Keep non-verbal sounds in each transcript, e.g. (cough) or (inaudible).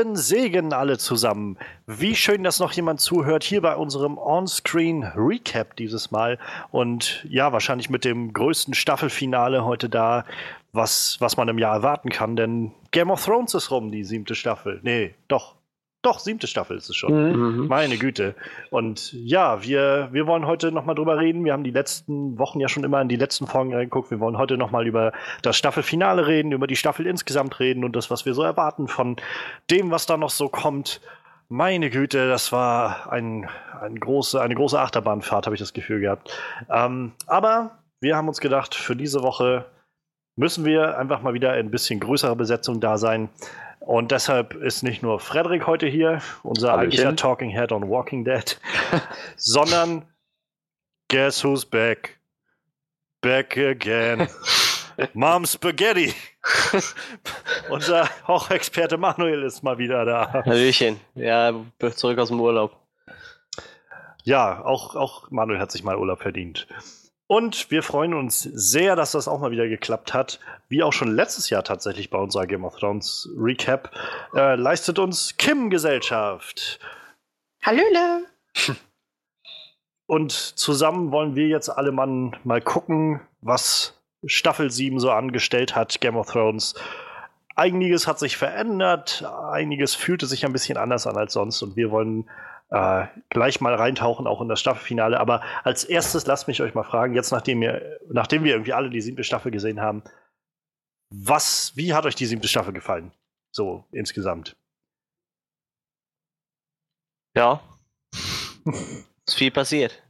Lieben Segen alle zusammen. Wie schön, dass noch jemand zuhört hier bei unserem On-Screen Recap dieses Mal. Und ja, wahrscheinlich mit dem größten Staffelfinale heute da, was, was man im Jahr erwarten kann. Denn Game of Thrones ist rum, die siebte Staffel. Nee, doch, doch, siebte Staffel ist es schon. Mhm. Meine Güte. Und ja, wir, wir wollen heute nochmal drüber reden. Wir haben die letzten Wochen ja schon immer in die letzten Folgen reingeguckt. Wir wollen heute nochmal über das Staffelfinale reden, über die Staffel insgesamt reden und das, was wir so erwarten von dem, was da noch so kommt. Meine Güte, das war ein, ein große, eine große Achterbahnfahrt, habe ich das Gefühl gehabt. Ähm, aber wir haben uns gedacht, für diese Woche müssen wir einfach mal wieder ein bisschen größere Besetzung da sein. Und deshalb ist nicht nur Frederik heute hier, unser eigentlicher Talking Head on Walking Dead, (laughs) sondern Guess who's back? Back again. (laughs) Mom Spaghetti. (laughs) unser Hochexperte Manuel ist mal wieder da. Hallöchen. Ja, zurück aus dem Urlaub. Ja, auch, auch Manuel hat sich mal Urlaub verdient. Und wir freuen uns sehr, dass das auch mal wieder geklappt hat. Wie auch schon letztes Jahr tatsächlich bei unserer Game of Thrones Recap, äh, leistet uns Kim Gesellschaft. Hallöle! (laughs) Und zusammen wollen wir jetzt alle Mann mal gucken, was Staffel 7 so angestellt hat, Game of Thrones. Einiges hat sich verändert, einiges fühlte sich ein bisschen anders an als sonst und wir wollen äh, gleich mal reintauchen, auch in das Staffelfinale. Aber als erstes lasst mich euch mal fragen, jetzt nachdem, ihr, nachdem wir irgendwie alle die siebte Staffel gesehen haben, was, wie hat euch die siebte Staffel gefallen? So insgesamt. Ja. (laughs) ist viel passiert.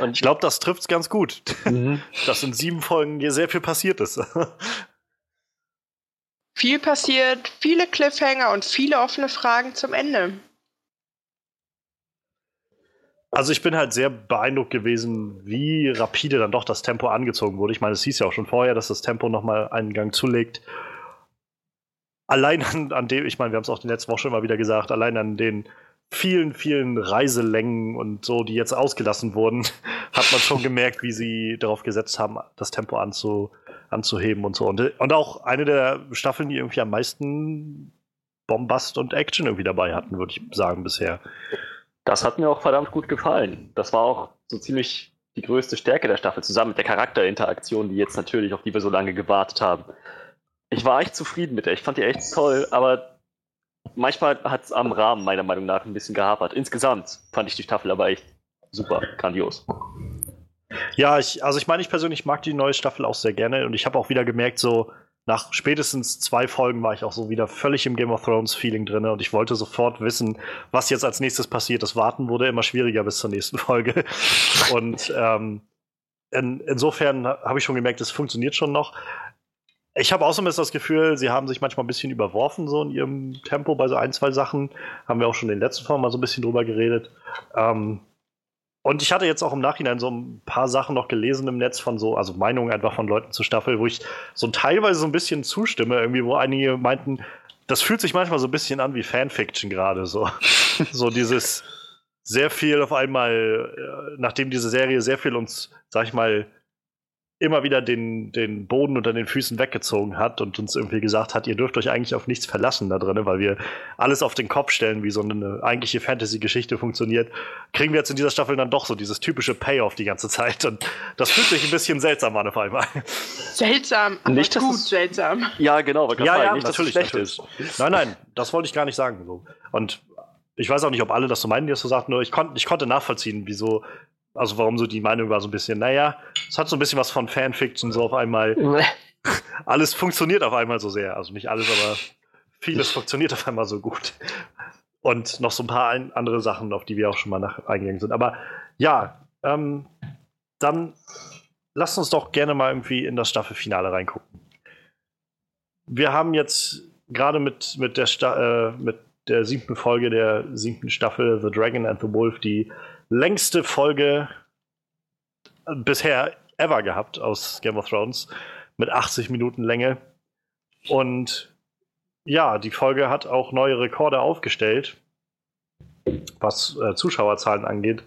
Und ich glaube, das trifft es ganz gut. Mhm. Dass in sieben Folgen hier sehr viel passiert ist. Viel passiert, viele Cliffhanger und viele offene Fragen zum Ende. Also ich bin halt sehr beeindruckt gewesen, wie rapide dann doch das Tempo angezogen wurde. Ich meine, es hieß ja auch schon vorher, dass das Tempo nochmal einen Gang zulegt. Allein an, an dem, ich meine, wir haben es auch in letzten Woche schon mal wieder gesagt, allein an den vielen, vielen Reiselängen und so, die jetzt ausgelassen wurden, (laughs) hat man schon gemerkt, wie sie darauf gesetzt haben, das Tempo anzu, anzuheben und so. Und, und auch eine der Staffeln, die irgendwie am meisten Bombast und Action irgendwie dabei hatten, würde ich sagen, bisher. Das hat mir auch verdammt gut gefallen. Das war auch so ziemlich die größte Stärke der Staffel, zusammen mit der Charakterinteraktion, die jetzt natürlich, auf die wir so lange gewartet haben. Ich war echt zufrieden mit der. Ich fand die echt toll, aber manchmal hat es am Rahmen meiner Meinung nach ein bisschen gehapert. Insgesamt fand ich die Staffel aber echt super, grandios. Ja, ich, also ich meine, ich persönlich mag die neue Staffel auch sehr gerne und ich habe auch wieder gemerkt, so nach spätestens zwei Folgen war ich auch so wieder völlig im Game of Thrones Feeling drin und ich wollte sofort wissen, was jetzt als nächstes passiert. Das Warten wurde immer schwieriger bis zur nächsten (laughs) Folge. und ähm, in, insofern habe ich schon gemerkt, es funktioniert schon noch. Ich habe außerdem das Gefühl, sie haben sich manchmal ein bisschen überworfen, so in ihrem Tempo bei so ein, zwei Sachen. Haben wir auch schon in den letzten Folgen mal so ein bisschen drüber geredet. Ähm, und ich hatte jetzt auch im Nachhinein so ein paar Sachen noch gelesen im Netz von so, also Meinungen einfach von Leuten zur Staffel, wo ich so teilweise so ein bisschen zustimme, irgendwie, wo einige meinten, das fühlt sich manchmal so ein bisschen an wie Fanfiction gerade, so. (laughs) so dieses sehr viel auf einmal, äh, nachdem diese Serie sehr viel uns, sag ich mal, immer wieder den, den Boden unter den Füßen weggezogen hat und uns irgendwie gesagt hat, ihr dürft euch eigentlich auf nichts verlassen da drin, weil wir alles auf den Kopf stellen, wie so eine eigentliche Fantasy-Geschichte funktioniert, kriegen wir jetzt in dieser Staffel dann doch so dieses typische Payoff die ganze Zeit. Und das fühlt sich ein bisschen seltsam an auf einmal. Seltsam, aber nicht, gut seltsam. Ja, genau, aber ja, ja, nicht, natürlich, dass es schlecht natürlich. ist. Nein, nein, das wollte ich gar nicht sagen. So. Und ich weiß auch nicht, ob alle das so meinen, die das so sagten, nur ich, kon ich konnte nachvollziehen, wieso also warum so die Meinung war so ein bisschen, naja, es hat so ein bisschen was von Fanfiction, so auf einmal. (laughs) alles funktioniert auf einmal so sehr. Also nicht alles, aber vieles funktioniert auf einmal so gut. Und noch so ein paar ein, andere Sachen, auf die wir auch schon mal nach, eingegangen sind. Aber ja, ähm, dann lasst uns doch gerne mal irgendwie in das Staffelfinale reingucken. Wir haben jetzt gerade mit, mit, der äh, mit der siebten Folge der siebten Staffel The Dragon and the Wolf die längste Folge bisher ever gehabt aus Game of Thrones mit 80 Minuten Länge. Und ja, die Folge hat auch neue Rekorde aufgestellt, was äh, Zuschauerzahlen angeht.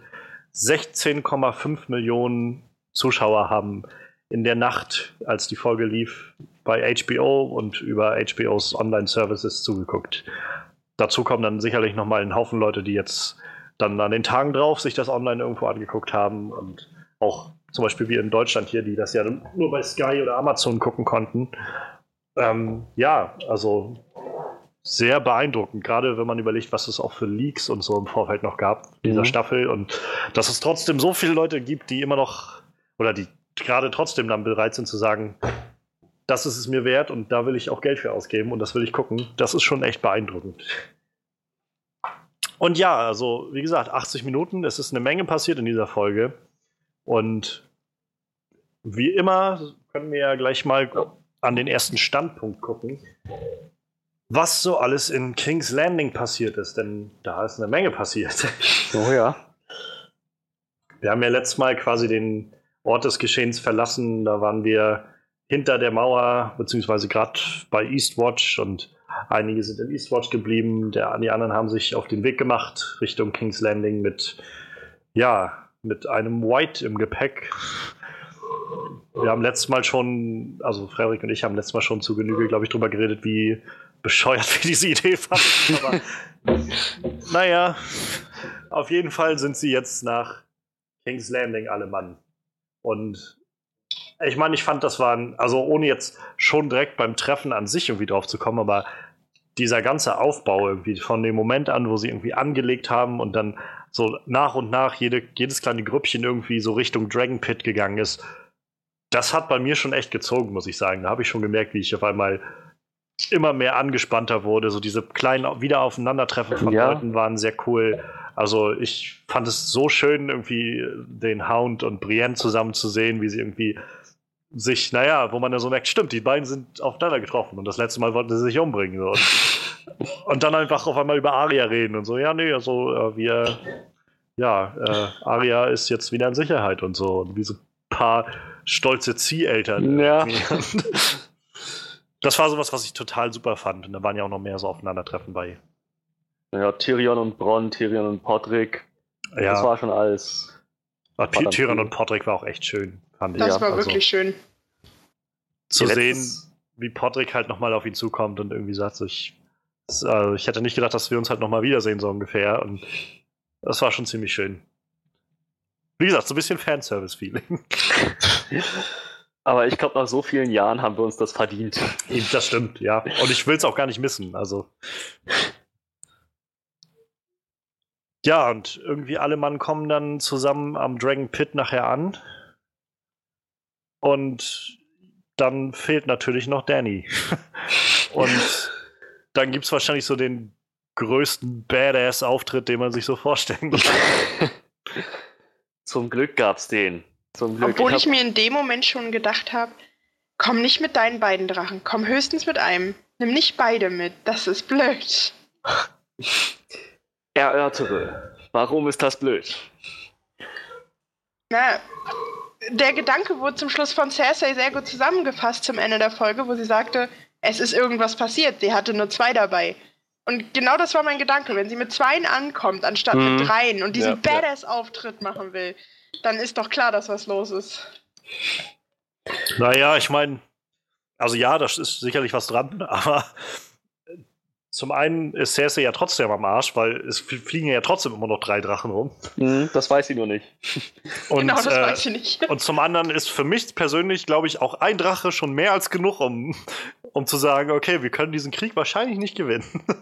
16,5 Millionen Zuschauer haben in der Nacht, als die Folge lief, bei HBO und über HBOs Online-Services zugeguckt. Dazu kommen dann sicherlich nochmal ein Haufen Leute, die jetzt dann an den Tagen drauf sich das online irgendwo angeguckt haben und auch zum Beispiel wie in Deutschland hier, die das ja nur bei Sky oder Amazon gucken konnten. Ähm, ja, also sehr beeindruckend, gerade wenn man überlegt, was es auch für Leaks und so im Vorfeld noch gab, dieser mhm. Staffel und dass es trotzdem so viele Leute gibt, die immer noch oder die gerade trotzdem dann bereit sind zu sagen, das ist es mir wert und da will ich auch Geld für ausgeben und das will ich gucken. Das ist schon echt beeindruckend. Und ja, also wie gesagt, 80 Minuten, es ist eine Menge passiert in dieser Folge. Und wie immer können wir ja gleich mal an den ersten Standpunkt gucken, was so alles in King's Landing passiert ist, denn da ist eine Menge passiert. (laughs) Oh ja. Wir haben ja letztes Mal quasi den Ort des Geschehens verlassen. Da waren wir hinter der Mauer, beziehungsweise gerade bei Eastwatch und einige sind in Eastwatch geblieben. Der, die anderen haben sich auf den Weg gemacht Richtung King's Landing mit, ja, mit einem White im Gepäck. Wir haben letztes Mal schon, also Frederik und ich haben letztes Mal schon zu Genüge, glaube ich, drüber geredet, wie bescheuert (laughs) wir diese Idee fanden. Aber (laughs) naja, auf jeden Fall sind sie jetzt nach King's Landing alle Mann. Und ich meine, ich fand, das waren, also ohne jetzt schon direkt beim Treffen an sich irgendwie drauf zu kommen, aber dieser ganze Aufbau irgendwie von dem Moment an, wo sie irgendwie angelegt haben und dann so nach und nach jede, jedes kleine Grüppchen irgendwie so Richtung Dragon Pit gegangen ist, das hat bei mir schon echt gezogen, muss ich sagen. Da habe ich schon gemerkt, wie ich auf einmal immer mehr angespannter wurde. So diese kleinen Wiederaufeinandertreffen von ja. Leuten waren sehr cool. Also ich fand es so schön, irgendwie den Hound und Brienne zusammen zu sehen, wie sie irgendwie sich, naja, wo man dann so merkt, stimmt, die beiden sind aufeinander getroffen und das letzte Mal wollten sie sich umbringen. So. Und, (laughs) und, dann einfach auf einmal über Aria reden und so, ja, nee, also äh, wir, ja, äh, Aria ist jetzt wieder in Sicherheit und so. Und wie so ein paar stolze Zieheltern. Ja. (laughs) Das war sowas, was ich total super fand. Und da waren ja auch noch mehr so Aufeinandertreffen bei. Ja, Tyrion und Bronn, Tyrion und Podrick. Ja. Das war schon alles. War Tyrion und Podrick war auch echt schön, fand ich. Das war also, wirklich schön. Zu sehen, wie Podrick halt nochmal auf ihn zukommt und irgendwie sagt, so, ich, also ich hätte nicht gedacht, dass wir uns halt nochmal wiedersehen, so ungefähr. Und das war schon ziemlich schön. Wie gesagt, so ein bisschen Fanservice-Feeling. (laughs) Aber ich glaube, nach so vielen Jahren haben wir uns das verdient. Das stimmt, ja. Und ich will es auch gar nicht missen. Also. Ja, und irgendwie alle Mann kommen dann zusammen am Dragon Pit nachher an. Und dann fehlt natürlich noch Danny. (laughs) und dann gibt es wahrscheinlich so den größten Badass-Auftritt, den man sich so vorstellen kann. (laughs) Zum Glück gab's den. Zum Glück. Obwohl ich, ich mir in dem Moment schon gedacht habe, komm nicht mit deinen beiden Drachen, komm höchstens mit einem. Nimm nicht beide mit, das ist blöd. (laughs) Erörtere, warum ist das blöd? Na, der Gedanke wurde zum Schluss von Cersei sehr gut zusammengefasst zum Ende der Folge, wo sie sagte, es ist irgendwas passiert, sie hatte nur zwei dabei. Und genau das war mein Gedanke. Wenn sie mit zweien ankommt, anstatt mhm. mit dreien und diesen ja, Badass-Auftritt machen will, dann ist doch klar, dass was los ist. Naja, ich meine, also ja, das ist sicherlich was dran, (laughs) aber zum einen ist Cersei ja trotzdem am Arsch, weil es fliegen ja trotzdem immer noch drei Drachen rum. Mhm, das weiß sie nur nicht. (laughs) Und, genau, das äh, weiß sie nicht. Und zum anderen ist für mich persönlich, glaube ich, auch ein Drache schon mehr als genug, um, um zu sagen, okay, wir können diesen Krieg wahrscheinlich nicht gewinnen. (laughs)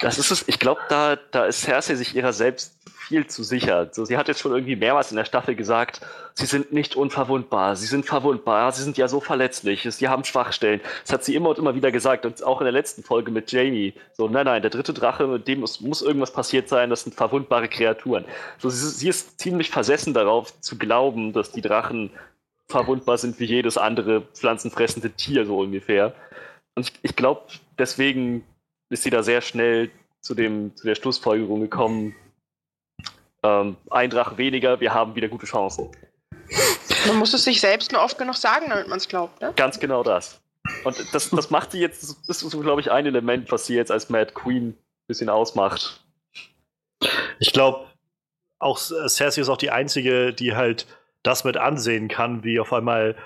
Das ist es. Ich glaube, da, da ist Cersei sich ihrer selbst viel zu sicher. So, sie hat jetzt schon irgendwie mehrmals in der Staffel gesagt, sie sind nicht unverwundbar, sie sind verwundbar, sie sind ja so verletzlich, sie haben Schwachstellen. Das hat sie immer und immer wieder gesagt und auch in der letzten Folge mit Jamie. So, nein, nein, der dritte Drache, mit dem muss, muss irgendwas passiert sein, das sind verwundbare Kreaturen. So, sie, sie ist ziemlich versessen darauf zu glauben, dass die Drachen verwundbar sind wie jedes andere pflanzenfressende Tier, so ungefähr. Und ich, ich glaube, deswegen ist sie da sehr schnell zu, dem, zu der Schlussfolgerung gekommen, ähm, ein Drache weniger, wir haben wieder gute Chancen. Man muss es sich selbst nur oft genug sagen, damit man es glaubt, ne? Ganz genau das. Und das, das macht sie jetzt, das ist so, glaube ich, ein Element, was sie jetzt als Mad Queen ein bisschen ausmacht. Ich glaube, auch Cersei ist auch die einzige, die halt das mit ansehen kann, wie auf einmal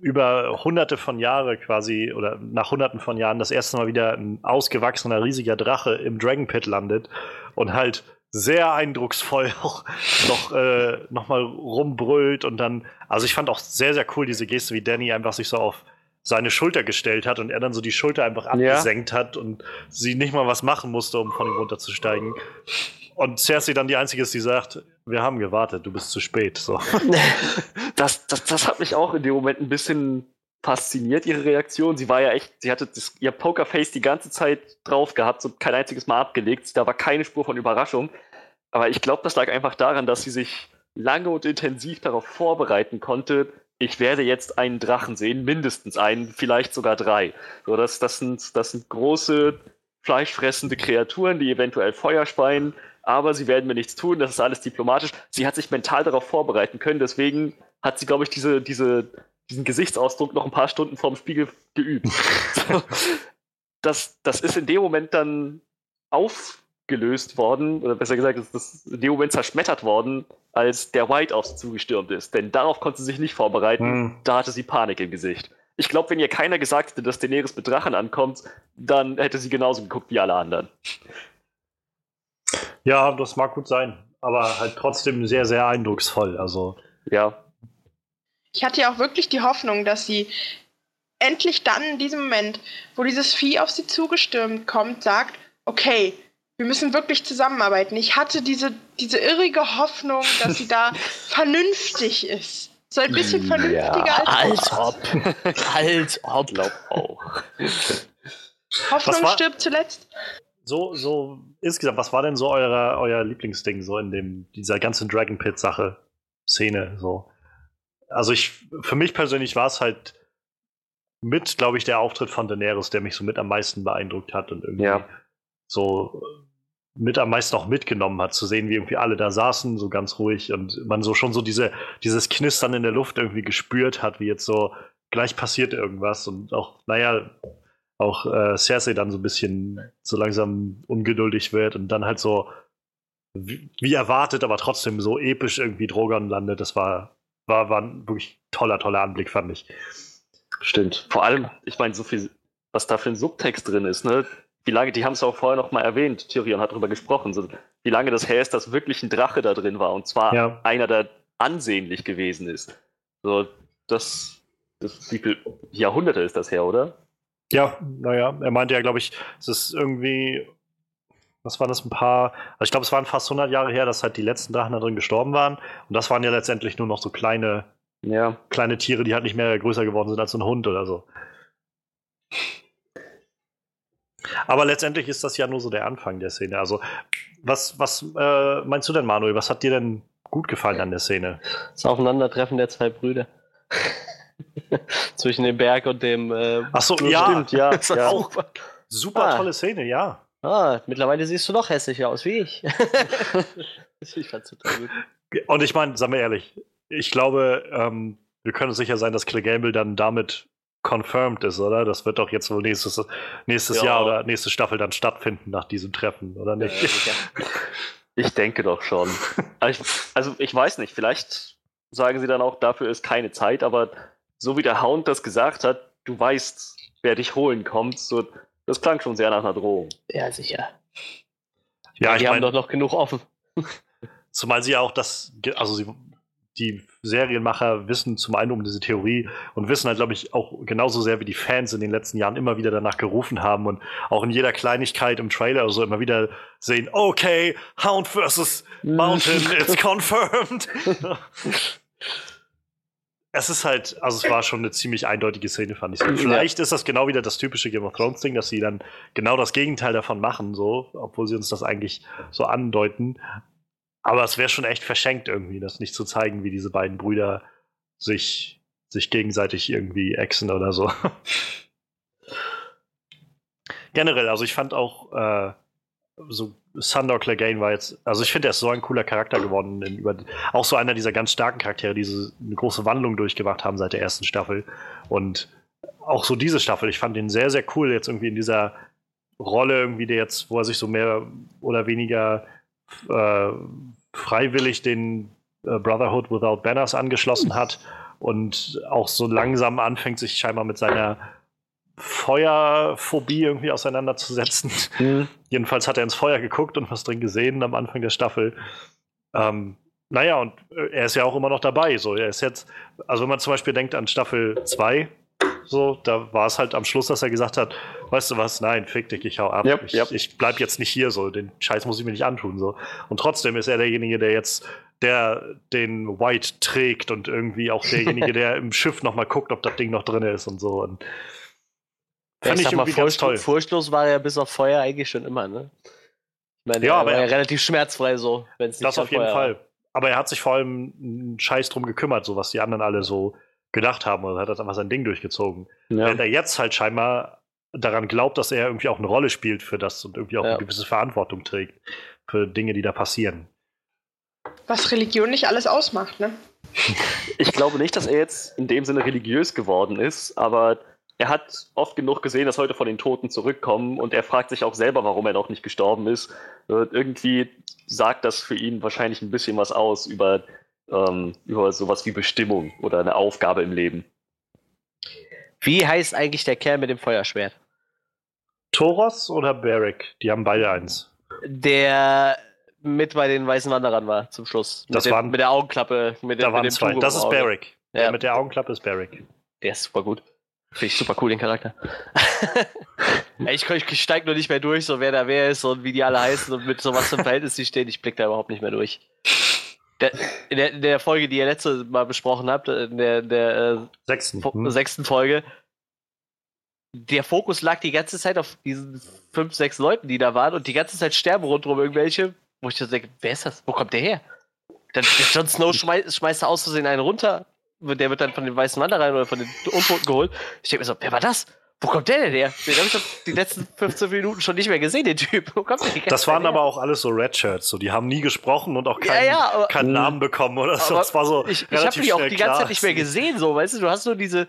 über hunderte von Jahren quasi oder nach hunderten von Jahren das erste Mal wieder ein ausgewachsener riesiger Drache im Dragon Pit landet und halt sehr eindrucksvoll (laughs) auch noch, äh, noch mal rumbrüllt und dann, also ich fand auch sehr, sehr cool diese Geste, wie Danny einfach sich so auf seine Schulter gestellt hat und er dann so die Schulter einfach abgesenkt ja. hat und sie nicht mal was machen musste, um von ihm runterzusteigen. Und Cersei dann die Einzige ist, die sagt, wir haben gewartet, du bist zu spät. So. (laughs) Das, das, das hat mich auch in dem Moment ein bisschen fasziniert, ihre Reaktion. Sie war ja echt, sie hatte das, ihr Pokerface die ganze Zeit drauf gehabt, so kein einziges Mal abgelegt. Da war keine Spur von Überraschung. Aber ich glaube, das lag einfach daran, dass sie sich lange und intensiv darauf vorbereiten konnte, ich werde jetzt einen Drachen sehen, mindestens einen, vielleicht sogar drei. So, das, das, sind, das sind große, fleischfressende Kreaturen, die eventuell Feuer speien, aber sie werden mir nichts tun, das ist alles diplomatisch. Sie hat sich mental darauf vorbereiten können, deswegen hat sie, glaube ich, diese, diese, diesen Gesichtsausdruck noch ein paar Stunden vorm Spiegel geübt. (laughs) so, das, das ist in dem Moment dann aufgelöst worden, oder besser gesagt, ist das in dem Moment zerschmettert worden, als der White auf sie zugestürmt ist. Denn darauf konnte sie sich nicht vorbereiten. Hm. Da hatte sie Panik im Gesicht. Ich glaube, wenn ihr keiner gesagt hätte, dass Daenerys mit Drachen ankommt, dann hätte sie genauso geguckt wie alle anderen. Ja, das mag gut sein. Aber halt trotzdem sehr, sehr eindrucksvoll. Also. Ja. Ich hatte ja auch wirklich die Hoffnung, dass sie endlich dann in diesem Moment, wo dieses Vieh auf sie zugestürmt kommt, sagt, okay, wir müssen wirklich zusammenarbeiten. Ich hatte diese, diese irrige Hoffnung, dass sie da (laughs) vernünftig ist. So ein bisschen vernünftiger ja, als, als ob. (laughs) als ob. Glaub auch. Hoffnung stirbt zuletzt. So, so insgesamt, was war denn so euer, euer Lieblingsding so in dem, dieser ganzen Dragon Pit Sache, Szene, so? Also ich, für mich persönlich war es halt mit, glaube ich, der Auftritt von Daenerys, der mich so mit am meisten beeindruckt hat und irgendwie ja. so mit am meisten auch mitgenommen hat, zu sehen, wie irgendwie alle da saßen, so ganz ruhig und man so schon so diese, dieses Knistern in der Luft irgendwie gespürt hat, wie jetzt so gleich passiert irgendwas und auch, naja, auch äh, Cersei dann so ein bisschen so langsam ungeduldig wird und dann halt so wie, wie erwartet, aber trotzdem so episch irgendwie Drogon landet. Das war, war, war ein wirklich toller, toller Anblick, fand ich. Stimmt. Vor allem, ich meine, so viel, was da für ein Subtext drin ist, ne? wie lange, die haben es auch vorher noch mal erwähnt, Tyrion hat darüber gesprochen, so, wie lange das her ist, dass wirklich ein Drache da drin war und zwar ja. einer, der ansehnlich gewesen ist. So, das, das, wie viele Jahrhunderte ist das her, oder? Ja, naja, er meinte ja, glaube ich, es ist irgendwie, was waren das, ein paar, also ich glaube, es waren fast 100 Jahre her, dass halt die letzten Drachen da drin gestorben waren und das waren ja letztendlich nur noch so kleine, ja. kleine Tiere, die halt nicht mehr größer geworden sind als ein Hund oder so. Aber letztendlich ist das ja nur so der Anfang der Szene. Also, was, was äh, meinst du denn, Manuel? Was hat dir denn gut gefallen an der Szene? Das Aufeinandertreffen der zwei Brüder. (laughs) Zwischen dem Berg und dem. Äh, Ach so, ja, stimmt, ja. (laughs) Das ja. Auch super ah. tolle Szene, ja. Ah, mittlerweile siehst du doch hässlicher aus wie ich. (laughs) ich fand's total gut. Und ich meine, sagen wir ehrlich, ich glaube, ähm, wir können uns sicher sein, dass Clay Gamble dann damit confirmed ist, oder? Das wird doch jetzt wohl nächstes, nächstes ja. Jahr oder nächste Staffel dann stattfinden nach diesem Treffen, oder nicht? Ja, ich denke doch schon. Also ich, also ich weiß nicht, vielleicht sagen sie dann auch, dafür ist keine Zeit, aber so wie der Hound das gesagt hat, du weißt, wer dich holen kommt, so, das klang schon sehr nach einer Drohung. Ja, sicher. Ja, die haben doch noch genug offen. (laughs) Zumal sie ja auch das, also sie die Serienmacher wissen zum einen um diese Theorie und wissen halt, glaube ich, auch genauso sehr wie die Fans in den letzten Jahren immer wieder danach gerufen haben und auch in jeder Kleinigkeit im Trailer oder so immer wieder sehen, okay, Hound versus Mountain, (laughs) it's confirmed. (laughs) es ist halt, also es war schon eine ziemlich eindeutige Szene, fand ich. So. Vielleicht ja. ist das genau wieder das typische Game of Thrones Ding, dass sie dann genau das Gegenteil davon machen, so, obwohl sie uns das eigentlich so andeuten. Aber es wäre schon echt verschenkt irgendwie, das nicht zu zeigen, wie diese beiden Brüder sich, sich gegenseitig irgendwie exen oder so. (laughs) Generell, also ich fand auch äh, so Sandor Clegane war jetzt, also ich finde, er ist so ein cooler Charakter geworden, in, über, auch so einer dieser ganz starken Charaktere, die so eine große Wandlung durchgemacht haben seit der ersten Staffel. Und auch so diese Staffel, ich fand ihn sehr, sehr cool jetzt irgendwie in dieser Rolle irgendwie, der jetzt, wo er sich so mehr oder weniger äh, freiwillig den äh, Brotherhood Without Banners angeschlossen hat und auch so langsam anfängt, sich scheinbar mit seiner Feuerphobie irgendwie auseinanderzusetzen. Mhm. Jedenfalls hat er ins Feuer geguckt und was drin gesehen am Anfang der Staffel. Ähm, naja, und äh, er ist ja auch immer noch dabei. So, er ist jetzt, also wenn man zum Beispiel denkt an Staffel 2, so, da war es halt am Schluss, dass er gesagt hat, weißt du was, nein, fick dich, ich hau ab. Yep, ich, yep. ich bleib jetzt nicht hier, so, den Scheiß muss ich mir nicht antun. So. Und trotzdem ist er derjenige, der jetzt, der den White trägt und irgendwie auch derjenige, (laughs) der im Schiff nochmal guckt, ob das Ding noch drin ist und so. Und Ja, fand ich ich sag mal, irgendwie ganz toll. furchtlos, furchtlos war er bis auf Feuer eigentlich schon immer, ne? Ich meine, Ja, er aber war ja er- relativ schmerzfrei so, wenn es nicht Das auf jeden Feuer Fall. Aber er hat sich vor allem einen Scheiß drum gekümmert, so was die anderen alle so gedacht haben und hat das einfach sein Ding durchgezogen. Ja. Während er jetzt halt scheinbar daran glaubt, dass er irgendwie auch eine Rolle spielt für das und irgendwie auch Ja. eine gewisse Verantwortung trägt für Dinge, die da passieren. Was Religion nicht alles ausmacht, ne? Ich glaube nicht, dass er jetzt in dem Sinne religiös geworden ist, aber er hat oft genug gesehen, dass Leute von den Toten zurückkommen und er fragt sich auch selber, warum er noch nicht gestorben ist. Und irgendwie sagt das für ihn wahrscheinlich ein bisschen was aus über, ähm, über sowas wie Bestimmung oder eine Aufgabe im Leben. Wie heißt eigentlich der Kerl mit dem Feuerschwert? Toros oder Beric? Die haben beide eins. Der mit bei den weißen Wanderern war zum Schluss. Das mit, dem, waren- mit der Augenklappe. Mit, Da dem, waren mit dem zwei. Das ist. Beric. Der Ja. mit der Augenklappe ist Beric. Der ist super gut. Finde ich super cool, den Charakter. (laughs) Ey, ich, ich, ich steig nur nicht mehr durch, so wer da wer ist und wie die alle heißen und mit so was im Verhältnis die stehen. Ich blick da überhaupt nicht mehr durch. Der, in, der, in der Folge, die ihr letztes Mal besprochen habt, in der, der äh, Sechsten. Fo- Hm. sechsten Folge, der Fokus lag die ganze Zeit auf diesen fünf, sechs Leuten, die da waren und die ganze Zeit sterben rundherum irgendwelche, wo ich so denke, wer ist das? Wo kommt der her? Dann der Jon Snow schmeißt, schmeißt da aus Versehen einen runter, der wird dann von den weißen Wanderern oder von den Untoten geholt. Ich denke mir so, wer war das? Wo kommt der denn her? Den habe ich die letzten 15 Minuten schon nicht mehr gesehen, den Typ. Wo kommt der ganze Das waren Zeit aber her? auch alles so Red Shirts. So, die haben nie gesprochen und auch Ja, keinen, ja, aber- keinen Namen bekommen oder so. Es war so ich, ich habe die auch die ganze Zeit nicht mehr gesehen, so, weißt du, du hast nur diese,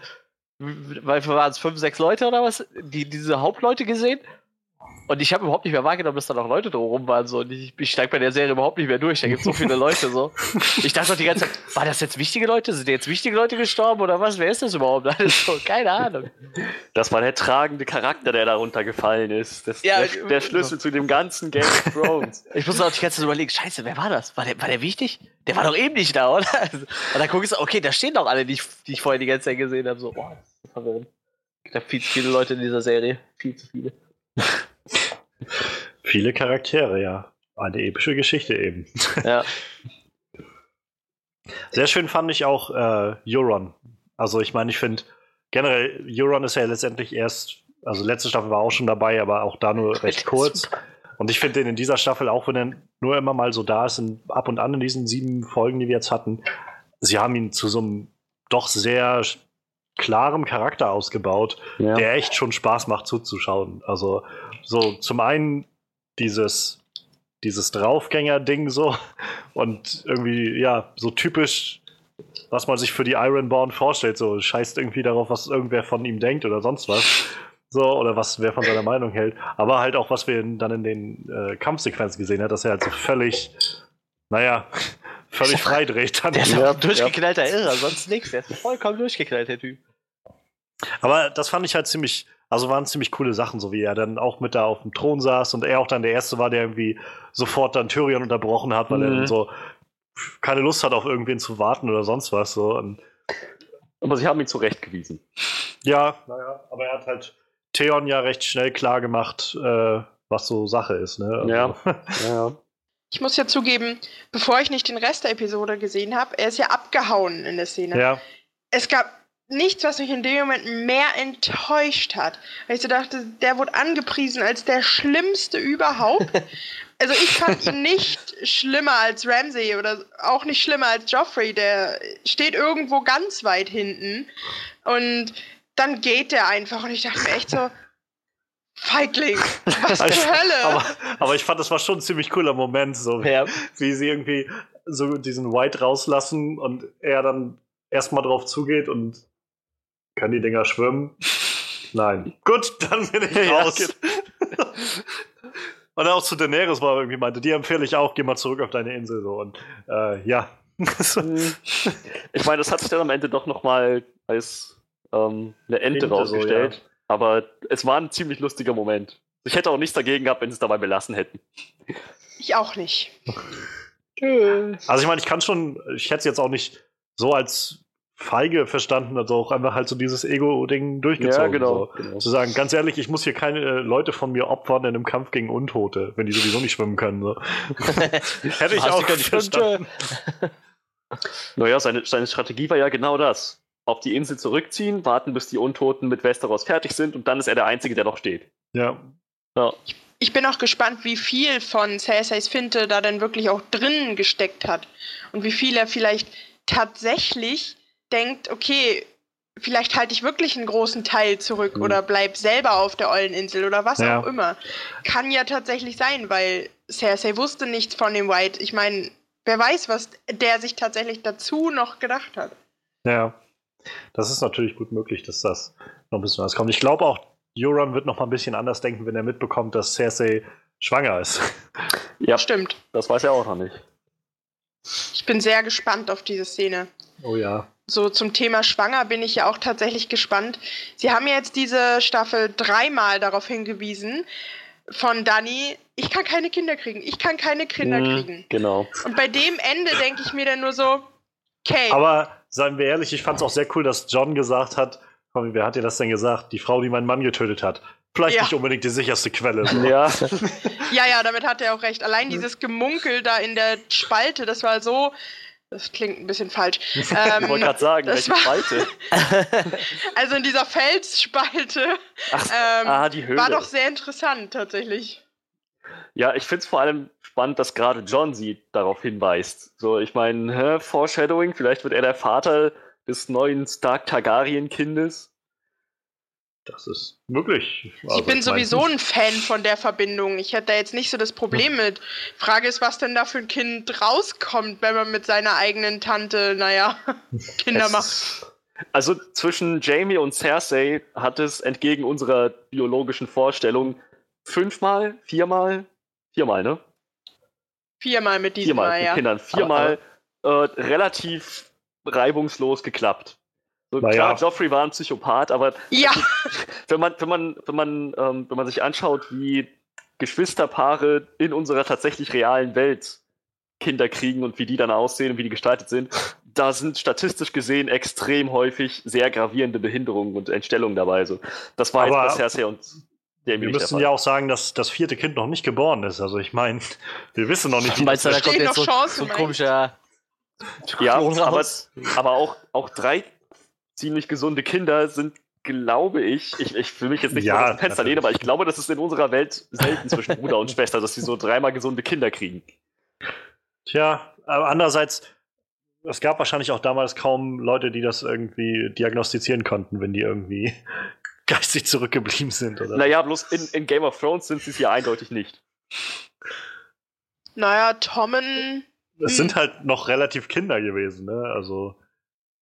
weil waren es fünf, sechs Leute oder was, die, diese Hauptleute gesehen und ich habe überhaupt nicht mehr wahrgenommen, dass da noch Leute drumherum waren, so, und ich, ich steig bei der Serie überhaupt nicht mehr durch, da gibt es so viele Leute, so. (laughs) Ich dachte doch die ganze Zeit, war das jetzt wichtige Leute, sind jetzt wichtige Leute gestorben oder was, wer ist das überhaupt? Alles so, keine Ahnung. Das war der tragende Charakter, der darunter gefallen ist. Das, Ja, der, der Schlüssel zu dem ganzen Game of Thrones. (laughs) Ich muss auch die ganze Zeit überlegen, scheiße, wer war das? War der, war der wichtig? Der war doch eben nicht da, oder? Und dann gucke ich so, okay, da stehen doch alle, die ich, die ich vorher die ganze Zeit gesehen habe. So, das ist verwirrend. Ich habe viel zu viele Leute in dieser Serie. Viel zu viele. (laughs) Viele Charaktere, ja. Eine epische Geschichte eben. Ja. (laughs) Sehr schön fand ich auch äh, Euron. Also ich meine, ich finde generell, Euron ist ja letztendlich erst, also letzte Staffel war auch schon dabei, aber auch da nur recht kurz. Und ich finde den in dieser Staffel, auch wenn er nur immer mal so da ist, in, ab und an in diesen sieben Folgen, die wir jetzt hatten, sie haben ihn zu so einem doch sehr klarem Charakter ausgebaut, Ja. der echt schon Spaß macht zuzuschauen. Also so zum einen dieses dieses Draufgänger-Ding so (laughs) und irgendwie ja so typisch, was man sich für die Ironborn vorstellt. So scheißt irgendwie darauf, was irgendwer von ihm denkt oder sonst was. So, oder was wer von seiner Meinung hält. Aber halt auch, was wir dann in den äh, Kampfsequenzen gesehen hat, dass er halt so völlig, naja, (laughs) völlig freidreht. Dann. Der (laughs) ist Ja, durchgeknallter Irrer, sonst nichts. Der ist vollkommen durchgeknallt, der Typ. Aber das fand ich halt ziemlich, also waren ziemlich coole Sachen, so wie er dann auch mit da auf dem Thron saß und er auch dann der Erste war, der irgendwie sofort dann Tyrion unterbrochen hat, weil er Mhm. dann so keine Lust hat, auf irgendwen zu warten oder sonst was. So. Und Aber sie haben ihn zurechtgewiesen. ja, naja, aber er hat halt Theon ja recht schnell klar gemacht, äh, was so Sache ist. Ne? Also, Ja. (laughs) Ja. Ich muss ja zugeben, bevor ich nicht den Rest der Episode gesehen habe, er ist ja abgehauen in der Szene. ja. Es gab nichts, was mich in dem Moment mehr enttäuscht hat. Weil ich so dachte, der wurde angepriesen als der Schlimmste überhaupt. (laughs) Also ich fand ihn nicht schlimmer als Ramsey oder auch nicht schlimmer als Joffrey. Der steht irgendwo ganz weit hinten. Und dann geht der einfach. Und ich dachte mir echt so, Feigling, was zur Also, Hölle? aber, aber ich fand, das war schon ein ziemlich cooler Moment, so Ja. wie sie irgendwie so diesen White rauslassen und er dann erstmal drauf zugeht und kann die Dinger schwimmen? Nein. (laughs) Gut, dann bin ich Ja, raus. und auch zu Daenerys war irgendwie meinte, die empfehle ich auch, geh mal zurück auf deine Insel so und äh, ja. (laughs) ich meine, das hat sich dann am Ende doch nochmal als ähm, eine Ente, Ente, rausgestellt. so, ja. Aber es war ein ziemlich lustiger Moment. Ich hätte auch nichts dagegen gehabt, wenn sie es dabei belassen hätten. Ich auch nicht. (laughs) Also ich meine, ich kann schon, ich hätte es jetzt auch nicht so als feige verstanden, also auch einfach halt so dieses Ego-Ding durchgezogen. Ja, genau, So. genau. Zu sagen, ganz ehrlich, ich muss hier keine äh, Leute von mir opfern in einem Kampf gegen Untote, wenn die sowieso nicht schwimmen können. So. (laughs) Hätte ich auch keine verstanden. Naja, seine, seine Strategie war ja genau das. Auf die Insel zurückziehen, warten, bis die Untoten mit Westeros fertig sind und dann ist er der Einzige, der noch steht. Ja. Ja. Ich bin auch gespannt, wie viel von Cerseis Finte da denn wirklich auch drinnen gesteckt hat. Und wie viel er vielleicht tatsächlich denkt, okay, vielleicht halte ich wirklich einen großen Teil zurück Mhm. oder bleib selber auf der Euleninsel oder was Ja. auch immer. Kann ja tatsächlich sein, weil Cersei wusste nichts von dem White. Ich meine, wer weiß, was der sich tatsächlich dazu noch gedacht hat. Ja. Das ist natürlich gut möglich, dass das noch ein bisschen anders kommt. Ich glaube auch, Euron wird noch mal ein bisschen anders denken, wenn er mitbekommt, dass Cersei schwanger ist. Ja, Stimmt. das weiß er auch noch nicht. Ich bin sehr gespannt auf diese Szene. Oh ja. So zum Thema Schwanger bin ich ja auch tatsächlich gespannt. Sie haben ja jetzt diese Staffel dreimal darauf hingewiesen von Dani, ich kann keine Kinder kriegen, ich kann keine Kinder Mhm, kriegen. Genau. Und bei dem Ende denke ich mir dann nur so, okay, Aber seien wir ehrlich, ich fand es auch sehr cool, dass John gesagt hat, komm, wer hat dir das denn gesagt? Die Frau, die meinen Mann getötet hat. Vielleicht Ja. nicht unbedingt die sicherste Quelle. So. (laughs) Ja, ja, ja, damit hat er auch recht. Allein dieses Gemunkel da in der Spalte, das war so, das klingt ein bisschen falsch. (laughs) ich Ähm, wollte gerade sagen, welche war- Spalte. (laughs) also in dieser Felsspalte Ach, ähm, ah, die Höhle. war doch sehr interessant tatsächlich. Ja, ich finde es vor allem spannend, dass gerade John sie darauf hinweist. So, ich meine, Foreshadowing, vielleicht wird er der Vater des neuen Stark Targaryen-Kindes. Das ist möglich. Ich Also, bin mein- sowieso ein Fan von der Verbindung. Ich hätte da jetzt nicht so das Problem mit. Frage ist, was denn da für ein Kind rauskommt, wenn man mit seiner eigenen Tante, naja, (laughs) Kinder Es macht. Also zwischen Jamie und Cersei hat es entgegen unserer biologischen Vorstellung fünfmal, viermal, viermal, ne? Viermal mit diesem Viermal Mal, mit ja. Kindern, viermal äh, relativ reibungslos geklappt. So, Na klar, ja. Joffrey war ein Psychopath, aber Ja, wenn man, wenn man, wenn man, ähm, wenn man sich anschaut, wie Geschwisterpaare in unserer tatsächlich realen Welt Kinder kriegen und wie die dann aussehen und wie die gestaltet sind, da sind statistisch gesehen extrem häufig sehr gravierende Behinderungen und Entstellungen dabei. So, das war Aber jetzt bei Cersei und Wir müssen ja auch sagen, dass das vierte Kind noch nicht geboren ist. Also ich meine, wir wissen noch nicht, wie du, da das kommt jetzt so, noch Chancen, so ein komischer Ja, aber, aber auch, auch drei ziemlich gesunde Kinder sind, glaube ich, ich, ich will mich jetzt nicht Ja, aus dem Fenster lehnen, aber ich glaube, das ist in unserer Welt selten zwischen Bruder und Schwester, dass sie so dreimal gesunde Kinder kriegen. Tja, aber andererseits, es gab wahrscheinlich auch damals kaum Leute, die das irgendwie diagnostizieren konnten, wenn die irgendwie (laughs) geistig zurückgeblieben sind. Oder? Naja, bloß in, in Game of Thrones sind sie es ja eindeutig nicht. naja, Tommen. Es Hm. sind halt noch relativ Kinder gewesen, ne? Also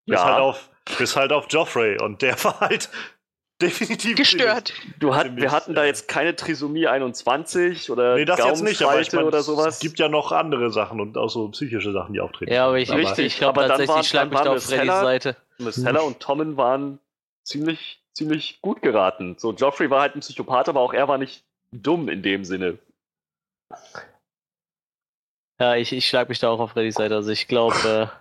bis Ja. halt auf bis halt auf Joffrey und der war halt (laughs) definitiv Gestört. Du hat, wir hatten da äh, jetzt keine Trisomie 21 oder Nee, das jetzt nicht, aber ich mein, oder sowas. es gibt ja noch andere Sachen und auch so psychische Sachen, die auftreten. Ja, aber ich, Aber- Richtig, ich glaube aber dann tatsächlich, schlag dann mich da auf Freddys. Seite. Miss Heller und Tommen waren ziemlich, ziemlich gut geraten. So, Joffrey war halt ein Psychopath, aber auch er war nicht dumm in dem Sinne. Ja, ich, ich schlag mich da auch auf Freddys Seite. Also ich glaube, äh,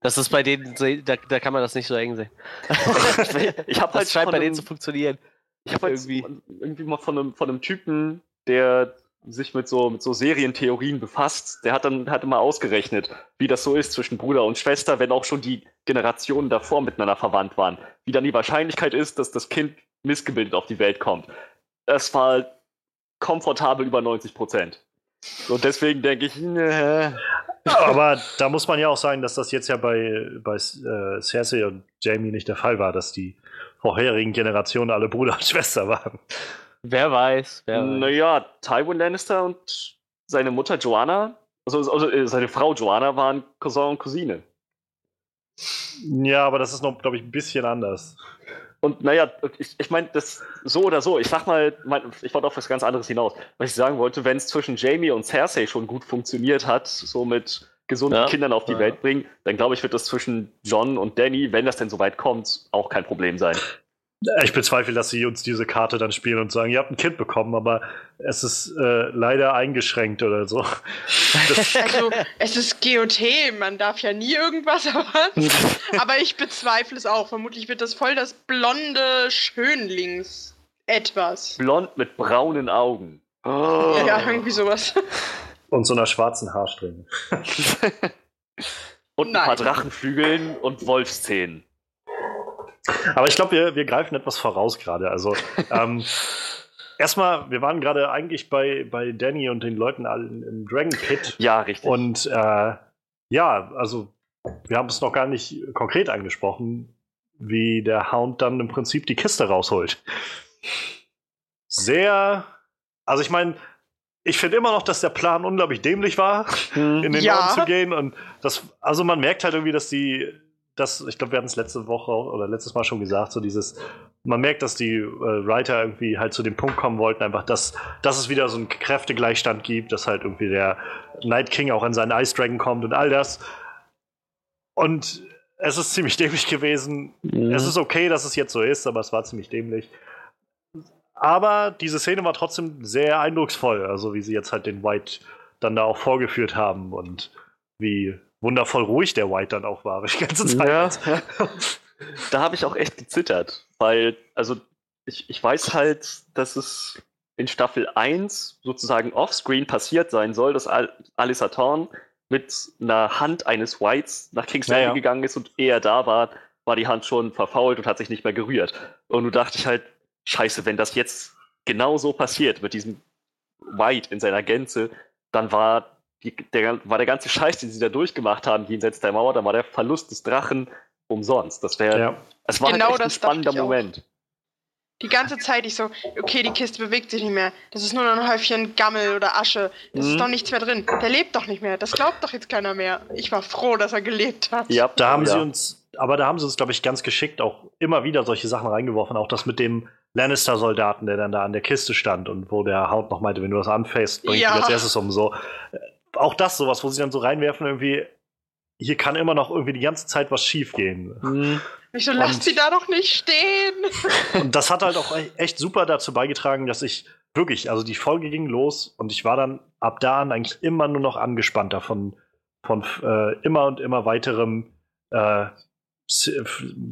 das ist bei denen, da, da kann man das nicht so eng sehen. (laughs) ich habe halt Das scheint bei einem- denen zu funktionieren. Ich habe Irgendwie. irgendwie. irgendwie mal von einem, von einem Typen, der sich mit so, mit so Serientheorien befasst, der hat dann hat mal ausgerechnet, wie das so ist zwischen Bruder und Schwester, wenn auch schon die Generationen davor miteinander verwandt waren. Wie dann die Wahrscheinlichkeit ist, dass das Kind missgebildet auf die Welt kommt. Das war komfortabel über 90 Prozent. Und deswegen denke ich, ne, Aber da muss man ja auch sagen, dass das jetzt ja bei, bei äh, Cersei und Jamie nicht der Fall war, dass die vorherigen Generationen alle Bruder und (laughs) Schwester waren. Wer weiß, wer weiß. naja, Tywin Lannister und seine Mutter Joanna, also, also äh, seine Frau Joanna waren Cousin und Cousine. Ja, aber das ist noch, glaube ich, ein bisschen anders. Und naja, ich, ich meine, das so oder so, ich sag mal, mein, ich wollte auf was ganz anderes hinaus. Was ich sagen wollte, wenn es zwischen Jamie und Cersei schon gut funktioniert hat, so mit gesunden Ja. Kindern auf die Ja. Welt bringen, dann glaube ich, wird das zwischen John und Danny, wenn das denn soweit kommt, auch kein Problem sein. Ich bezweifle, dass sie uns diese Karte dann spielen und sagen, ihr habt ein Kind bekommen, aber es ist äh, leider eingeschränkt oder so. (laughs) Also, es ist GOT, man darf ja nie irgendwas erwarten. (laughs) Aber ich bezweifle es auch. Vermutlich wird das voll das blonde Schönlings etwas. Blond mit braunen Augen. Oh. Ja, irgendwie sowas. (laughs) und so einer schwarzen Haarsträhne. Und ein paar Nein. Drachenflügeln und Wolfszähnen. Aber ich glaube, wir, wir greifen etwas voraus gerade. Also, ähm, (laughs) erstmal, wir waren gerade eigentlich bei, bei Danny und den Leuten allen im Dragon Pit. Ja, richtig. Und äh, ja, also, wir haben es noch gar nicht konkret angesprochen, wie der Hound dann im Prinzip die Kiste rausholt. Sehr. Also, ich meine, ich finde immer noch, dass der Plan unglaublich dämlich war Hm. in den Ja. Norden zu gehen. Und das, also man merkt halt irgendwie, dass die, das, ich glaube, wir hatten es letzte Woche oder letztes Mal schon gesagt, so dieses, man merkt, dass die äh, Writer irgendwie halt zu dem Punkt kommen wollten, einfach, dass, dass es wieder so einen Kräftegleichstand gibt, dass halt irgendwie der Night King auch an seinen Ice Dragon kommt und all das. Und es ist ziemlich (laughs) dämlich gewesen. Mhm. Es ist okay, dass es jetzt so ist, aber es war ziemlich dämlich. Aber diese Szene war trotzdem sehr eindrucksvoll, also wie sie jetzt halt den White dann da auch vorgeführt haben und wie wundervoll ruhig der White dann auch war (laughs) die ganze Zeit. Ja. da habe ich auch echt gezittert, weil, also ich, ich weiß halt, dass es in Staffel 1 sozusagen offscreen passiert sein soll, dass Al Alyssa Thorne mit einer Hand eines Whites nach King's Landing ja. gegangen ist und ehe er da war, war die Hand schon verfault und hat sich nicht mehr gerührt. Und du dachte ich halt, scheiße, wenn das jetzt genau so passiert mit diesem White in seiner Gänze, dann war, die, der, war der ganze Scheiß, den sie da durchgemacht haben, jenseits der Mauer, dann war der Verlust des Drachen umsonst. Das wäre, Ja. es war Genau halt echt ein das spannender. Moment. Die ganze Zeit ich so, okay, die Kiste bewegt sich nicht mehr. Das ist nur noch ein Häufchen Gammel oder Asche. Das Mhm. ist doch nichts mehr drin. Der lebt doch nicht mehr. Das glaubt doch jetzt keiner mehr. Ich war froh, dass er gelebt hat. Ja, Da haben ja. sie uns, aber da haben sie uns, glaube ich, ganz geschickt auch immer wieder solche Sachen reingeworfen. Auch das mit dem Lannister-Soldaten, der dann da an der Kiste stand und wo der Hound noch meinte, wenn du das anfäst, bringt Ja. dich als erstes um. So. Auch das, sowas, wo sie dann so reinwerfen, irgendwie, hier kann immer noch irgendwie die ganze Zeit was schief gehen. Mhm. Ich so, lasst sie da doch nicht stehen. (laughs) Und das hat halt auch e- echt super dazu beigetragen, dass ich wirklich, also die Folge ging los und ich war dann ab da an eigentlich immer nur noch angespannter von, von äh, immer und immer weiterem, äh,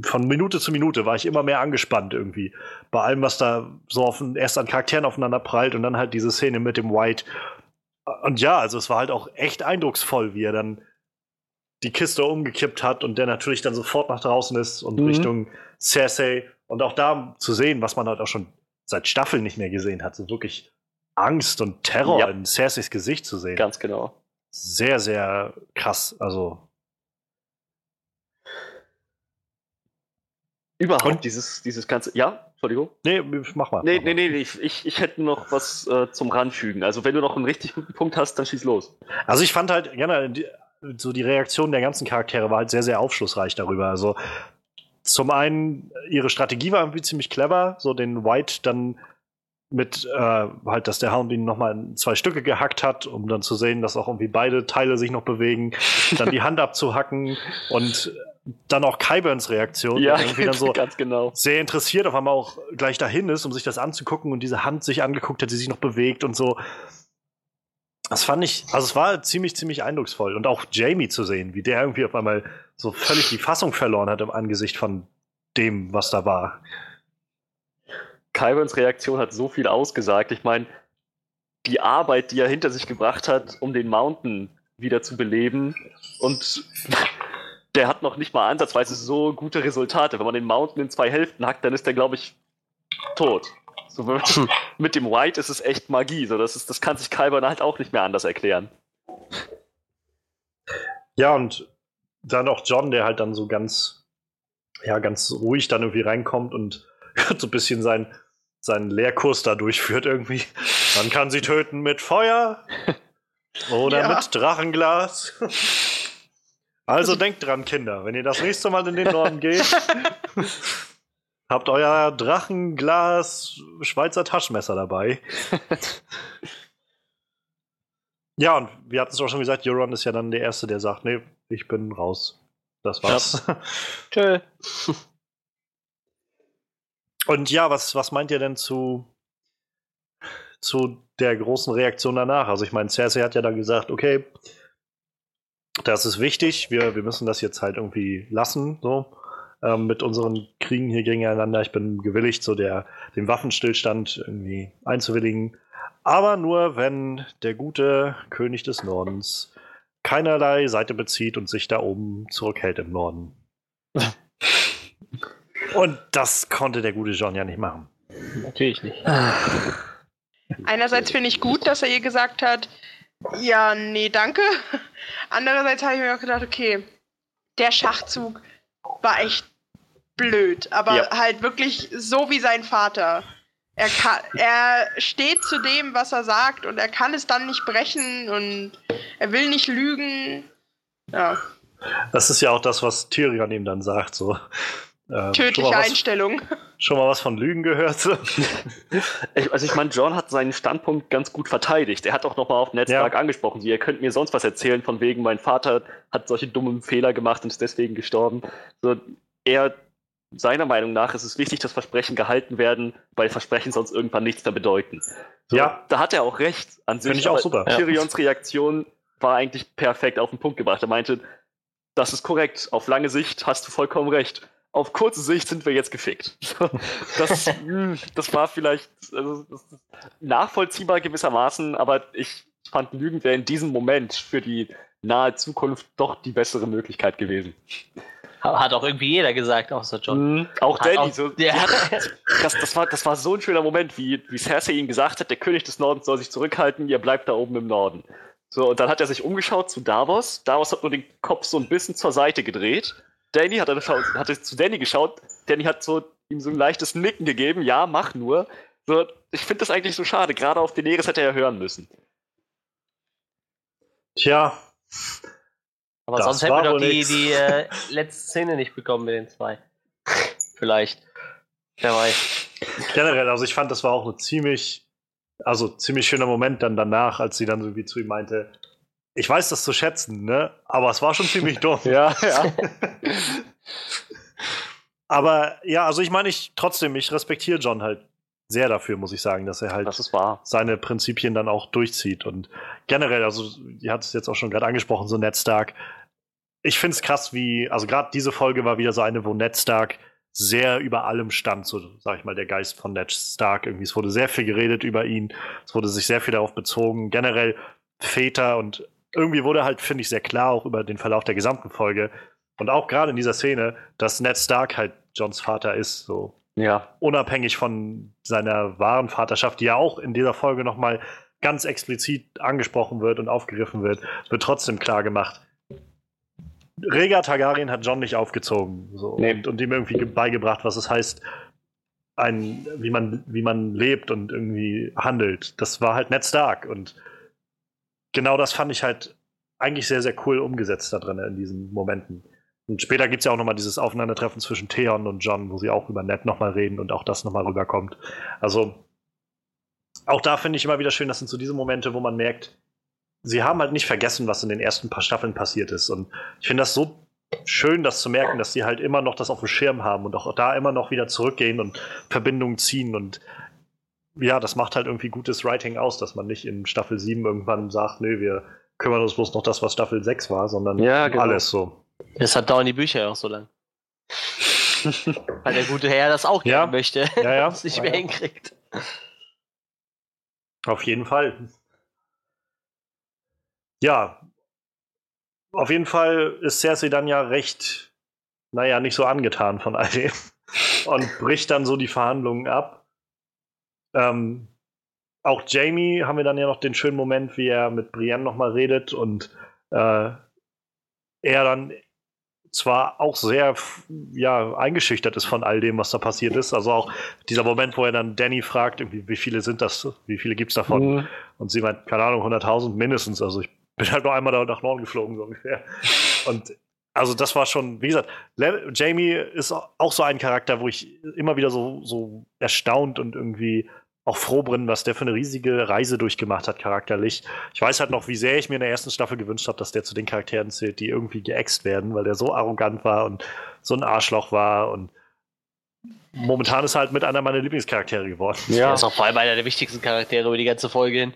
von Minute zu Minute war ich immer mehr angespannt irgendwie. Bei allem, was da so auf, erst an Charakteren aufeinander prallt und dann halt diese Szene mit dem White. Und ja, also es war halt auch echt eindrucksvoll, wie er dann die Kiste umgekippt hat und der natürlich dann sofort nach draußen ist und Mhm. Richtung Cersei. Und auch da zu sehen, was man halt auch schon seit Staffeln nicht mehr gesehen hat, so wirklich Angst und Terror Ja. in Cerseis Gesicht zu sehen. Ganz genau. Sehr, sehr krass. Also, Überhaupt Und- dieses, dieses ganze. Ja, Entschuldigung. nee, mach mal. Nee, mach nee, mal. nee, ich, ich, ich hätte noch was äh, zum Ranfügen. Also, wenn du noch einen richtig guten Punkt hast, dann schieß los. Also ich fand halt generell die, so die Reaktion der ganzen Charaktere war halt sehr, sehr aufschlussreich darüber. Also zum einen, ihre Strategie war irgendwie ziemlich clever, so den White dann mit äh, halt, dass der Hound ihn nochmal in zwei Stücke gehackt hat, um dann zu sehen, dass auch irgendwie beide Teile sich noch bewegen, dann die (laughs) Hand abzuhacken und dann auch Kyburns Reaktion, der irgendwie dann (laughs) so ganz genau. sehr interessiert auf einmal auch gleich dahin ist, um sich das anzugucken und diese Hand sich angeguckt hat, die sich noch bewegt und so. Das fand ich, also es war ziemlich, ziemlich eindrucksvoll. Und auch Jamie zu sehen, wie der irgendwie auf einmal so völlig die Fassung verloren hat im Angesicht von dem, was da war. Kyburns Reaktion hat so viel ausgesagt. Ich meine, die Arbeit, die er hinter sich gebracht hat, um den Mountain wieder zu beleben. Und der hat noch nicht mal ansatzweise so gute Resultate. Wenn man den Mountain in zwei Hälften hackt, dann ist der, glaube ich, tot. So, wenn- (laughs) mit dem White ist es echt Magie. So, das, ist, das kann sich Kyburn halt auch nicht mehr anders erklären. Ja, und dann auch John, der halt dann so ganz, ja, ganz ruhig dann irgendwie reinkommt und (laughs) so ein bisschen sein, seinen Lehrkurs da durchführt irgendwie. Man kann sie töten mit Feuer (laughs) oder Ja. mit Drachenglas. Also denkt dran, Kinder, wenn ihr das nächste Mal in den Norden (laughs) geht, habt euer Drachenglas Schweizer Taschenmesser dabei. (laughs) Ja, und wir hatten es auch schon gesagt, Euron ist ja dann der Erste, der sagt, nee, ich bin raus. Das war's. Ja. (laughs) Tschö. Und ja, was, was meint ihr denn zu, zu der großen Reaktion danach? Also ich meine, Cersei hat ja dann gesagt, okay, das ist wichtig, wir, wir müssen das jetzt halt irgendwie lassen, so, ähm, mit unseren Kriegen hier gegeneinander. Ich bin gewilligt, so der, den Waffenstillstand irgendwie einzuwilligen. Aber nur, wenn der gute König des Nordens keinerlei Seite bezieht und sich da oben zurückhält im Norden. (laughs) und das konnte der gute John ja nicht machen. Natürlich nicht. Einerseits finde ich gut, dass er ihr gesagt hat, ja, nee, danke. Andererseits habe ich mir auch gedacht, okay, der Schachzug war echt blöd, aber ja. halt wirklich so wie sein Vater. Er, kann, er steht zu dem, was er sagt und er kann es dann nicht brechen und er will nicht lügen. Ja. Das ist ja auch das, was Tyrion ihm dann sagt. So. Ähm, Tödliche was, Einstellung. Schon mal was von Lügen gehört? (laughs) ich, also ich meine, John hat seinen Standpunkt ganz gut verteidigt. Er hat auch nochmal auf Netzwerk ja. angesprochen, ihr könnt mir sonst was erzählen, von wegen, mein Vater hat solche dummen Fehler gemacht und ist deswegen gestorben. So, er, seiner Meinung nach ist es wichtig, dass Versprechen gehalten werden, weil Versprechen sonst irgendwann nichts mehr bedeuten. So, ja. Da hat er auch recht an sich. Finde ich auch super. Tyrions ja. Reaktion war eigentlich perfekt auf den Punkt gebracht. Er meinte, das ist korrekt, auf lange Sicht hast du vollkommen recht auf kurze Sicht sind wir jetzt gefickt. Das, (laughs) hm, das war vielleicht also, das nachvollziehbar gewissermaßen, aber ich fand Lügen wäre in diesem Moment für die nahe Zukunft doch die bessere Möglichkeit gewesen. Hat auch irgendwie jeder gesagt, außer John. Mhm, auch Danny. Auch, so, ja. das, das, war, das war so ein schöner Moment, wie, wie Cersei ihm gesagt hat, der König des Nordens soll sich zurückhalten, ihr bleibt da oben im Norden. So, und dann hat er sich umgeschaut zu Davos. Davos hat nur den Kopf so ein bisschen zur Seite gedreht Danny hat, schaut, hat zu Danny geschaut. Danny hat so ihm so ein leichtes Nicken gegeben. Ja, mach nur. So, ich finde das eigentlich so schade. Gerade auf Daenerys hätte er ja hören müssen. Tja. Aber sonst hätten wir doch die, die äh, letzte Szene nicht bekommen mit den zwei. Vielleicht. Wer weiß. Generell, also ich fand, das war auch ein ziemlich, also ziemlich schöner Moment dann danach, als sie dann so wie zu ihm meinte, ich weiß das zu schätzen, ne? Aber es war schon ziemlich (laughs) dumm. ja, ja. (laughs) Aber ja, also ich meine, ich trotzdem, ich respektiere John halt sehr dafür, muss ich sagen, dass er halt das seine Prinzipien dann auch durchzieht. Und generell, also, ihr habt es jetzt auch schon gerade angesprochen, so Ned Stark. Ich finde es krass, wie, also gerade diese Folge war wieder so eine, wo Ned Stark sehr über allem stand, so sag ich mal, der Geist von Ned Stark. Irgendwie, es wurde sehr viel geredet über ihn, es wurde sich sehr viel darauf bezogen. Generell Väter und irgendwie wurde halt, finde ich, sehr klar auch über den Verlauf der gesamten Folge und auch gerade in dieser Szene, dass Ned Stark halt Johns Vater ist, so. Ja. Unabhängig von seiner wahren Vaterschaft, die ja auch in dieser Folge nochmal ganz explizit angesprochen wird und aufgegriffen wird, wird trotzdem klar gemacht. Rega Targaryen hat John nicht aufgezogen so, nee. und, und ihm irgendwie beigebracht, was es heißt, ein, wie, man, wie man lebt und irgendwie handelt. Das war halt Ned Stark und genau das fand ich halt eigentlich sehr, sehr cool umgesetzt da drin in diesen Momenten. Und später gibt es ja auch nochmal dieses Aufeinandertreffen zwischen Theon und John, wo sie auch über Ned nochmal reden und auch das nochmal rüberkommt. Also, auch da finde ich immer wieder schön, das sind so diese Momente, wo man merkt, sie haben halt nicht vergessen, was in den ersten paar Staffeln passiert ist. Und ich finde das so schön, das zu merken, dass sie halt immer noch das auf dem Schirm haben und auch da immer noch wieder zurückgehen und Verbindungen ziehen und ja, das macht halt irgendwie gutes Writing aus, dass man nicht in Staffel 7 irgendwann sagt, nö, wir kümmern uns bloß noch das, was Staffel 6 war, sondern ja, genau. alles so. Das dauern die Bücher auch so lang. (laughs) Weil der gute Herr das auch gerne ja. möchte, ja, ja. (laughs) es nicht mehr hinkriegt. Auf jeden Fall. Ja. Auf jeden Fall ist Cersei dann ja recht, naja, nicht so angetan von all dem (laughs) und bricht dann so die Verhandlungen ab ähm, auch Jamie haben wir dann ja noch den schönen Moment, wie er mit Brienne nochmal redet und äh, er dann zwar auch sehr ja, eingeschüchtert ist von all dem, was da passiert ist. Also auch dieser Moment, wo er dann Danny fragt, wie viele sind das, wie viele gibt es davon? Mhm. Und sie meint, keine Ahnung, 100.000 mindestens. Also ich bin halt nur einmal da nach Norden geflogen, so ungefähr. Und also das war schon, wie gesagt, Jamie ist auch so ein Charakter, wo ich immer wieder so, so erstaunt und irgendwie auch froh bin, was der für eine riesige Reise durchgemacht hat, charakterlich. Ich weiß halt noch, wie sehr ich mir in der ersten Staffel gewünscht habe, dass der zu den Charakteren zählt, die irgendwie geäxt werden, weil der so arrogant war und so ein Arschloch war und momentan ist er halt mit einer meiner Lieblingscharaktere geworden. Ja, er ist auch vor allem einer der wichtigsten Charaktere über die ganze Folge hin.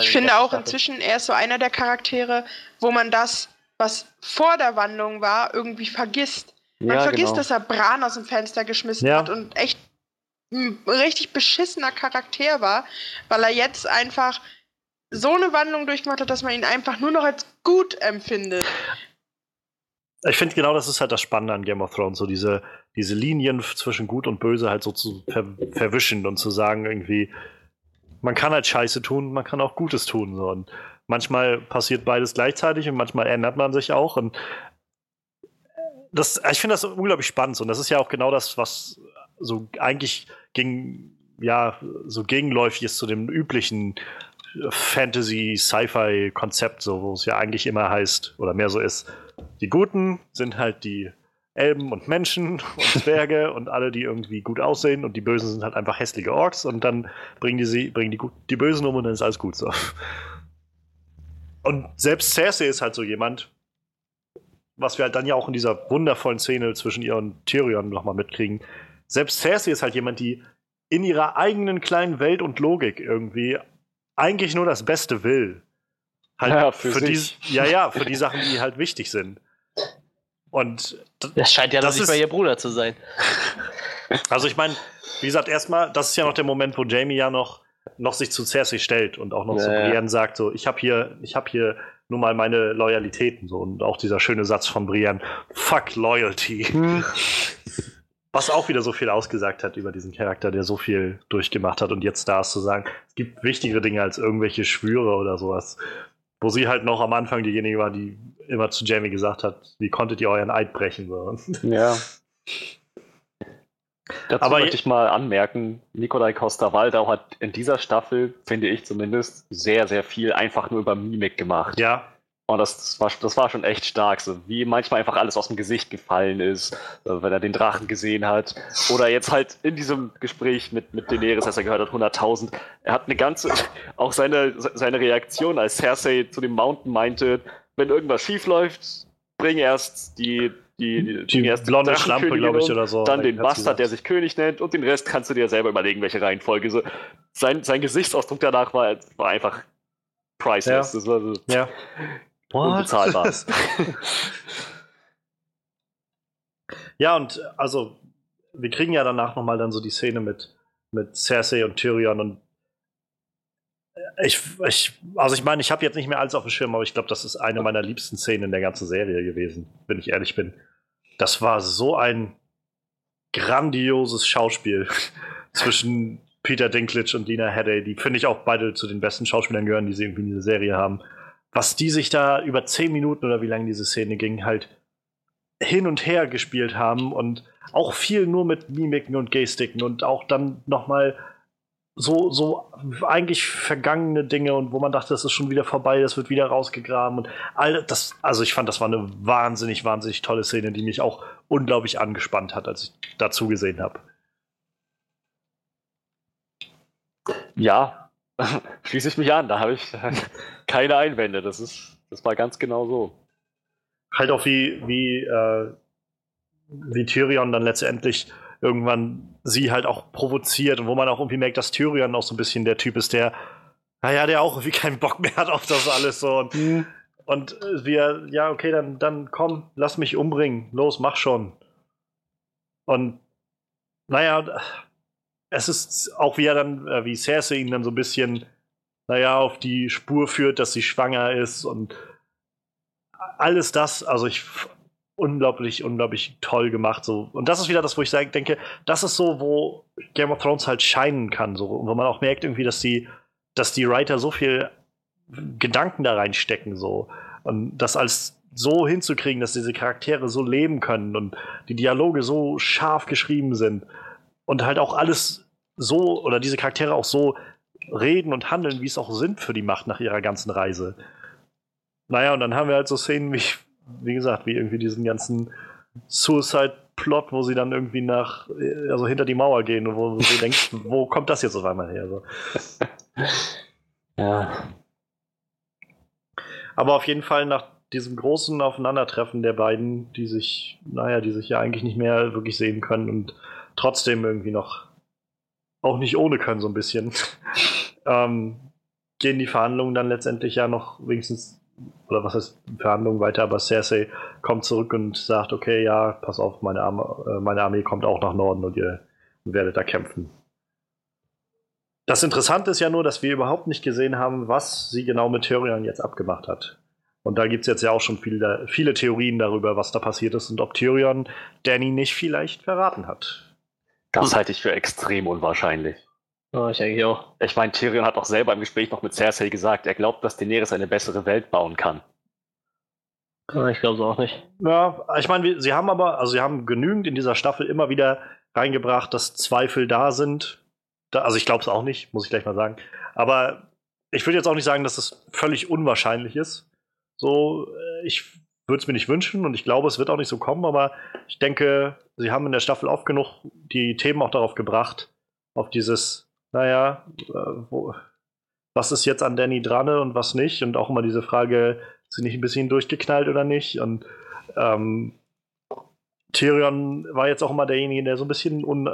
Ich finde auch inzwischen, er ist so einer der Charaktere, wo man das, was vor der Wandlung war, irgendwie vergisst. Man ja, vergisst, genau. dass er Bran aus dem Fenster geschmissen ja. hat und echt richtig beschissener Charakter war, weil er jetzt einfach so eine Wandlung durchgemacht hat, dass man ihn einfach nur noch als gut empfindet. Ich finde genau das ist halt das Spannende an Game of Thrones, so diese, diese Linien zwischen Gut und Böse halt so zu ver verwischen und zu sagen, irgendwie, man kann halt Scheiße tun, man kann auch Gutes tun. So. Und manchmal passiert beides gleichzeitig und manchmal ändert man sich auch. Und das, ich finde das unglaublich spannend. Und das ist ja auch genau das, was so eigentlich gegen, ja, so gegenläufig ist zu dem üblichen Fantasy-Sci-Fi-Konzept, so, wo es ja eigentlich immer heißt, oder mehr so ist, die Guten sind halt die Elben und Menschen (laughs) und Zwerge und alle, die irgendwie gut aussehen und die Bösen sind halt einfach hässliche Orks und dann bringen die, sie, bringen die, die Bösen um und dann ist alles gut so. Und selbst Cersei ist halt so jemand, was wir halt dann ja auch in dieser wundervollen Szene zwischen ihr und Tyrion nochmal mitkriegen, selbst Cersei ist halt jemand, die in ihrer eigenen kleinen Welt und Logik irgendwie eigentlich nur das Beste will. Halt ja, für, für die, ja, ja, für die Sachen, die halt wichtig sind. Und das scheint ja das nicht bei ihr Bruder zu sein. (laughs) Also ich meine, wie gesagt, erstmal, das ist ja noch der Moment, wo Jamie ja noch, noch sich zu Cersei stellt und auch noch ja, zu Brienne sagt, so, ich habe hier, ich habe hier nur mal meine Loyalitäten so und auch dieser schöne Satz von Brienne, fuck Loyalty. Hm. (laughs) Was auch wieder so viel ausgesagt hat über diesen Charakter, der so viel durchgemacht hat und jetzt da ist zu sagen, es gibt wichtigere Dinge als irgendwelche Schwüre oder sowas. Wo sie halt noch am Anfang diejenige war, die immer zu Jamie gesagt hat, wie konntet ihr euren Eid brechen? So. Ja. (laughs) Dazu Aber möchte ich mal anmerken, Nikolai Costa-Waldau hat in dieser Staffel, finde ich zumindest, sehr, sehr viel einfach nur über Mimik gemacht. Ja. Und das, das, war, das war schon echt stark, so wie manchmal einfach alles aus dem Gesicht gefallen ist, wenn er den Drachen gesehen hat. Oder jetzt halt in diesem Gespräch mit, mit Daenerys, als er gehört hat, 100.000. Er hat eine ganze, (laughs) auch seine, seine Reaktion, als Cersei zu dem Mountain meinte, wenn irgendwas schief läuft, bring erst die, die, die, die erst blonde Schlampe, glaube ich, oder so. Dann den Bastard, der sich König nennt, und den Rest kannst du dir selber überlegen, welche Reihenfolge. So, sein, sein Gesichtsausdruck danach war, war einfach priceless. Ja. Das war so, ja. Unbezahlbar. (laughs) ja, und also, wir kriegen ja danach nochmal dann so die Szene mit, mit Cersei und Tyrion und ich, ich, also ich meine, ich habe jetzt nicht mehr alles auf dem Schirm, aber ich glaube, das ist eine meiner liebsten Szenen in der ganzen Serie gewesen, wenn ich ehrlich bin. Das war so ein grandioses Schauspiel (laughs) zwischen Peter Dinklage und Lina Headey, die finde ich auch beide zu den besten Schauspielern gehören, die sie irgendwie in dieser Serie haben was die sich da über zehn Minuten oder wie lange diese Szene ging, halt hin und her gespielt haben und auch viel nur mit Mimiken und Gestiken und auch dann nochmal so, so eigentlich vergangene Dinge und wo man dachte, das ist schon wieder vorbei, das wird wieder rausgegraben und all das, also ich fand, das war eine wahnsinnig, wahnsinnig tolle Szene, die mich auch unglaublich angespannt hat, als ich dazu gesehen habe. Ja, (laughs) Schließe ich mich an, da habe ich keine Einwände. Das ist, das war ganz genau so. Halt auch wie, wie, äh, wie Tyrion dann letztendlich irgendwann sie halt auch provoziert und wo man auch irgendwie merkt, dass Tyrion auch so ein bisschen der Typ ist, der, naja, der auch irgendwie keinen Bock mehr hat auf das alles so. Und, mhm. und wir, ja, okay, dann, dann komm, lass mich umbringen. Los, mach schon. Und naja, es ist auch wie er dann, äh, wie Cersei ihn dann so ein bisschen, naja, auf die Spur führt, dass sie schwanger ist und alles das, also ich unglaublich, unglaublich toll gemacht. So. Und das ist wieder das, wo ich sage, denke, das ist so, wo Game of Thrones halt scheinen kann, so, wo man auch merkt irgendwie, dass die, dass die Writer so viel Gedanken da reinstecken, so. Und das als so hinzukriegen, dass diese Charaktere so leben können und die Dialoge so scharf geschrieben sind und halt auch alles so oder diese Charaktere auch so reden und handeln, wie es auch sind für die Macht nach ihrer ganzen Reise. Naja, und dann haben wir halt so Szenen wie, wie gesagt, wie irgendwie diesen ganzen Suicide Plot, wo sie dann irgendwie nach, also hinter die Mauer gehen und wo du (laughs) denkst, wo kommt das jetzt auf einmal her? So. (laughs) Ja. Aber auf jeden Fall nach diesem großen Aufeinandertreffen der beiden, die sich, naja, die sich ja eigentlich nicht mehr wirklich sehen können und trotzdem irgendwie noch auch nicht ohne können, so ein bisschen, (laughs) ähm, gehen die Verhandlungen dann letztendlich ja noch wenigstens, oder was heißt Verhandlungen weiter, aber Cersei kommt zurück und sagt, okay, ja, pass auf, meine, Arme, äh, meine Armee kommt auch nach Norden und ihr werdet da kämpfen. Das Interessante ist ja nur, dass wir überhaupt nicht gesehen haben, was sie genau mit Tyrion jetzt abgemacht hat. Und da gibt es jetzt ja auch schon viele, viele Theorien darüber, was da passiert ist und ob Tyrion Danny nicht vielleicht verraten hat. Das halte ich für extrem unwahrscheinlich. Oh, ich eigentlich auch. Ich meine, Tyrion hat auch selber im Gespräch noch mit Cersei gesagt, er glaubt, dass Daenerys eine bessere Welt bauen kann. Ich glaube es auch nicht. Ja, ich meine, sie haben aber, also sie haben genügend in dieser Staffel immer wieder reingebracht, dass Zweifel da sind. Da, also ich glaube es auch nicht, muss ich gleich mal sagen. Aber ich würde jetzt auch nicht sagen, dass es völlig unwahrscheinlich ist. So, äh, ich würde es mir nicht wünschen und ich glaube, es wird auch nicht so kommen, aber ich denke, sie haben in der Staffel oft genug die Themen auch darauf gebracht, auf dieses, naja, äh, wo, was ist jetzt an Danny dran und was nicht? Und auch immer diese Frage, sie nicht ein bisschen durchgeknallt oder nicht? Und ähm, Tyrion war jetzt auch immer derjenige, der so ein bisschen un,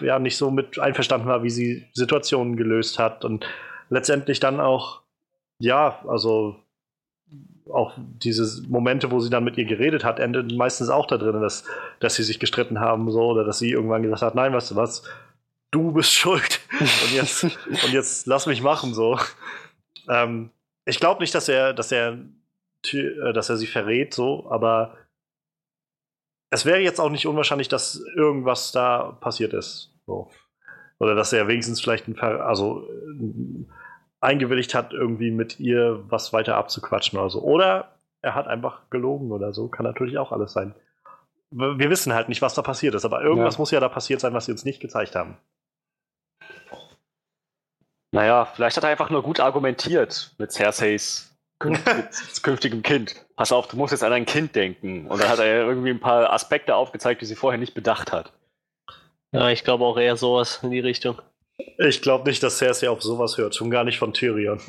ja, nicht so mit einverstanden war, wie sie Situationen gelöst hat. Und letztendlich dann auch, ja, also auch diese Momente, wo sie dann mit ihr geredet hat, enden meistens auch da drin, dass, dass sie sich gestritten haben, so, oder dass sie irgendwann gesagt hat, nein, weißt du was, du bist (laughs) schuld. und jetzt, und jetzt lass mich machen, so. Ähm, ich glaube nicht, dass er, dass er, äh, dass er sie verrät, so, aber es wäre jetzt auch nicht unwahrscheinlich, dass irgendwas da passiert ist. So. Oder dass er wenigstens vielleicht ein, also, ein eingewilligt hat, irgendwie mit ihr was weiter abzuquatschen oder so. Oder er hat einfach gelogen oder so. Kann natürlich auch alles sein. Wir wissen halt nicht, was da passiert ist, aber irgendwas ja. muss ja da passiert sein, was sie uns nicht gezeigt haben. Naja, vielleicht hat er einfach nur gut argumentiert mit Cerseis (laughs) künftigem Kind. Pass auf, du musst jetzt an dein Kind denken. Und dann hat er irgendwie ein paar Aspekte aufgezeigt, die sie vorher nicht bedacht hat. Ja, ich glaube auch eher sowas in die Richtung. Ich glaube nicht, dass Cersei auf sowas hört, schon gar nicht von Tyrion.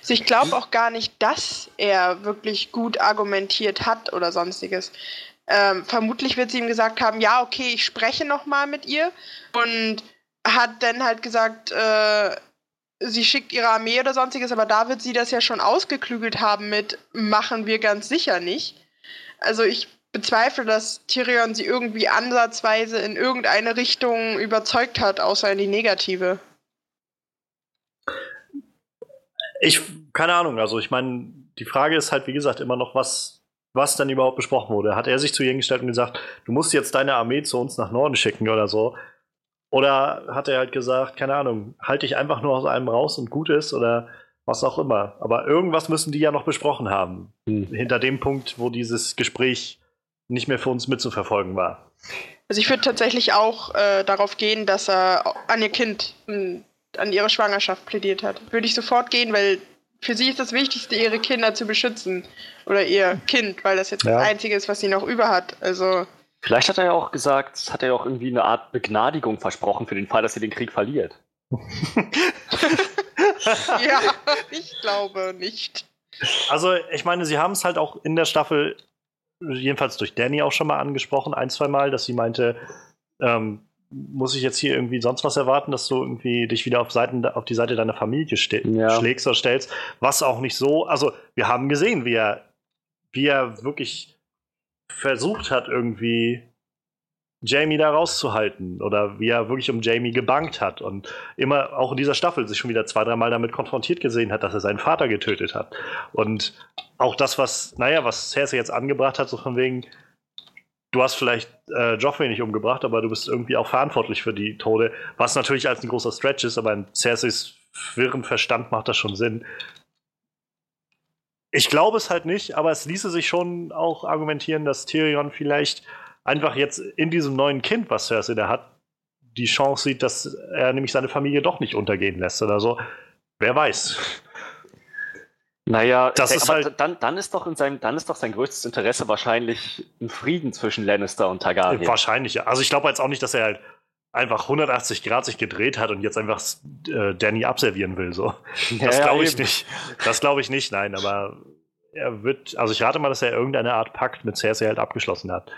Also ich glaube auch gar nicht, dass er wirklich gut argumentiert hat oder sonstiges. Ähm, vermutlich wird sie ihm gesagt haben, ja, okay, ich spreche noch mal mit ihr und hat dann halt gesagt, äh, sie schickt ihre Armee oder sonstiges, aber da wird sie das ja schon ausgeklügelt haben mit machen wir ganz sicher nicht. Also ich bezweifle, dass Tyrion sie irgendwie ansatzweise in irgendeine Richtung überzeugt hat, außer in die negative. Ich, keine Ahnung, also ich meine, die Frage ist halt, wie gesagt, immer noch, was, was dann überhaupt besprochen wurde. Hat er sich zu ihr gestellt und gesagt, du musst jetzt deine Armee zu uns nach Norden schicken oder so? Oder hat er halt gesagt, keine Ahnung, halte dich einfach nur aus einem raus und gut ist oder was auch immer. Aber irgendwas müssen die ja noch besprochen haben. Hm. Hinter dem Punkt, wo dieses Gespräch nicht mehr für uns mitzuverfolgen war. Also ich würde tatsächlich auch äh, darauf gehen, dass er an ihr Kind, an ihre Schwangerschaft plädiert hat. Würde ich sofort gehen, weil für sie ist das Wichtigste, ihre Kinder zu beschützen. Oder ihr Kind, weil das jetzt ja. das Einzige ist, was sie noch über hat. Also. Vielleicht hat er ja auch gesagt, hat er ja auch irgendwie eine Art Begnadigung versprochen für den Fall, dass sie den Krieg verliert. (laughs) ja, ich glaube nicht. Also, ich meine, sie haben es halt auch in der Staffel jedenfalls durch Danny auch schon mal angesprochen, ein, zwei Mal, dass sie meinte, ähm, muss ich jetzt hier irgendwie sonst was erwarten, dass du irgendwie dich wieder auf, Seiten, auf die Seite deiner Familie ja. schlägst oder stellst, was auch nicht so, also wir haben gesehen, wie er, wie er wirklich versucht hat, irgendwie Jamie da rauszuhalten oder wie er wirklich um Jamie gebankt hat und immer auch in dieser Staffel sich schon wieder zwei, dreimal damit konfrontiert gesehen hat, dass er seinen Vater getötet hat. Und auch das, was, naja, was Cersei jetzt angebracht hat, so von wegen, du hast vielleicht äh, Joffrey nicht umgebracht, aber du bist irgendwie auch verantwortlich für die Tode, was natürlich als ein großer Stretch ist, aber in Cerseis wirren Verstand macht das schon Sinn. Ich glaube es halt nicht, aber es ließe sich schon auch argumentieren, dass Tyrion vielleicht einfach jetzt in diesem neuen Kind, was Cersei da hat, die Chance sieht, dass er nämlich seine Familie doch nicht untergehen lässt oder so. Wer weiß. Naja, Das der- ist aber halt- dann, dann, ist doch in seinem, dann ist doch sein größtes Interesse wahrscheinlich ein Frieden zwischen Lannister und Targaryen. Wahrscheinlich, ja. Also ich glaube jetzt auch nicht, dass er halt einfach 180 Grad sich gedreht hat und jetzt einfach äh, Danny abservieren will. So. (laughs) Das ja, glaube ich eben. nicht. Das glaube ich nicht, nein, aber er wird, also ich rate mal, dass er irgendeine Art Pakt mit Cersei halt abgeschlossen hat.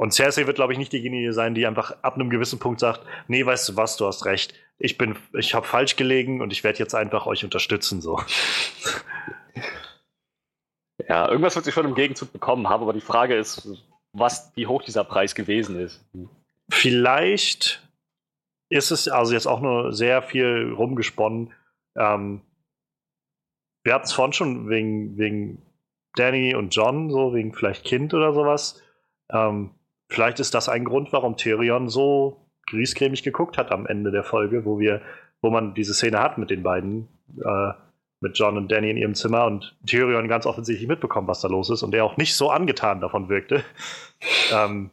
Und Cersei wird, glaube ich, nicht diejenige sein, die einfach ab einem gewissen Punkt sagt, nee, weißt du was, du hast recht. Ich bin, ich habe falsch gelegen und ich werde jetzt einfach euch unterstützen. So. Ja, irgendwas wird sie schon im Gegenzug bekommen haben, aber die Frage ist, was, wie hoch dieser Preis gewesen ist. Vielleicht ist es also jetzt auch nur sehr viel rumgesponnen. Ähm, wir hatten es vorhin schon wegen, wegen Danny und John, so wegen vielleicht Kind oder sowas. Ähm, vielleicht ist das ein Grund, warum Tyrion so griesgrämig geguckt hat am Ende der Folge, wo wir, wo man diese Szene hat mit den beiden, äh, mit John und Danny in ihrem Zimmer und Tyrion ganz offensichtlich mitbekommen, was da los ist und er auch nicht so angetan davon wirkte. (laughs) ähm,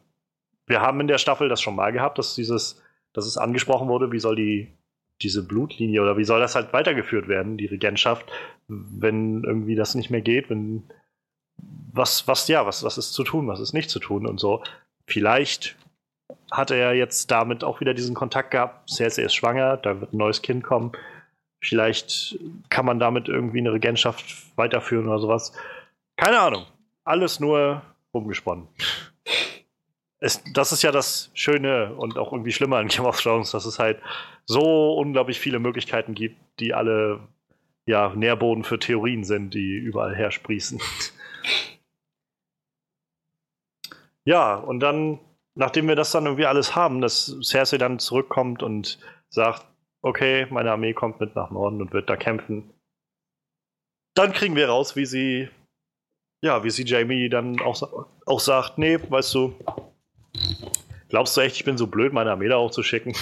wir haben in der Staffel das schon mal gehabt, dass dieses, dass es angesprochen wurde, wie soll die diese Blutlinie oder wie soll das halt weitergeführt werden, die Regentschaft, wenn irgendwie das nicht mehr geht, wenn was, was, ja, was, was ist zu tun, was ist nicht zu tun und so. Vielleicht hat er jetzt damit auch wieder diesen Kontakt gehabt. Cersei ist schwanger, da wird ein neues Kind kommen. Vielleicht kann man damit irgendwie eine Regentschaft weiterführen oder sowas. Keine Ahnung. Alles nur rumgesponnen. Es, das ist ja das Schöne und auch irgendwie Schlimme an Game of Thrones, dass es halt so unglaublich viele Möglichkeiten gibt, die alle ja, Nährboden für Theorien sind, die überall her ja, und dann, nachdem wir das dann irgendwie alles haben, dass Cersei dann zurückkommt und sagt, okay, meine Armee kommt mit nach Norden und wird da kämpfen, dann kriegen wir raus, wie sie, ja, wie sie Jamie dann auch, auch sagt, nee, weißt du, glaubst du echt, ich bin so blöd, meine Armee da auch zu schicken?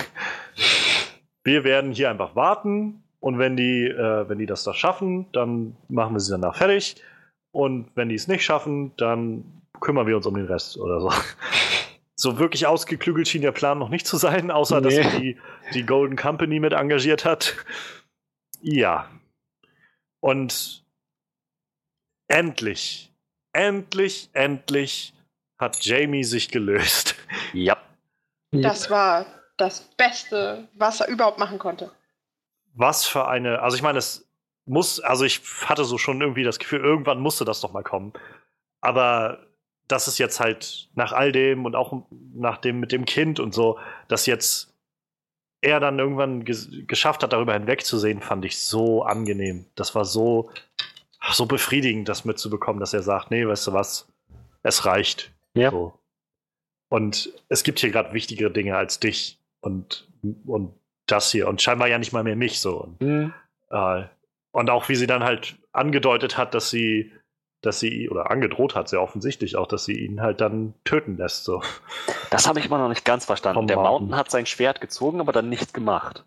Wir werden hier einfach warten und wenn die, äh, wenn die das da schaffen, dann machen wir sie danach fertig. Und wenn die es nicht schaffen, dann kümmern wir uns um den Rest oder so. (laughs) So wirklich ausgeklügelt schien der Plan noch nicht zu sein, außer dass Nee. sie die, die Golden Company mit engagiert hat. Ja. Und endlich, endlich, endlich hat Jamie sich gelöst. Ja. Das war das Beste, was er überhaupt machen konnte. was für eine, also ich meine, es muss, also ich hatte so schon irgendwie das Gefühl, irgendwann musste das doch mal kommen. Aber das ist jetzt halt nach all dem und auch nach dem mit dem Kind und so, dass jetzt er dann irgendwann ges geschafft hat, darüber hinwegzusehen, fand ich so angenehm. Das war so, so befriedigend, das mitzubekommen, dass er sagt, nee, weißt du was, es reicht. Ja. So. Und es gibt hier gerade wichtigere Dinge als dich und, und das hier und scheinbar ja nicht mal mehr mich so. Und, Hm. äh, und auch wie sie dann halt angedeutet hat, dass sie, dass sie, oder angedroht hat, sehr offensichtlich auch, dass sie ihn halt dann töten lässt. So. Das habe ich immer noch nicht ganz verstanden. Vom Der Mountain. Mountain hat sein Schwert gezogen, aber dann nicht gemacht.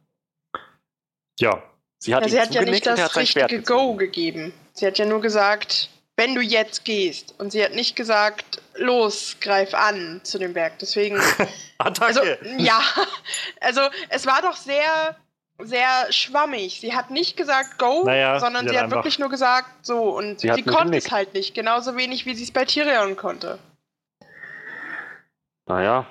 Ja, Sie hat Ja, ihm sie hat ja nicht das richtige. Go gegeben. Sie hat ja nur gesagt, wenn du jetzt gehst. Und sie hat nicht gesagt, los, greif an zu dem Berg. Deswegen, (laughs) also, Attacke! ja, (laughs) also es war doch sehr, sehr schwammig. Sie hat nicht gesagt, go, Naja, sondern sie sie hat wirklich nur gesagt, so. Und Sie sie, konnte es halt nicht. Genauso wenig, wie sie es bei Tyrion konnte. Naja,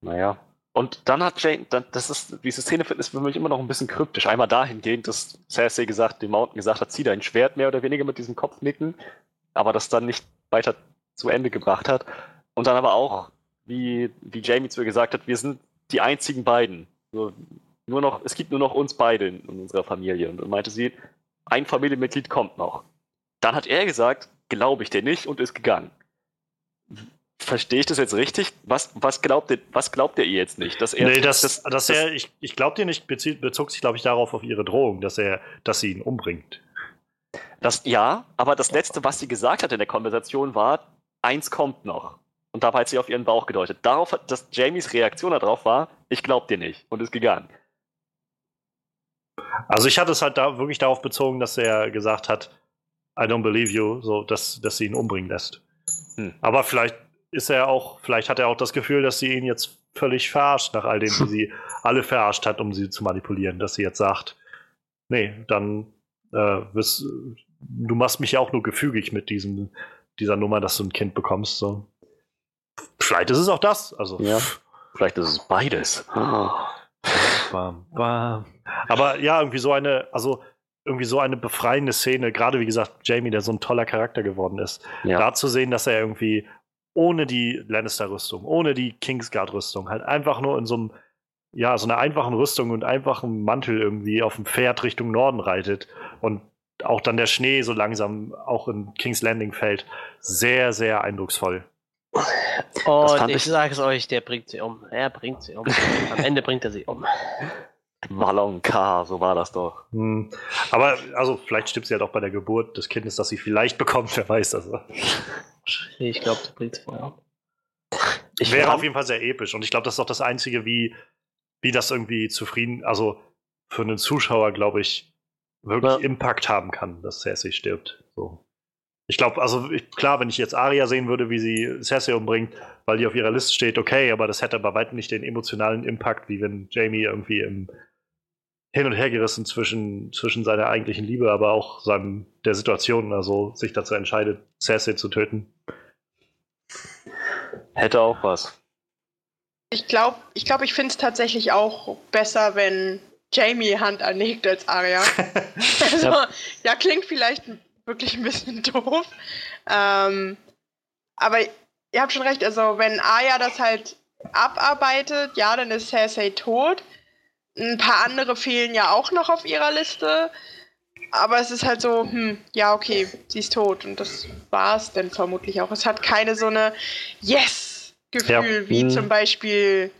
naja. Und dann hat Jane, dann, das ist, diese Szene ist für mich immer noch ein bisschen kryptisch. Einmal dahingehend, dass Cersei gesagt, dem Mountain gesagt hat, zieh dein Schwert mehr oder weniger mit diesem Kopfnicken, aber das dann nicht weiter zu Ende gebracht hat. Und dann aber auch, wie, wie Jamie zu ihr gesagt hat, wir sind die einzigen beiden. So, nur noch, es gibt nur noch uns beide in, in unserer Familie. Und dann meinte sie, ein Familienmitglied kommt noch. Dann hat er gesagt, glaube ich dir nicht und ist gegangen. Verstehe ich das jetzt richtig? Was, was, glaubt, ihr, was glaubt ihr ihr jetzt nicht? Dass er, nee, das, dass er, ich, ich glaube dir nicht, bezieht, bezog sich, glaube ich, darauf auf ihre Drohung, dass er, dass sie ihn umbringt. das, ja, aber das Letzte, was sie gesagt hat in der Konversation war, eins kommt noch. Und dabei hat sie auf ihren Bauch gedeutet. Darauf, hat- dass Jamies Reaktion darauf war, ich glaub dir nicht und ist gegangen. Also ich hatte es halt da wirklich darauf bezogen, dass er gesagt hat, I don't believe you, so dass, dass sie ihn umbringen lässt. Hm. Aber vielleicht ist er auch, vielleicht hat er auch das Gefühl, dass sie ihn jetzt völlig verarscht, nach all dem, wie (laughs) sie alle verarscht hat, um sie zu manipulieren, dass sie jetzt sagt, nee, dann äh, wirst, du machst mich ja auch nur gefügig mit diesem, dieser Nummer, dass du ein Kind bekommst. So. Vielleicht ist es auch das. Also, Ja. Vielleicht ist es beides. Ah. Bam, bam. Aber ja, irgendwie so eine, also irgendwie so eine befreiende Szene, gerade wie gesagt, Jamie, der so ein toller Charakter geworden ist, Ja. da zu sehen, dass er irgendwie ohne die Lannister-Rüstung, ohne die Kingsguard-Rüstung, halt einfach nur in so einem, ja, so einer einfachen Rüstung und einfachen Mantel irgendwie auf dem Pferd Richtung Norden reitet und auch dann der Schnee so langsam auch in King's Landing fällt. Sehr, sehr eindrucksvoll. Und ich ich- sage es euch, der bringt sie um. Er bringt sie um. Am Ende bringt er sie um. Malon K, so war das doch. Hm. Aber also vielleicht stirbt sie halt auch bei der Geburt des Kindes, das sie vielleicht bekommt, wer weiß das. Ich glaube, der bringt sie vorher um. Ich Wäre auf jeden Fall sehr episch. Und ich glaube, das ist auch das Einzige, wie, wie das irgendwie zufrieden, also für einen Zuschauer, glaube ich, wirklich Ja. Impact haben kann, dass Cersei stirbt. So. Ich glaube, also ich, klar, wenn ich jetzt Arya sehen würde, wie sie Cersei umbringt, weil die auf ihrer Liste steht, okay, aber das hätte bei weitem nicht den emotionalen Impact, wie wenn Jamie irgendwie im hin und her gerissen zwischen, zwischen seiner eigentlichen Liebe, aber auch seinem, der Situation, also sich dazu entscheidet, Cersei zu töten. Hätte auch was. Ich glaube, ich, glaub, ich finde es tatsächlich auch besser, wenn Jamie Hand anlegt als Arya. (laughs) also, ja, klingt vielleicht wirklich ein bisschen (laughs) doof. Ähm, aber ihr habt schon recht, also wenn Arya das halt abarbeitet, ja, dann ist Cersei tot. Ein paar andere fehlen ja auch noch auf ihrer Liste. Aber es ist halt so, hm, ja, okay, sie ist tot. Und das war es dann vermutlich auch. Es hat keine so eine Yes-Gefühl, Ja. wie Mhm. zum Beispiel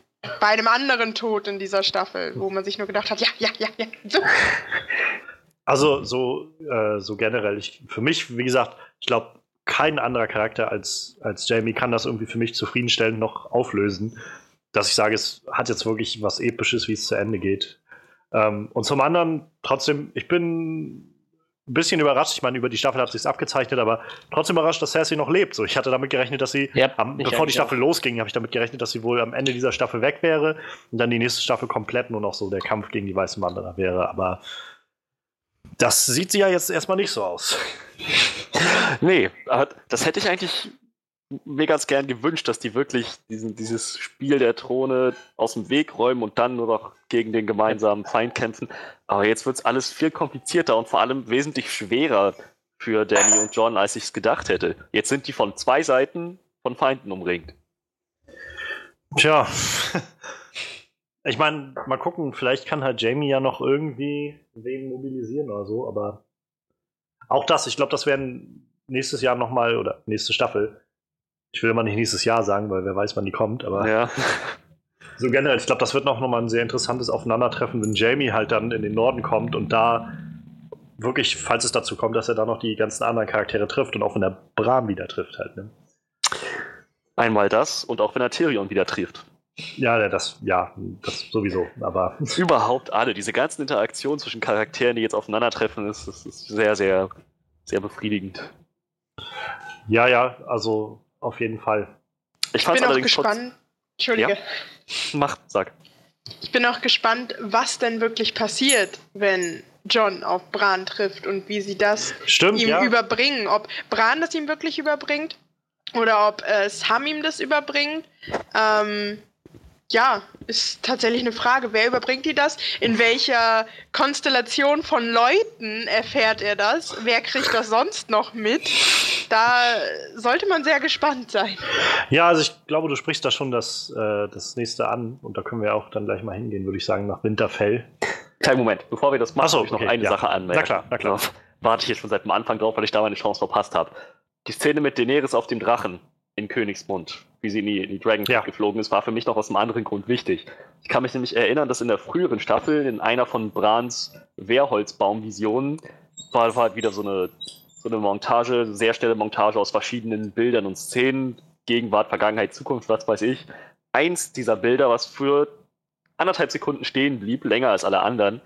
bei einem anderen Tod in dieser Staffel, wo man sich nur gedacht hat, ja, ja, ja, ja. So. (laughs) Also so, äh, so generell, ich, für mich, wie gesagt, ich glaube, kein anderer Charakter als, als Jamie kann das irgendwie für mich zufriedenstellend noch auflösen, dass ich sage, es hat jetzt wirklich was Episches, wie es zu Ende geht. Ähm, und zum anderen, trotzdem, ich bin ein bisschen überrascht. Ich meine, über die Staffel hat sich abgezeichnet, aber trotzdem überrascht, dass Cersei noch lebt. So, ich hatte damit gerechnet, dass sie, Ja, am, bevor die Staffel losging, habe ich damit gerechnet, dass sie wohl am Ende dieser Staffel weg wäre und dann die nächste Staffel komplett nur noch so der Kampf gegen die Weißen Wanderer wäre. Aber das sieht sie ja jetzt erstmal nicht so aus. (laughs) Nee, das hätte ich eigentlich mir ganz gern gewünscht, dass die wirklich diesen, dieses Spiel der Throne aus dem Weg räumen und dann nur noch gegen den gemeinsamen Feind kämpfen. Aber jetzt wird es alles viel komplizierter und vor allem wesentlich schwerer für Danny und John, als ich es gedacht hätte. Jetzt sind die von zwei Seiten von Feinden umringt. Tja. Ich meine, mal gucken, vielleicht kann halt Jamie ja noch irgendwie wen mobilisieren oder so, aber auch das, ich glaube, das werden nächstes Jahr nochmal, oder nächste Staffel. Ich will immer nicht nächstes Jahr sagen, weil wer weiß, wann die kommt, aber Ja. (laughs) so generell, ich glaube, das wird noch mal ein sehr interessantes Aufeinandertreffen, wenn Jamie halt dann in den Norden kommt und da wirklich, falls es dazu kommt, dass er da noch die ganzen anderen Charaktere trifft und auch wenn er Bram wieder trifft halt, ne? Einmal das und auch wenn er Tyrion wieder trifft. Ja, ja, das, ja, das sowieso, aber (laughs) Überhaupt alle, diese ganzen Interaktionen zwischen Charakteren, die jetzt aufeinandertreffen, ist, ist, ist sehr, sehr, sehr befriedigend. ja, ja, also auf jeden Fall. Ich Ich bin auch gespannt. Entschuldige. Mach, sag. Ich bin auch gespannt, was denn wirklich passiert, wenn John auf Bran trifft und wie sie das Stimmt, ihm ja. überbringen. Ob Bran das ihm wirklich überbringt oder ob äh, Sam ihm das überbringt. Ähm, ja, ist tatsächlich eine Frage. Wer überbringt die das? In welcher Konstellation von Leuten erfährt er das? Wer kriegt das sonst noch mit? Da sollte man sehr gespannt sein. Ja, also ich glaube, du sprichst da schon das, äh, das nächste an und da können wir auch dann gleich mal hingehen, würde ich sagen, nach Winterfell. Kleinen Moment, bevor wir das machen, Ach so, muss ich noch okay, eine ja. Sache anmerken. Na klar, na klar. Ja, Warte ich jetzt schon seit dem Anfang drauf, weil ich da meine Chance verpasst habe. Die Szene mit Daenerys auf dem Drachen in Königsmund, wie sie in die, in die Dragon Ja. geflogen ist, war für mich noch aus einem anderen Grund wichtig. Ich kann mich nämlich erinnern, dass in der früheren Staffel, in einer von Brans Wehrholzbaum-Visionen, war, war halt wieder so eine, so eine Montage, sehr schnelle Montage aus verschiedenen Bildern und Szenen, Gegenwart, Vergangenheit, Zukunft, was weiß ich. Eins dieser Bilder, was für anderthalb Sekunden stehen blieb, länger als alle anderen,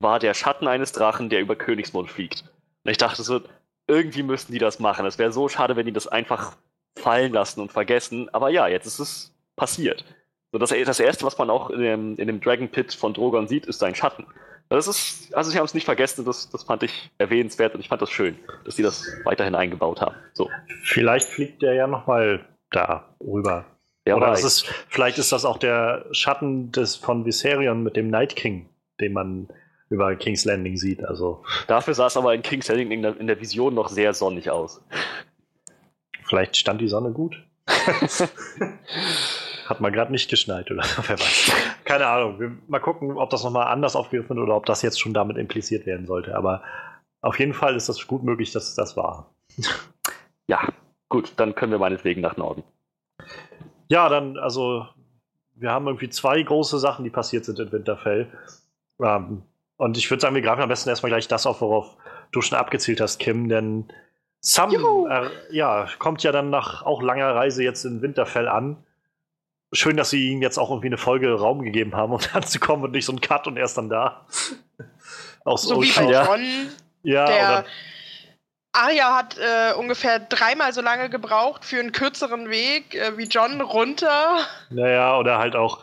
war der Schatten eines Drachen, der über Königsmund fliegt. Und ich dachte so, irgendwie müssten die das machen. Es wäre so schade, wenn die das einfach fallen lassen und vergessen. Aber ja, jetzt ist es passiert. So, das, das Erste, was man auch in dem, in dem Dragon Pit von Drogon sieht, ist sein Schatten. Das ist, also sie haben es nicht vergessen, das, das fand ich erwähnenswert und ich fand das schön, dass sie das weiterhin eingebaut haben. So. Vielleicht fliegt der ja nochmal da rüber. Wer Oder weiß. ist, vielleicht ist das auch der Schatten des, von Viserion mit dem Night King, den man über King's Landing sieht. Also Dafür sah es aber in King's Landing in der, in der Vision noch sehr sonnig aus. Vielleicht stand die Sonne gut. (laughs) Hat man gerade nicht geschneit oder so, (laughs) wer weiß. Keine Ahnung. Wir, mal gucken, ob das nochmal anders aufgegriffen wird oder ob das jetzt schon damit impliziert werden sollte. Aber auf jeden Fall ist das gut möglich, dass das war. (laughs) Ja, gut, dann können wir meinetwegen nach Norden. Ja, dann, also, wir haben irgendwie zwei große Sachen, die passiert sind in Winterfell. Ähm, und ich würde sagen, wir greifen am besten erstmal gleich das auf, worauf du schon abgezielt hast, Kim, denn Sam äh, ja, kommt ja dann nach auch langer Reise jetzt in Winterfell an. Schön, dass sie ihm jetzt auch irgendwie eine Folge Raum gegeben haben, um (laughs) anzukommen und nicht so ein Cut und er ist dann da. (laughs) Aus So wie bei. Ja. Ja, Der Arya hat äh, ungefähr dreimal so lange gebraucht für einen kürzeren Weg äh, wie John runter. naja, oder halt auch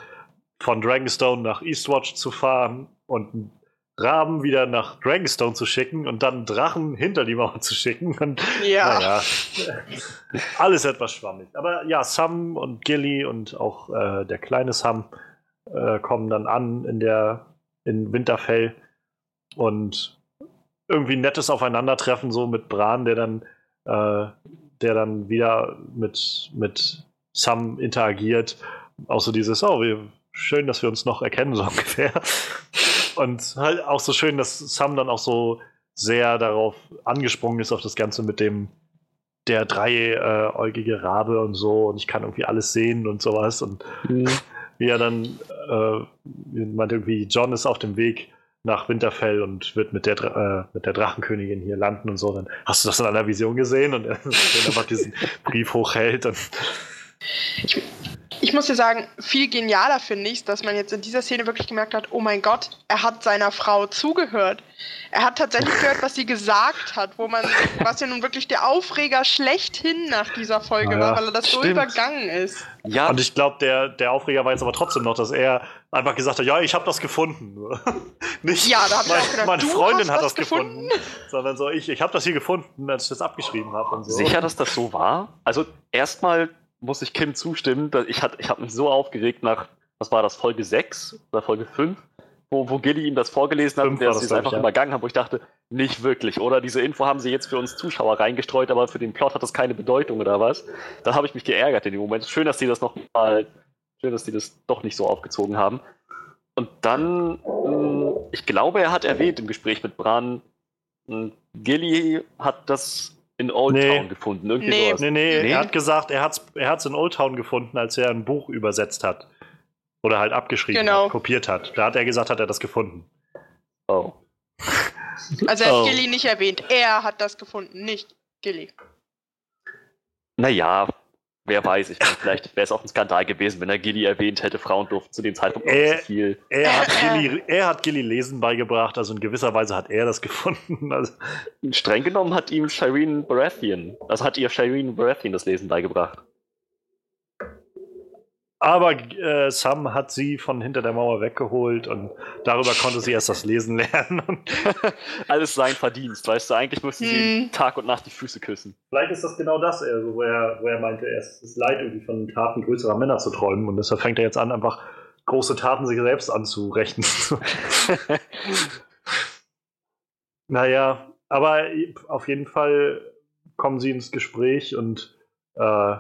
von Dragonstone nach Eastwatch zu fahren und Raben wieder nach Dragonstone zu schicken und dann Drachen hinter die Mauer zu schicken. (laughs) Und, Ja. Naja, alles etwas schwammig. Aber ja, Sam und Gilly und auch äh, der kleine Sam äh, kommen dann an in der in Winterfell und irgendwie ein nettes Aufeinandertreffen so mit Bran, der dann äh, der dann wieder mit mit Sam interagiert. Auch so dieses, oh, wir, schön, dass wir uns noch erkennen, so (laughs) ungefähr. Und halt auch so schön, dass Sam dann auch so sehr darauf angesprungen ist, auf das Ganze mit dem der dreieugige Rabe und so. Und ich kann irgendwie alles sehen und sowas. Und (laughs) wie er dann äh, wie meint irgendwie John ist auf dem Weg nach Winterfell und wird mit der Dra- äh, mit der Drachenkönigin hier landen und so. Dann hast du das in einer Vision gesehen? Und (laughs) er einfach diesen Brief hochhält und Ich muss dir sagen, viel genialer finde ich dass man jetzt in dieser Szene wirklich gemerkt hat, oh mein Gott, er hat seiner Frau zugehört. Er hat tatsächlich gehört, was sie gesagt hat, wo man, was ja nun wirklich der Aufreger schlechthin nach dieser Folge Ah ja, war, weil er das so stimmt. übergangen ist. Ja, und ich glaube der der Aufreger war jetzt aber trotzdem noch dass er einfach gesagt hat ja ich habe das gefunden (laughs) nicht Ja, da hab ich mein, auch gedacht, meine Freundin hat das das gefunden, (laughs) sondern so ich ich habe das hier gefunden als ich das abgeschrieben habe und so sicher, dass das so war? Also erstmal muss ich Kim zustimmen, ich, ich habe mich so aufgeregt nach, was war das, Folge 6 oder Folge 5, wo, wo Gilly ihm das vorgelesen hat und der es einfach ich, ja. übergangen hat, wo ich dachte, nicht wirklich, oder? Diese Info haben sie jetzt für uns Zuschauer reingestreut, aber für den Plot hat das keine Bedeutung oder was? Da habe ich mich geärgert in dem Moment. Schön, dass die das noch mal, schön, dass die das doch nicht so aufgezogen haben. Und dann, mh, ich glaube, er hat erwähnt im Gespräch mit Bran, mh, Gilly hat das in Old Nee. Town gefunden. Irgendwie Nee. sowas. Nee, nee, Nee? er hat gesagt, er hat's, er hat's in Old Town gefunden, als er ein Buch übersetzt hat. Oder halt abgeschrieben Genau. hat, kopiert hat. Da hat er gesagt, hat er das gefunden. Oh. (laughs) Also er hat Oh. Gilly nicht erwähnt. Er hat das gefunden, nicht Gilly. Naja, wer weiß, ich meine, vielleicht wäre es auch ein Skandal gewesen, wenn er Gilly erwähnt hätte, Frauen durften zu dem Zeitpunkt noch nicht so viel. Er hat, Gilly, er hat Gilly Lesen beigebracht, also in gewisser Weise hat er das (laughs) gefunden. Also, Streng genommen hat ihm Shireen Baratheon, also hat ihr Shireen Baratheon das Lesen beigebracht. Aber äh, Sam hat sie von hinter der Mauer weggeholt und darüber konnte sie erst das Lesen (laughs) lernen. (laughs) Alles sein Verdienst, weißt du, eigentlich müsste sie Hm. Tag und Nacht die Füße küssen. Vielleicht ist das genau das, also, wo, er, wo er meinte, es ist leid, irgendwie von Taten größerer Männer zu träumen. Und deshalb fängt er jetzt an, einfach große Taten sich selbst anzurechnen. (laughs) naja, aber auf jeden Fall kommen sie ins Gespräch und äh,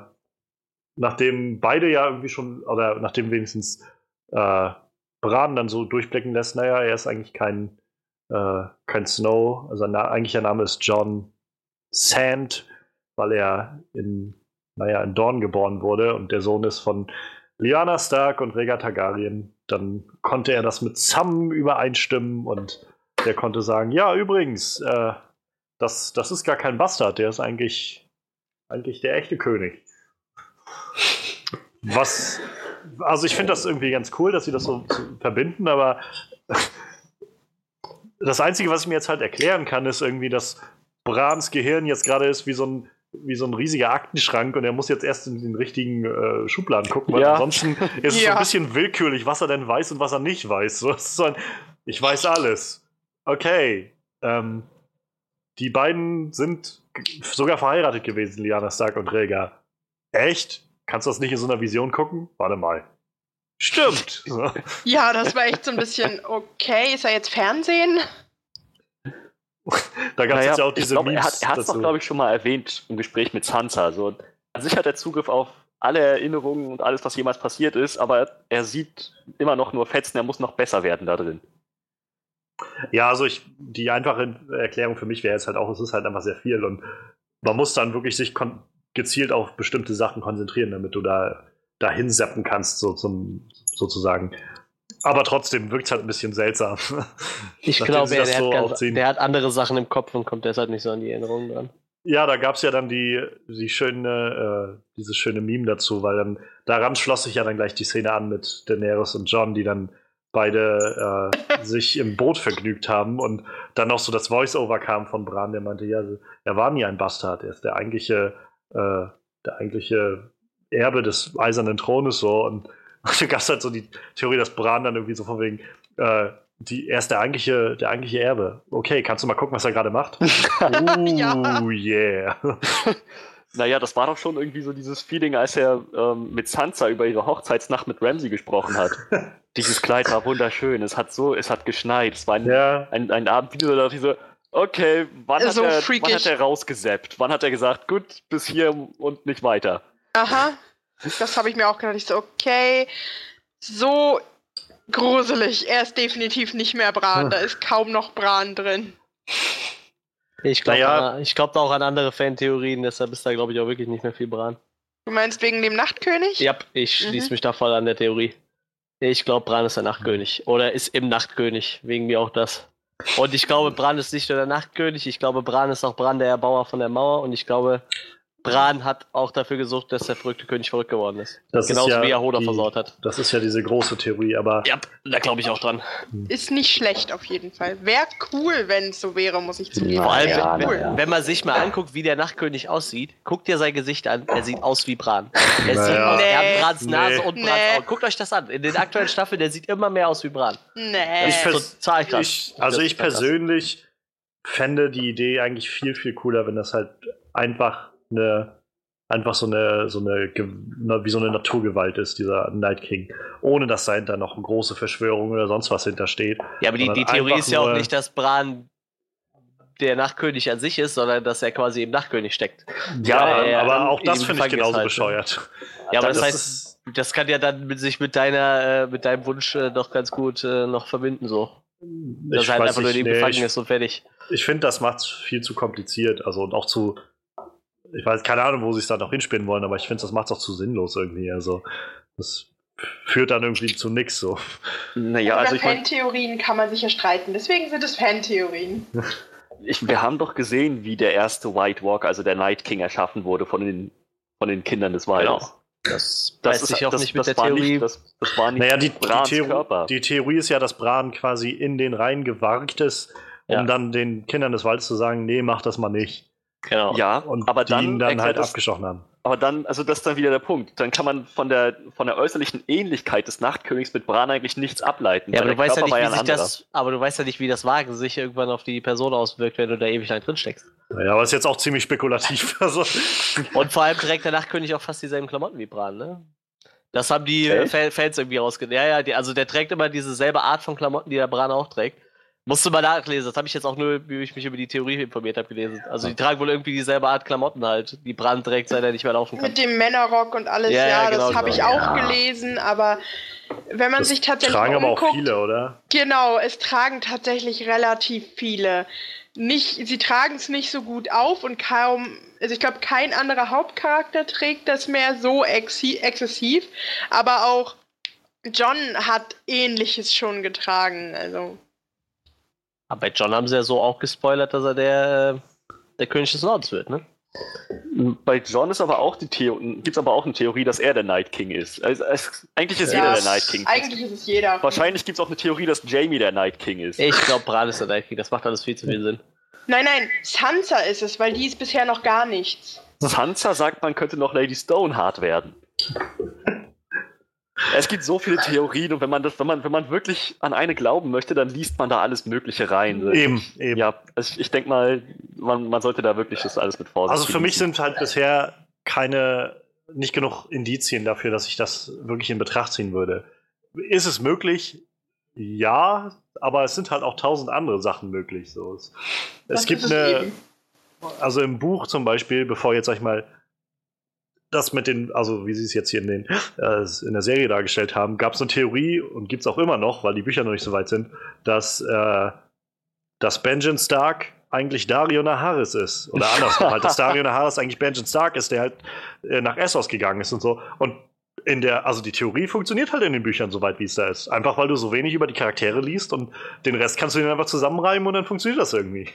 nachdem beide ja irgendwie schon, oder nachdem wenigstens äh, Bran dann so durchblicken lässt, naja, er ist eigentlich kein, äh, kein Snow, also na eigentlicher Name ist John Sand, weil er in, naja, in Dorn geboren wurde und der Sohn ist von Lyanna Stark und Rhaegar Targaryen. Dann konnte er das mit Sam übereinstimmen und der konnte sagen, ja, übrigens, äh, das, das ist gar kein Bastard, der ist eigentlich, eigentlich der echte König. Was, also ich finde das irgendwie ganz cool, dass sie das so, so verbinden, aber das Einzige, was ich mir jetzt halt erklären kann, ist irgendwie, dass Brans Gehirn jetzt gerade ist wie so ein wie so ein riesiger Aktenschrank und er muss jetzt erst in den richtigen äh, Schubladen gucken, weil Ja. ansonsten ist es so (laughs) Ja. ein bisschen willkürlich, was er denn weiß und was er nicht weiß. So, so ein, ich weiß alles. Okay. Ähm, die beiden sind sogar verheiratet gewesen, Liana Stark und Rhaegar. Echt? Kannst du das nicht in so einer Vision gucken? Warte mal. Stimmt. (laughs) Ja, das war echt so ein bisschen, okay, ist er jetzt Fernsehen? Da gab es jetzt ja auch diese glaub, er Memes hat es doch, glaube ich, schon mal erwähnt im Gespräch mit Sansa. So, an sich hat er Zugriff auf alle Erinnerungen und alles, was jemals passiert ist, aber er sieht immer noch nur Fetzen, er muss noch besser werden da drin. Ja, also ich, die einfache Erklärung für mich wäre jetzt halt auch, es ist halt einfach sehr viel und man muss dann wirklich sich kon gezielt auf bestimmte Sachen konzentrieren, damit du da dahin seppen kannst, so zum, sozusagen. Aber trotzdem wirkt es halt ein bisschen seltsam. (laughs) Ich glaube, er, der, so hat ganz, der hat andere Sachen im Kopf und kommt deshalb nicht so an die Erinnerungen dran. Ja, da gab es ja dann die, die schöne, äh, dieses schöne Meme dazu, weil dann daran schloss sich ja dann gleich die Szene an mit Daenerys und John, die dann beide äh, sich im Boot vergnügt haben und dann noch so das Voice-Over kam von Bran, der meinte, ja, er war nie ein Bastard, er ist der eigentliche, äh, der eigentliche Erbe des eisernen Thrones so und (laughs) da gab es halt so die Theorie, dass Bran dann irgendwie so von wegen, äh, die, er ist der eigentliche, der eigentliche Erbe. Okay, kannst du mal gucken, was er gerade macht? (laughs) Ja. Oh yeah. (laughs) Naja, das war doch schon irgendwie so dieses Feeling, als er ähm, mit Sansa über ihre Hochzeitsnacht mit Ramsey gesprochen hat. Dieses Kleid war wunderschön, es hat so, es hat geschneit, es war ein, Ja, ein, ein Abend, ich so, okay, wann hat, So er, wann hat er rausgesappt? Wann hat er gesagt, gut, bis hier und nicht weiter? Aha. Das habe ich mir auch gedacht. Ich so, okay, so gruselig. Er ist definitiv nicht mehr Bran. Da ist kaum noch Bran drin. Ich glaube Naja. ich glaub da auch an andere Fantheorien, deshalb ist da, glaube ich, auch wirklich nicht mehr viel Bran. Du meinst wegen dem Nachtkönig? Ja, ich schließe Mhm. mich da voll an der Theorie. Ich glaube, Bran ist der Nachtkönig. Oder ist im Nachtkönig, wegen mir auch das. Und ich glaube, Bran ist nicht nur der Nachtkönig, ich glaube, Bran ist auch Bran der Erbauer von der Mauer. Und ich glaube, Bran hat auch dafür gesorgt, dass der verrückte König verrückt geworden ist. Das ist Genauso ja wie er Hoda die- versaut hat. das ist ja diese große Theorie, aber Ja, da glaube ich auch dran. Ist nicht schlecht auf jeden Fall. Wäre cool, wenn es so wäre, muss ich zugeben. Vor allem, Ja, wenn, cool. ja. wenn man sich mal anguckt, wie der Nachtkönig aussieht, guckt dir sein Gesicht an, er sieht aus wie Bran. Er, Naja. sieht aus, er Nee. hat Brans Nase Nee. und Brans Nee. Augen. Guckt euch das an. In den aktuellen Staffeln, der sieht immer mehr aus wie Bran. Nee. Ich ist total krass. ich, also ich ist persönlich fände die Idee eigentlich viel, viel cooler, wenn das halt einfach eine einfach so eine, so eine, wie so eine Naturgewalt ist, dieser Night King. Ohne dass dahinter noch große Verschwörung oder sonst was hintersteht. Ja, aber die, die Theorie ist ja auch nur- nicht, dass Bran der Nachtkönig an sich ist, sondern dass er quasi im Nachtkönig steckt. Ja, aber er aber auch das finde ich genauso halt, ne? bescheuert. Ja, aber Das das, heißt, das kann ja dann mit sich mit deiner, äh, mit deinem Wunsch äh, doch ganz gut äh, noch verbinden, so. Dass Ich er halt einfach nur nicht, in dem nee, gefangen ich- ist und fertig. Ich finde, das macht es viel zu kompliziert. Also und auch zu. Ich weiß keine Ahnung, wo sie es da noch hinspinnen wollen, aber ich finde, das macht es auch zu sinnlos irgendwie. Also das führt dann irgendwie zu nix so. Naja, Über also ich meine, Fantheorien kann man sich ja streiten. Deswegen sind es Fantheorien. (laughs) ich, wir haben doch gesehen, wie der erste White Walker, also der Night King, erschaffen wurde von den, von den Kindern des Waldes. Genau. Das, Das weiß ist ich auch das, nicht mit der Theorie. Nicht, das, das war nicht Naja, die, die, Theorie, Körper. die Theorie ist ja, dass Bran quasi in den Reihen gewarkt ist, um Ja. dann den Kindern des Waldes zu sagen, nee, mach das mal nicht. Genau. ja, Und aber die dann, ihn dann halt das- abgestochen haben. aber dann, also das ist dann wieder der Punkt. Dann kann man von der, von der äußerlichen Ähnlichkeit des Nachtkönigs mit Bran eigentlich nichts ableiten. Ja, aber du weißt ja nicht, wie sich anderer. das, aber du weißt ja nicht, wie das Wagen sich irgendwann auf die Person auswirkt, wenn du da ewig lang drin steckst. Naja, aber ist jetzt auch ziemlich spekulativ. (laughs) Also, Und vor allem trägt der Nachtkönig auch fast dieselben Klamotten wie Bran, ne? Das haben die äh, Echt? Fan- Fans irgendwie rausgenommen. Ja, ja, die, also der trägt immer dieselbe Art von Klamotten, die der Bran auch trägt. Musst du mal nachlesen. Das habe ich jetzt auch nur, wie ich mich über die Theorie informiert habe, gelesen. Also die tragen wohl irgendwie dieselbe Art Klamotten halt, die Bran trägt, seit er nicht mehr laufen kann. Mit dem Männerrock und alles, Ja, ja, ja, genau, das habe ich genau. auch Ja. gelesen, aber wenn man das sich tatsächlich tragen aber auch umguckt, viele, oder? Genau, es tragen tatsächlich relativ viele. Nicht, sie tragen es nicht so gut auf und kaum, also ich glaube, kein anderer Hauptcharakter trägt das mehr so exzessiv, aber auch John hat ähnliches schon getragen, also. Aber bei John haben sie ja so auch gespoilert, dass er der, äh, der König des Nordens wird, ne? Bei John ist aber auch die Theorie, gibt es aber auch eine Theorie, dass er der Night King ist. Also, es, eigentlich ist Ja, jeder der Night King. Eigentlich ist es jeder. Wahrscheinlich gibt es auch eine Theorie, dass Jamie der Night King ist. Ich glaube, Bran ist der Night King. Das macht alles viel zu viel Sinn. Nein, nein, Sansa ist es, weil die ist bisher noch gar nichts. Sansa sagt, man könnte noch Lady Stoneheart werden. Es gibt so viele Theorien und wenn man das, wenn man, wenn man wirklich an eine glauben möchte, dann liest man da alles Mögliche rein. Eben, eben. Ja, also ich denke mal, man, man sollte da wirklich das alles mit Vorsicht Also für mich sind halt bisher keine, nicht genug Indizien dafür, dass ich das wirklich in Betracht ziehen würde. Ist es möglich? Ja, aber es sind halt auch tausend andere Sachen möglich. So. Es, es gibt eine, eben. also im Buch zum Beispiel, bevor jetzt sag ich mal das mit den, also wie sie es jetzt hier in, den, äh, in der Serie dargestellt haben, gab es eine Theorie und gibt es auch immer noch, weil die Bücher noch nicht so weit sind, dass, äh, dass Benjamin Stark eigentlich Dario Naharis ist. Oder andersrum halt, dass Dario Naharis eigentlich Benjamin Stark ist, der halt äh, nach Essos gegangen ist und so. Und in der, also die Theorie funktioniert halt in den Büchern so weit, wie es da ist. Einfach weil du so wenig über die Charaktere liest und den Rest kannst du dir einfach zusammenreimen und dann funktioniert das irgendwie.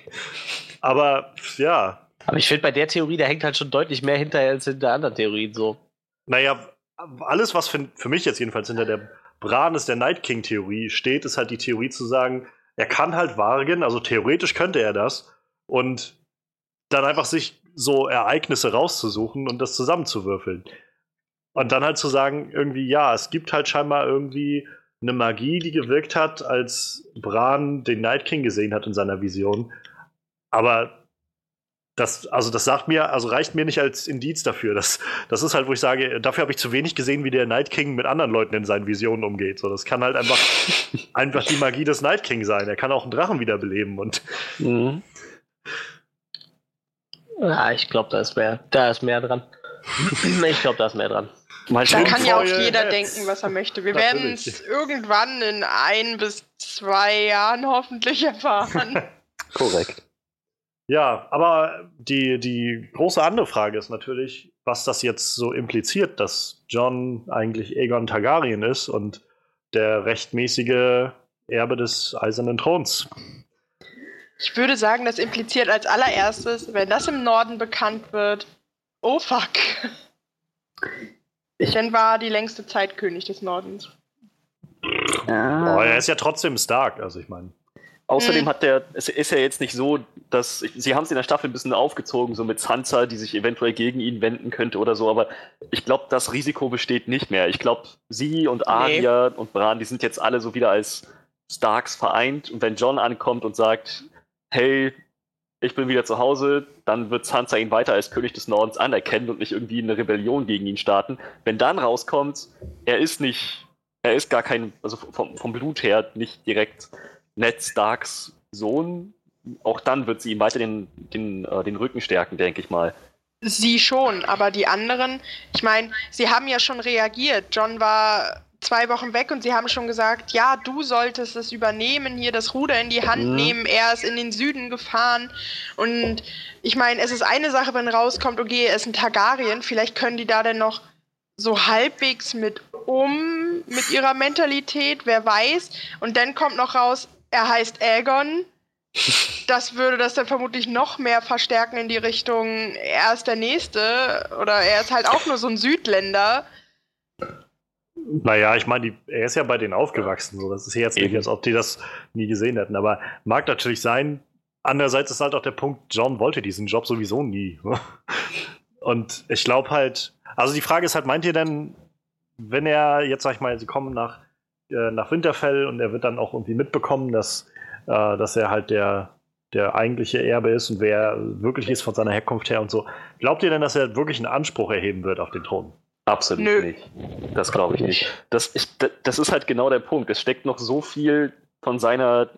Aber ja, Aber ich finde, bei der Theorie, da hängt halt schon deutlich mehr hinterher als hinter anderen Theorien so. Naja, alles, was für, für mich jetzt jedenfalls hinter der Bran ist der Night King-Theorie steht, ist halt die Theorie zu sagen, er kann halt wagen, also theoretisch könnte er das, und dann einfach sich so Ereignisse rauszusuchen und das zusammenzuwürfeln. Und dann halt zu sagen, irgendwie, ja, es gibt halt scheinbar irgendwie eine Magie, die gewirkt hat, als Bran den Night King gesehen hat in seiner Vision. Aber das, also das sagt mir, also reicht mir nicht als Indiz dafür. Das, das ist halt, wo ich sage, dafür habe ich zu wenig gesehen, wie der Night King mit anderen Leuten in seinen Visionen umgeht. So, das kann halt einfach, (laughs) einfach die Magie des Night King sein. Er kann auch einen Drachen wiederbeleben und Mhm. Ja, ich glaube, da ist mehr, da ist mehr dran. (laughs) ich glaube, da ist mehr dran. Mal Da kann ja auch jeder Hats. denken, was er möchte. Wir werden es irgendwann in ein bis zwei Jahren hoffentlich erfahren. (laughs) Korrekt. Ja, aber die, die große andere Frage ist natürlich, was das jetzt so impliziert, dass John eigentlich Aegon Targaryen ist und der rechtmäßige Erbe des Eisernen Throns. Ich würde sagen, das impliziert als allererstes, wenn das im Norden bekannt wird, oh fuck. Ich- Denn war die längste Zeit König des Nordens. Aber er ist ja trotzdem stark, also ich meine. Außerdem Mhm. hat der, es ist ja jetzt nicht so, dass, sie haben es in der Staffel ein bisschen aufgezogen, so mit Sansa, die sich eventuell gegen ihn wenden könnte oder so, aber ich glaube, das Risiko besteht nicht mehr. Ich glaube, sie und Arya und Bran, die sind jetzt alle so wieder als Starks vereint und wenn John ankommt und sagt, hey, ich bin wieder zu Hause, dann wird Sansa ihn weiter als König des Nordens anerkennen und nicht irgendwie eine Rebellion gegen ihn starten. Wenn dann rauskommt, er ist nicht, er ist gar kein, also vom, vom Blut her nicht direkt Ned Starks Sohn, auch dann wird sie ihm weiter den, den, äh, den Rücken stärken, denke ich mal. Sie schon, aber die anderen, ich meine, sie haben ja schon reagiert. John war zwei Wochen weg und sie haben schon gesagt, ja, du solltest es übernehmen, hier das Ruder in die Hand Mhm. nehmen. Er ist in den Süden gefahren. Und ich meine, es ist eine Sache, wenn rauskommt, okay, er ist ein Targaryen, vielleicht können die da denn noch so halbwegs mit um, mit ihrer Mentalität, wer weiß. Und dann kommt noch raus, er heißt Aegon. Das würde das dann vermutlich noch mehr verstärken in die Richtung, er ist der Nächste oder er ist halt auch nur so ein Südländer. Naja, ich meine, er ist ja bei denen aufgewachsen. So. Das ist jetzt nicht, als ob die das nie gesehen hätten. Aber mag natürlich sein. Andererseits ist halt auch der Punkt, John wollte diesen Job sowieso nie. (laughs) Und ich glaube halt, also die Frage ist halt, meint ihr denn, wenn er jetzt, sag ich mal, sie kommen nach, äh, nach Winterfell und er wird dann auch irgendwie mitbekommen, dass, äh, dass er halt der, der eigentliche Erbe ist und wer er wirklich ist von seiner Herkunft her und so. Glaubt ihr denn, dass er wirklich einen Anspruch erheben wird auf den Thron? Absolut Nö. nicht. Das glaube ich nicht. Das, ich, das ist halt genau der Punkt. Es steckt noch so viel von seiner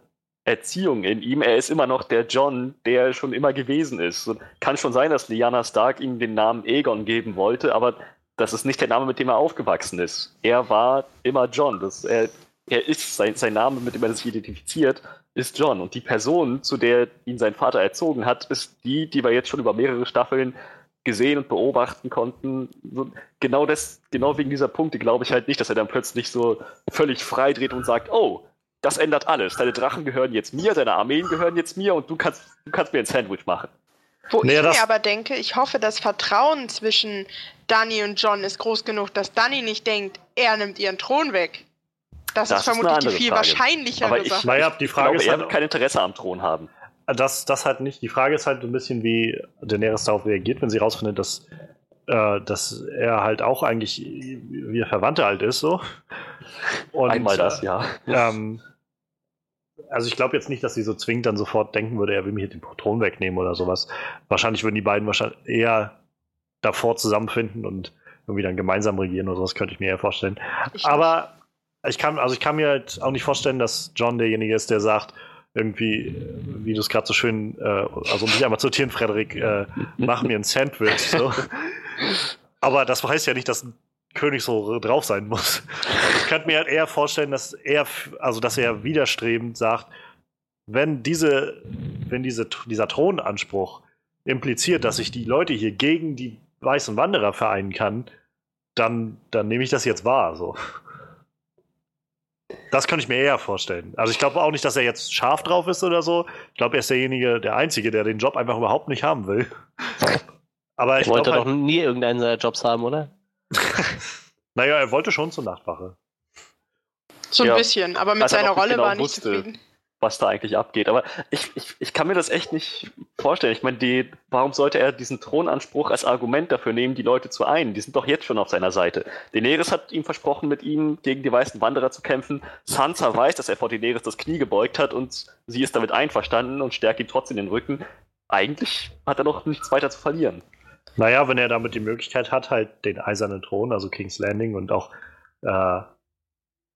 Erziehung in ihm. Er ist immer noch der John, der er schon immer gewesen ist. Und kann schon sein, dass Lyanna Stark ihm den Namen Aegon geben wollte, aber das ist nicht der Name, mit dem er aufgewachsen ist. Er war immer John. Das, er, er ist sein, sein Name, mit dem er sich identifiziert, ist John. Und die Person, zu der ihn sein Vater erzogen hat, ist die, die wir jetzt schon über mehrere Staffeln gesehen und beobachten konnten. Genau, das, genau wegen dieser Punkte glaube ich halt nicht, dass er dann plötzlich so völlig frei dreht und sagt, oh, das ändert alles. Deine Drachen gehören jetzt mir, deine Armeen gehören jetzt mir und du kannst, du kannst mir ein Sandwich machen. Wo Naja, ich mir aber denke, ich hoffe, das Vertrauen zwischen Danny und John ist groß genug, dass Danny nicht denkt, er nimmt ihren Thron weg. Das, Das ist ist vermutlich die andere viel Frage. wahrscheinlichere Aber ich- Sache. Naja, die Ich Frage glaube, ist er halt, wird kein Interesse am Thron haben. Das, das halt nicht. Die Frage ist halt ein bisschen, wie Daenerys darauf reagiert, wenn sie rausfindet, dass äh, dass er halt auch eigentlich wie Verwandte halt ist, so. (laughs) Und, Einmal das, ja. Ähm, also ich glaube jetzt nicht, dass sie so zwingend dann sofort denken würde, er will mir hier den Thron wegnehmen oder sowas. Wahrscheinlich würden die beiden wahrscheinlich eher davor zusammenfinden und irgendwie dann gemeinsam regieren oder sowas, könnte ich mir eher vorstellen. Ich Aber ich kann, also ich kann mir halt auch nicht vorstellen, dass John derjenige ist, der sagt, irgendwie, wie du es gerade so schön, äh, also um dich einmal zu zitieren, Frederik, äh, mach mir ein Sandwich. So. (laughs) Aber das heißt ja nicht, dass ein König so drauf sein muss. Ich könnte mir halt eher vorstellen, dass er, also dass er widerstrebend sagt, wenn diese, wenn diese, dieser Thronanspruch impliziert, dass ich die Leute hier gegen die weißen Wanderer vereinen kann, dann, dann nehme ich das jetzt wahr. So. Das kann ich mir eher vorstellen. Also ich glaube auch nicht, dass er jetzt scharf drauf ist oder so. Ich glaube, er ist derjenige, der Einzige, der den Job einfach überhaupt nicht haben will. Aber ich wollte halt, doch nie irgendeinen seiner Jobs haben, oder? (laughs) naja, er wollte schon zur Nachtwache. So ein ja, bisschen, aber mit seiner Rolle genau war er nicht wusste. zufrieden was da eigentlich abgeht. Aber ich, ich, ich kann mir das echt nicht vorstellen. Ich meine, die, warum sollte er diesen Thronanspruch als Argument dafür nehmen, die Leute zu einen? Die sind doch jetzt schon auf seiner Seite. Daenerys hat ihm versprochen, mit ihm gegen die weißen Wanderer zu kämpfen. Sansa weiß, dass er vor Daenerys das Knie gebeugt hat und sie ist damit einverstanden und stärkt ihm trotzdem den Rücken. Eigentlich hat er doch nichts weiter zu verlieren. Naja, wenn er damit die Möglichkeit hat, halt den eisernen Thron, also King's Landing und auch, äh,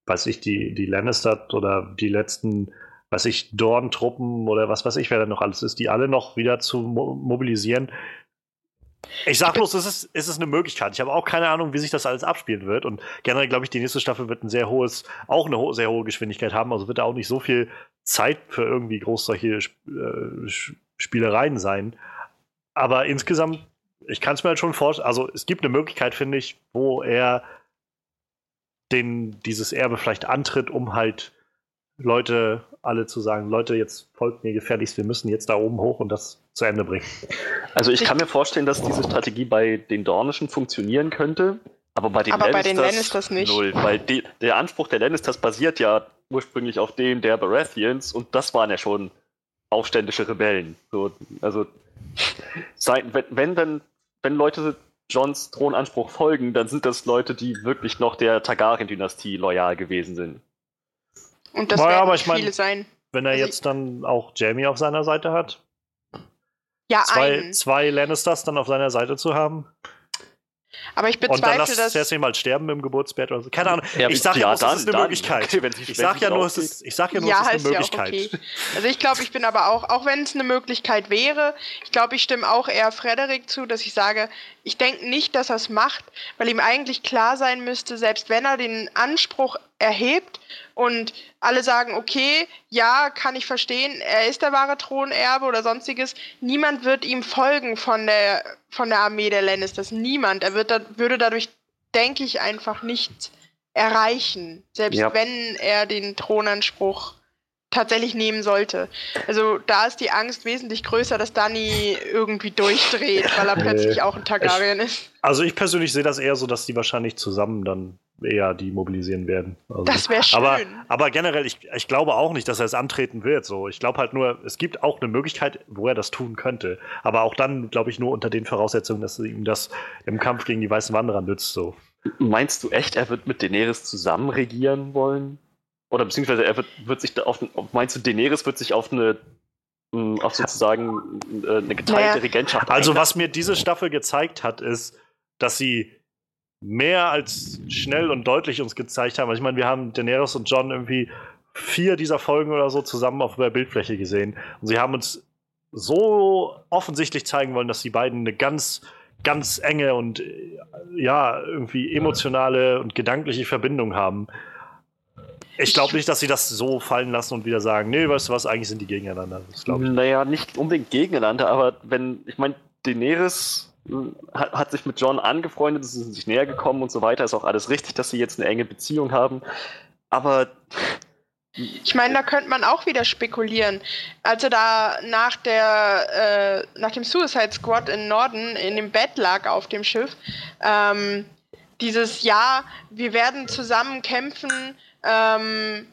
weiß ich, die, die Lannister oder die letzten weiß ich, Dorn-Truppen oder was weiß ich, wer da noch alles ist, die alle noch wieder zu mo mobilisieren. Ich sag bloß, es ist, es ist eine Möglichkeit. Ich habe auch keine Ahnung, wie sich das alles abspielen wird. Und generell glaube ich, die nächste Staffel wird ein sehr hohes, auch eine ho sehr hohe Geschwindigkeit haben. Also wird da auch nicht so viel Zeit für irgendwie groß solche äh, Spielereien sein. Aber insgesamt, ich kann es mir halt schon vorstellen, also es gibt eine Möglichkeit, finde ich, wo er den, dieses Erbe vielleicht antritt, um halt Leute alle zu sagen, Leute, jetzt folgt mir gefährlichst, wir müssen jetzt da oben hoch und das zu Ende bringen. Also ich kann mir vorstellen, dass diese Strategie bei den Dornischen funktionieren könnte, aber bei den, aber Lannisters, bei den Lannisters nicht. Null, weil die, der Anspruch der Lannisters basiert ja ursprünglich auf dem der Baratheons und das waren ja schon aufständische Rebellen. So, also sein, wenn, wenn dann, wenn Leute Johns Thronanspruch folgen, dann sind das Leute, die wirklich noch der Targaryen-Dynastie loyal gewesen sind. Und das naja, werden viele mein, sein. Wenn er also jetzt dann auch Jamie auf seiner Seite hat. Ja, zwei, einen. zwei Lannisters dann auf seiner Seite zu haben. Aber ich bezweifle, und dann lass dass Cersei mal sterben im Geburtsbett oder so. Keine Ahnung. Ja, ich sag ja, ja nur, es ist eine dann. Möglichkeit. Okay, ich sag ja nur, es ist, ich sag ja nur, ja, es ist eine Möglichkeit. Ja okay. Also ich glaube, ich bin aber auch, auch wenn es eine Möglichkeit wäre, ich glaube, ich stimme auch eher Frederik zu, dass ich sage, ich denke nicht, dass er es macht, weil ihm eigentlich klar sein müsste, selbst wenn er den Anspruch erhebt und alle sagen, okay, ja, kann ich verstehen, er ist der wahre Thronerbe oder sonstiges, niemand wird ihm folgen von der, von der Armee der Lannisters. Niemand. Er wird da, würde dadurch, denke ich, einfach nichts erreichen, selbst ja. wenn er den Thronanspruch tatsächlich nehmen sollte. Also da ist die Angst wesentlich größer, dass Danny irgendwie durchdreht, weil er (laughs) plötzlich auch ein Targaryen ich, ist. Also ich persönlich sehe das eher so, dass die wahrscheinlich zusammen dann eher die mobilisieren werden. Also, das wäre schön. Aber, aber generell, ich, ich glaube auch nicht, dass er es antreten wird. So. Ich glaube halt nur, es gibt auch eine Möglichkeit, wo er das tun könnte. Aber auch dann, glaube ich, nur unter den Voraussetzungen, dass ihm das im Kampf gegen die Weißen Wanderer nützt. So. Meinst du echt, er wird mit Daenerys zusammen regieren wollen? Oder beziehungsweise er wird, wird sich auf, meinst du, Daenerys wird sich auf eine hm, auf sozusagen äh, eine geteilte naja. Regentschaft. Also, was mir diese Staffel gezeigt hat, ist, dass sie mehr als schnell und deutlich uns gezeigt haben. Also ich meine, wir haben Daenerys und John irgendwie vier dieser Folgen oder so zusammen auf der Bildfläche gesehen. Und sie haben uns so offensichtlich zeigen wollen, dass die beiden eine ganz, ganz enge und ja, irgendwie emotionale und gedankliche Verbindung haben. Ich glaube nicht, dass sie das so fallen lassen und wieder sagen, nee, weißt du was, eigentlich sind die gegeneinander. Das ich. Naja, nicht unbedingt gegeneinander, aber wenn, ich meine, Daenerys äh, hat, hat, sich mit John angefreundet, sie sind sich näher gekommen und so weiter, ist auch alles richtig, dass sie jetzt eine enge Beziehung haben. Aber ich meine, da könnte man auch wieder spekulieren. Als er da nach der äh, nach dem Suicide Squad in Norden in dem Bett lag auf dem Schiff, ähm, dieses Ja, wir werden zusammen kämpfen, ähm,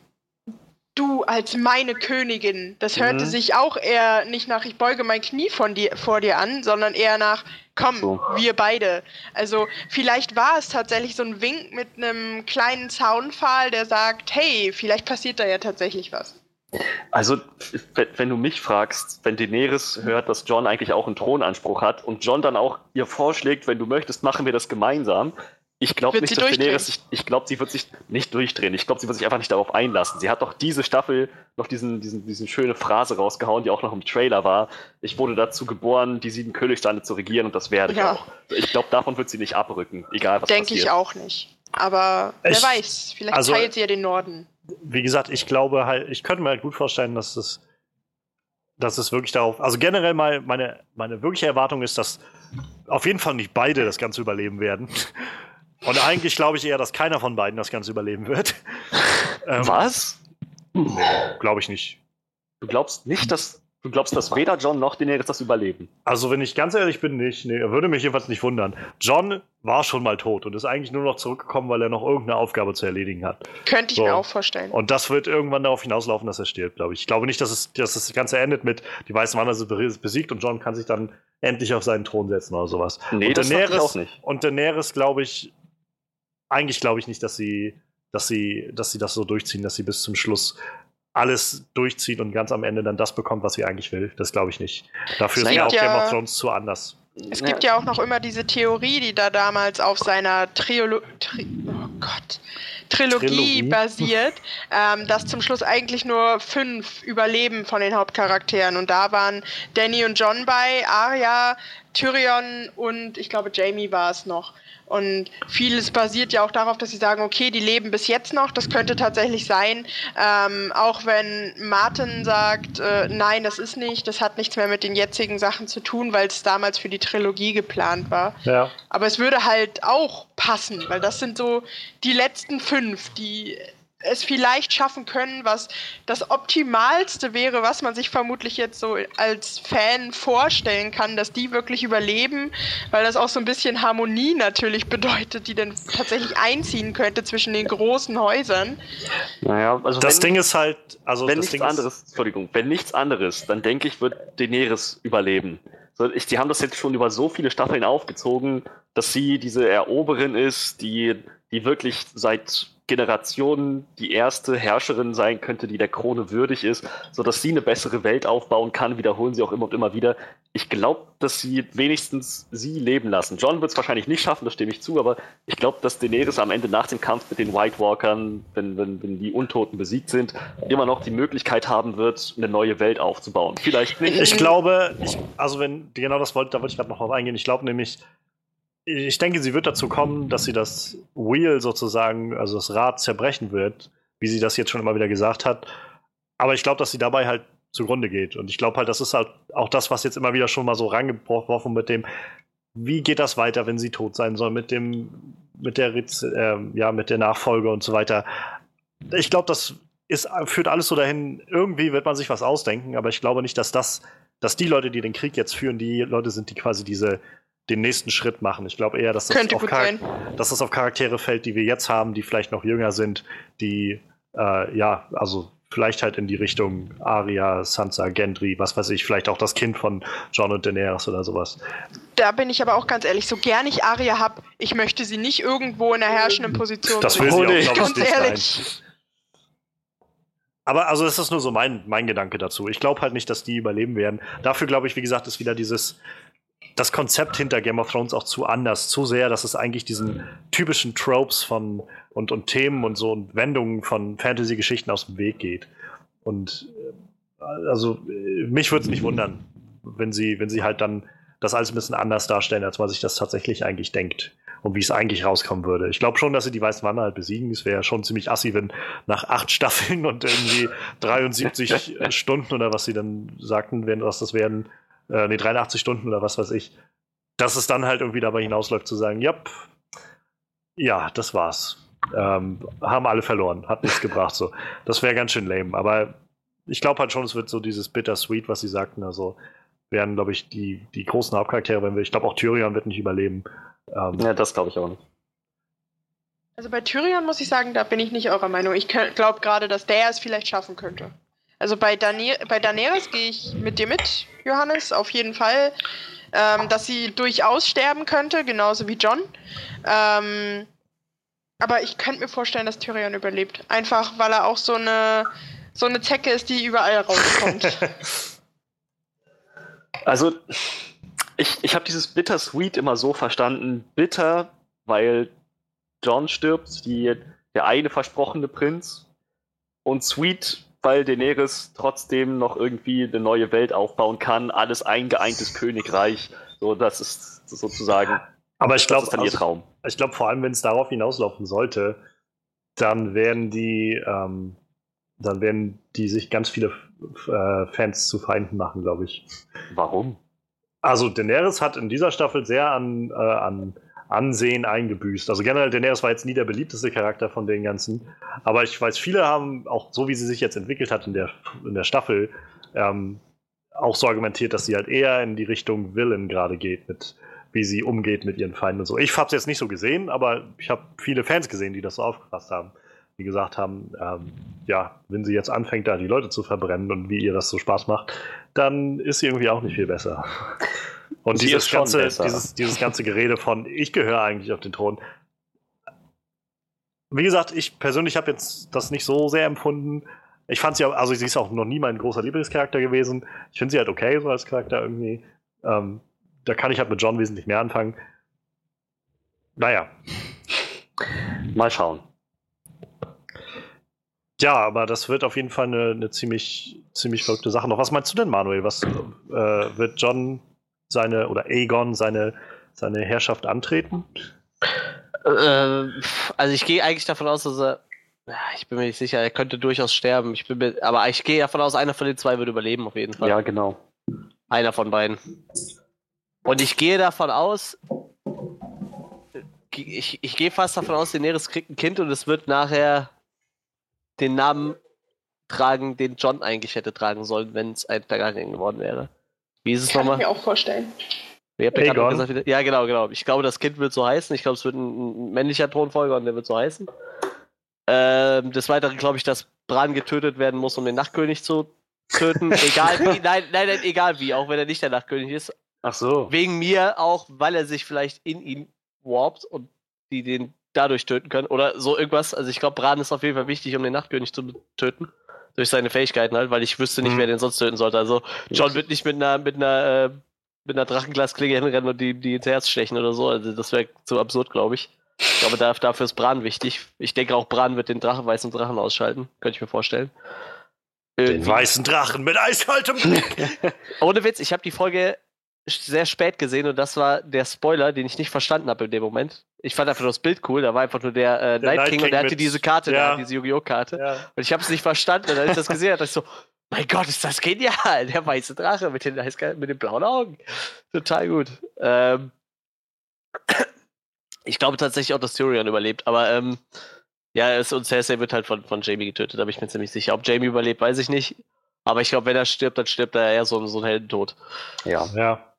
du als meine Königin. Das hörte Mhm. sich auch eher nicht nach, ich beuge mein Knie von dir, vor dir an, sondern eher nach, komm, So. wir beide. Also vielleicht war es tatsächlich so ein Wink mit einem kleinen Zaunpfahl, der sagt, hey, vielleicht passiert da ja tatsächlich was. Also, wenn, du mich fragst, wenn Daenerys hört, dass John eigentlich auch einen Thronanspruch hat und John dann auch ihr vorschlägt, wenn du möchtest, machen wir das gemeinsam. Ich glaube nicht, sie dass? Daenerys sich, ich glaube, sie wird sich nicht durchdrehen. Ich glaube, sie wird sich einfach nicht darauf einlassen. Sie hat doch diese Staffel noch diesen, diesen, diesen schöne Phrase rausgehauen, die auch noch im Trailer war. Ich wurde dazu geboren, die sieben Königstande zu regieren und das werde ich Ja. auch. Ich glaube, davon wird sie nicht abrücken, egal was Denke passiert. ich auch nicht. Aber Ich- wer weiß, vielleicht also- teilt sie ja den Norden. wie gesagt, ich glaube halt, ich könnte mir halt gut vorstellen, dass es, dass es wirklich darauf, also generell mal meine, meine wirkliche Erwartung ist, dass auf jeden Fall nicht beide das Ganze überleben werden. Und eigentlich glaube ich eher, dass keiner von beiden das Ganze überleben wird. (laughs) Ähm, Was? Glaube ich nicht. Du glaubst nicht, dass du glaubst, dass weder John noch Daenerys das überleben? Also, wenn ich ganz ehrlich bin, nicht. Nee, würde mich jedenfalls nicht wundern. John war schon mal tot und ist eigentlich nur noch zurückgekommen, weil er noch irgendeine Aufgabe zu erledigen hat. Könnte ich So. mir auch vorstellen. Und das wird irgendwann darauf hinauslaufen, dass er stirbt, glaube ich. Ich glaube nicht, dass, es, dass das Ganze endet mit, die weißen Wanderer sind be- besiegt und John kann sich dann endlich auf seinen Thron setzen oder sowas. Nee, und das dachte ich Daenerys, auch nicht. Und Daenerys, glaube ich, eigentlich glaube ich nicht, dass sie, dass sie, dass sie das so durchziehen, dass sie bis zum Schluss alles durchzieht und ganz am Ende dann das bekommt, was sie eigentlich will. Das glaube ich nicht. Dafür ist ja auch Game ja- of Thrones zu anders. Es gibt ja auch noch immer diese Theorie, die da damals auf seiner Triolo Tri oh Gott. Trilogie, Trilogie. basiert, ähm, dass zum Schluss eigentlich nur fünf überleben von den Hauptcharakteren. Und da waren Danny und John bei, Arya, Tyrion und ich glaube Jamie war es noch. Und vieles basiert ja auch darauf, dass sie sagen, okay, die leben bis jetzt noch, das könnte tatsächlich sein. Ähm, auch wenn Martin sagt, äh, nein, das ist nicht, das hat nichts mehr mit den jetzigen Sachen zu tun, weil es damals für die Trilogie geplant war. Ja. Aber es würde halt auch passen, weil das sind so die letzten fünf, die es vielleicht schaffen können, was das Optimalste wäre, was man sich vermutlich jetzt so als Fan vorstellen kann, dass die wirklich überleben, weil das auch so ein bisschen Harmonie natürlich bedeutet, die dann tatsächlich einziehen könnte zwischen den großen Häusern. Naja, also Das wenn, Ding ist halt, also wenn das nichts Ding ist, anderes, Entschuldigung, wenn nichts anderes, dann denke ich, wird Daenerys überleben. So, ich, die haben das jetzt schon über so viele Staffeln aufgezogen, dass sie diese Eroberin ist, die, die wirklich seit Generationen die erste Herrscherin sein könnte, die der Krone würdig ist, so dass sie eine bessere Welt aufbauen kann, wiederholen sie auch immer und immer wieder. Ich glaube, dass sie wenigstens sie leben lassen. John wird es wahrscheinlich nicht schaffen, das stimme ich zu, aber ich glaube, dass Daenerys am Ende nach dem Kampf mit den White Walkern, wenn, wenn, wenn die Untoten besiegt sind, immer noch die Möglichkeit haben wird, eine neue Welt aufzubauen. Vielleicht nicht. Ich glaube, ich, also wenn, genau das wollte, da wollte ich gerade noch drauf eingehen. Ich glaube nämlich, ich denke, sie wird dazu kommen, dass sie das Wheel sozusagen, also das Rad zerbrechen wird, wie sie das jetzt schon immer wieder gesagt hat. Aber ich glaube, dass sie dabei halt zugrunde geht. Und ich glaube halt, das ist halt auch das, was jetzt immer wieder schon mal so rangeworfen mit dem, wie geht das weiter, wenn sie tot sein soll, mit dem, mit der, ähm, ja, mit der Nachfolge und so weiter. Ich glaube, das ist, führt alles so dahin, irgendwie wird man sich was ausdenken, aber ich glaube nicht, dass das, dass die Leute, die den Krieg jetzt führen, die Leute sind, die quasi diese, den nächsten Schritt machen. Ich glaube eher, dass das, Könnte auf gut Char- sein. dass das auf Charaktere fällt, die wir jetzt haben, die vielleicht noch jünger sind, die, äh, ja, also vielleicht halt in die Richtung Arya, Sansa, Gendry, was weiß ich, vielleicht auch das Kind von John und Daenerys oder sowas. Da bin ich aber auch ganz ehrlich, so gern ich Aria hab, ich möchte sie nicht irgendwo in einer herrschenden Position Das sehen. will sie Oh, auch, ich, Ganz nicht sein. ehrlich. Aber also das ist nur so mein, mein Gedanke dazu. Ich glaube halt nicht, dass die überleben werden. Dafür glaube ich, wie gesagt, ist wieder dieses das Konzept hinter Game of Thrones auch zu anders, zu sehr, dass es eigentlich diesen typischen Tropes von und, und Themen und so und Wendungen von Fantasy-Geschichten aus dem Weg geht. Und äh, also äh, mich würde es nicht wundern, wenn sie, wenn sie halt dann das alles ein bisschen anders darstellen, als man sich das tatsächlich eigentlich denkt und wie es eigentlich rauskommen würde. Ich glaube schon, dass sie die Weißen Wanderer halt besiegen. Es wäre schon ziemlich assi, wenn nach acht Staffeln und irgendwie 73 (laughs) Stunden oder was sie dann sagten, wenn was das werden, äh, nee, 83 Stunden oder was weiß ich, dass es dann halt irgendwie dabei hinausläuft zu sagen, ja, ja, das war's. Ähm, haben alle verloren, hat nichts (laughs) gebracht. So. Das wäre ganz schön lame. Aber ich glaube halt schon, es wird so dieses Bittersweet, was sie sagten. Also werden, glaube ich, die, die großen Hauptcharaktere, wenn wir, ich glaube auch Tyrion wird nicht überleben. Ähm, Ja, das glaube ich auch nicht. Also bei Tyrion muss ich sagen, da bin ich nicht eurer Meinung. Ich glaube gerade, dass der es vielleicht schaffen könnte. Also bei, Dani bei Daenerys gehe ich mit dir mit, Johannes, auf jeden Fall. Ähm, dass sie durchaus sterben könnte, genauso wie John. Ähm, aber ich könnte mir vorstellen, dass Tyrion überlebt. Einfach, weil er auch so eine, so eine Zecke ist, die überall rauskommt. (laughs) also, ich, ich habe dieses Bittersweet immer so verstanden. Bitter, weil John stirbt, die, der eine versprochene Prinz. Und Sweet, weil Daenerys trotzdem noch irgendwie eine neue Welt aufbauen kann, alles ein geeintes (laughs) Königreich. So, das ist sozusagen. Aber ich glaube, Traum. ich glaube vor allem, wenn es darauf hinauslaufen sollte, dann werden die, ähm, dann werden die sich ganz viele äh, Fans zu Feinden machen, glaube ich. Warum? Also Daenerys hat in dieser Staffel sehr an, äh, an Ansehen eingebüßt. Also generell, Daenerys war jetzt nie der beliebteste Charakter von den ganzen. Aber ich weiß, viele haben, auch so wie sie sich jetzt entwickelt hat in der, in der Staffel, ähm, auch so argumentiert, dass sie halt eher in die Richtung Villain gerade geht, mit wie sie umgeht mit ihren Feinden und so. Ich habe es jetzt nicht so gesehen, aber ich habe viele Fans gesehen, die das so aufgefasst haben. Die gesagt haben, ähm, ja, wenn sie jetzt anfängt, da die Leute zu verbrennen und wie ihr das so Spaß macht, dann ist sie irgendwie auch nicht viel besser. Und Sie dieses ganze, dieses, dieses ganze Gerede von, ich gehöre eigentlich auf den Thron. Wie gesagt, ich persönlich habe jetzt das nicht so sehr empfunden. Ich fand sie auch, also sie ist auch noch nie mein großer Lieblingscharakter gewesen. Ich finde sie halt okay, so als Charakter irgendwie. Ähm, da kann ich halt mit John wesentlich mehr anfangen. Naja. (laughs) Mal schauen. Ja, aber das wird auf jeden Fall eine, eine ziemlich, ziemlich verrückte Sache noch. Was meinst du denn, Manuel? Was äh, wird John seine oder Aegon seine, seine Herrschaft antreten? Äh, also ich gehe eigentlich davon aus, dass er. Ich bin mir nicht sicher, er könnte durchaus sterben. Ich bin mir, aber ich gehe davon aus, einer von den zwei wird überleben, auf jeden Fall. Ja, genau. Einer von beiden. Und ich gehe davon aus, ich, ich gehe fast davon aus, Daenerys kriegt ein Kind und es wird nachher den Namen tragen, den John eigentlich hätte tragen sollen, wenn es ein Targaryen geworden wäre. Wie ist es Kann ich nochmal? mir auch vorstellen. Gerade Aegon. noch gesagt, ja, genau, genau. Ich glaube, das Kind wird so heißen. Ich glaube, es wird ein, ein männlicher Thronfolger und der wird so heißen. Ähm, des Weiteren glaube ich, dass Bran getötet werden muss, um den Nachtkönig zu töten. (laughs) egal wie, nein, nein, nein, egal wie, auch wenn er nicht der Nachtkönig ist. Ach so. Wegen mir auch, weil er sich vielleicht in ihn warpt und die den dadurch töten können. Oder so irgendwas. Also ich glaube, Bran ist auf jeden Fall wichtig, um den Nachtkönig zu töten. Durch seine Fähigkeiten halt, weil ich wüsste nicht, Mhm. wer den sonst töten sollte. Also John wird nicht mit einer, mit einer, äh, mit einer Drachenglasklinge hinrennen und die, die ins Herz stechen oder so. Also das wäre zu absurd, glaube ich. Ich glaube, da, dafür ist Bran wichtig. Ich denke auch, Bran wird den Drachen, weißen Drachen ausschalten. Könnte ich mir vorstellen. Den Irgendwie. weißen Drachen mit eiskaltem Blick. (laughs) Ohne Witz, ich habe die Folge sehr spät gesehen und das war der Spoiler, den ich nicht verstanden habe in dem Moment. Ich fand einfach nur das Bild cool, da war einfach nur der, äh, Der Night King und der hatte diese Karte ja. da, diese Yu-Gi-Oh! Karte. ja. Und ich habe es nicht verstanden. Und als ich das gesehen habe, dachte ich so, mein Gott, ist das genial. Der weiße Drache mit den, mit den blauen Augen. Total gut. Ähm, ich glaube tatsächlich auch, dass Tyrion überlebt, aber ähm, ja, es, und Cersei wird halt von, von Jamie getötet, da bin ich mir ziemlich sicher. Ob Jamie überlebt, weiß ich nicht. Aber ich glaube, wenn er stirbt, dann stirbt er eher so, so ein Heldentod. Ja. ja.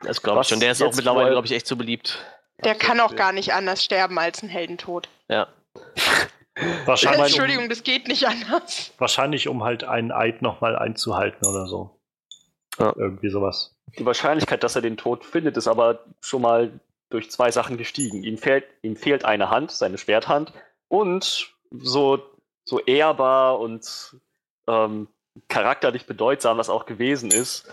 Das glaube ich schon. Der ist auch mittlerweile, glaube ich, echt so beliebt. Der kann auch gar nicht anders sterben als ein Heldentod. Ja. (laughs) Wahrscheinlich, um, Entschuldigung, das geht nicht anders. wahrscheinlich, um halt einen Eid nochmal einzuhalten oder so. Ja. Irgendwie sowas. Die Wahrscheinlichkeit, dass er den Tod findet, ist aber schon mal durch zwei Sachen gestiegen. Ihm fehlt, ihm fehlt eine Hand, seine Schwerthand, und so, so ehrbar und ähm, charakterlich bedeutsam das auch gewesen ist,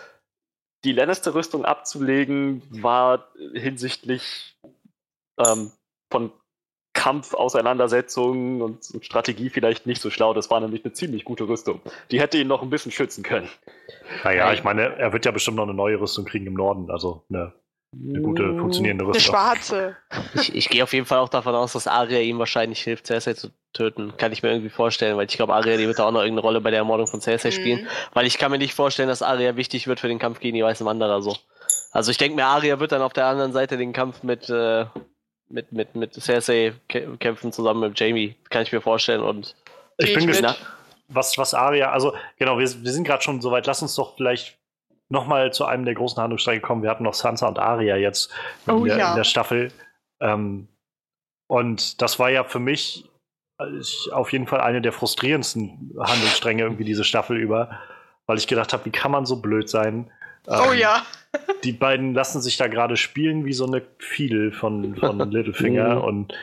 die Lannister-Rüstung abzulegen, war hinsichtlich ähm, von Kampf, Auseinandersetzungen und, und Strategie vielleicht nicht so schlau. Das war nämlich eine ziemlich gute Rüstung. Die hätte ihn noch ein bisschen schützen können. Naja, ich meine, er wird ja bestimmt noch eine neue Rüstung kriegen im Norden. Also eine, eine gute, funktionierende Eine Rüstung. schwarze. Ich, ich gehe auf jeden Fall auch davon aus, dass Arya ihm wahrscheinlich hilft, Cersei zu töten. Kann ich mir irgendwie vorstellen, weil ich glaube, Arya, die wird da auch noch irgendeine Rolle bei der Ermordung von Cersei spielen. Mhm. Weil ich kann mir nicht vorstellen, dass Arya wichtig wird für den Kampf gegen die Weißen Wanderer so. Also ich denke mir, Arya wird dann auf der anderen Seite den Kampf mit, äh, mit, mit, mit Cersei kä- kämpfen zusammen mit Jamie. Kann ich mir vorstellen. Und Ich bin gespannt, was, was Aria, also genau, wir, wir sind gerade schon soweit. Lass uns doch vielleicht nochmal zu einem der großen Handlungsstränge kommen. Wir hatten noch Sansa und Aria jetzt in, Oh der, ja. in der Staffel. Ähm, Und das war ja für mich äh, auf jeden Fall eine der frustrierendsten Handlungsstränge irgendwie diese Staffel über, weil ich gedacht habe, wie kann man so blöd sein? Oh Ähm, ja. (laughs) Die beiden lassen sich da gerade spielen wie so eine Fiedel von, von (laughs) Littlefinger Mhm. und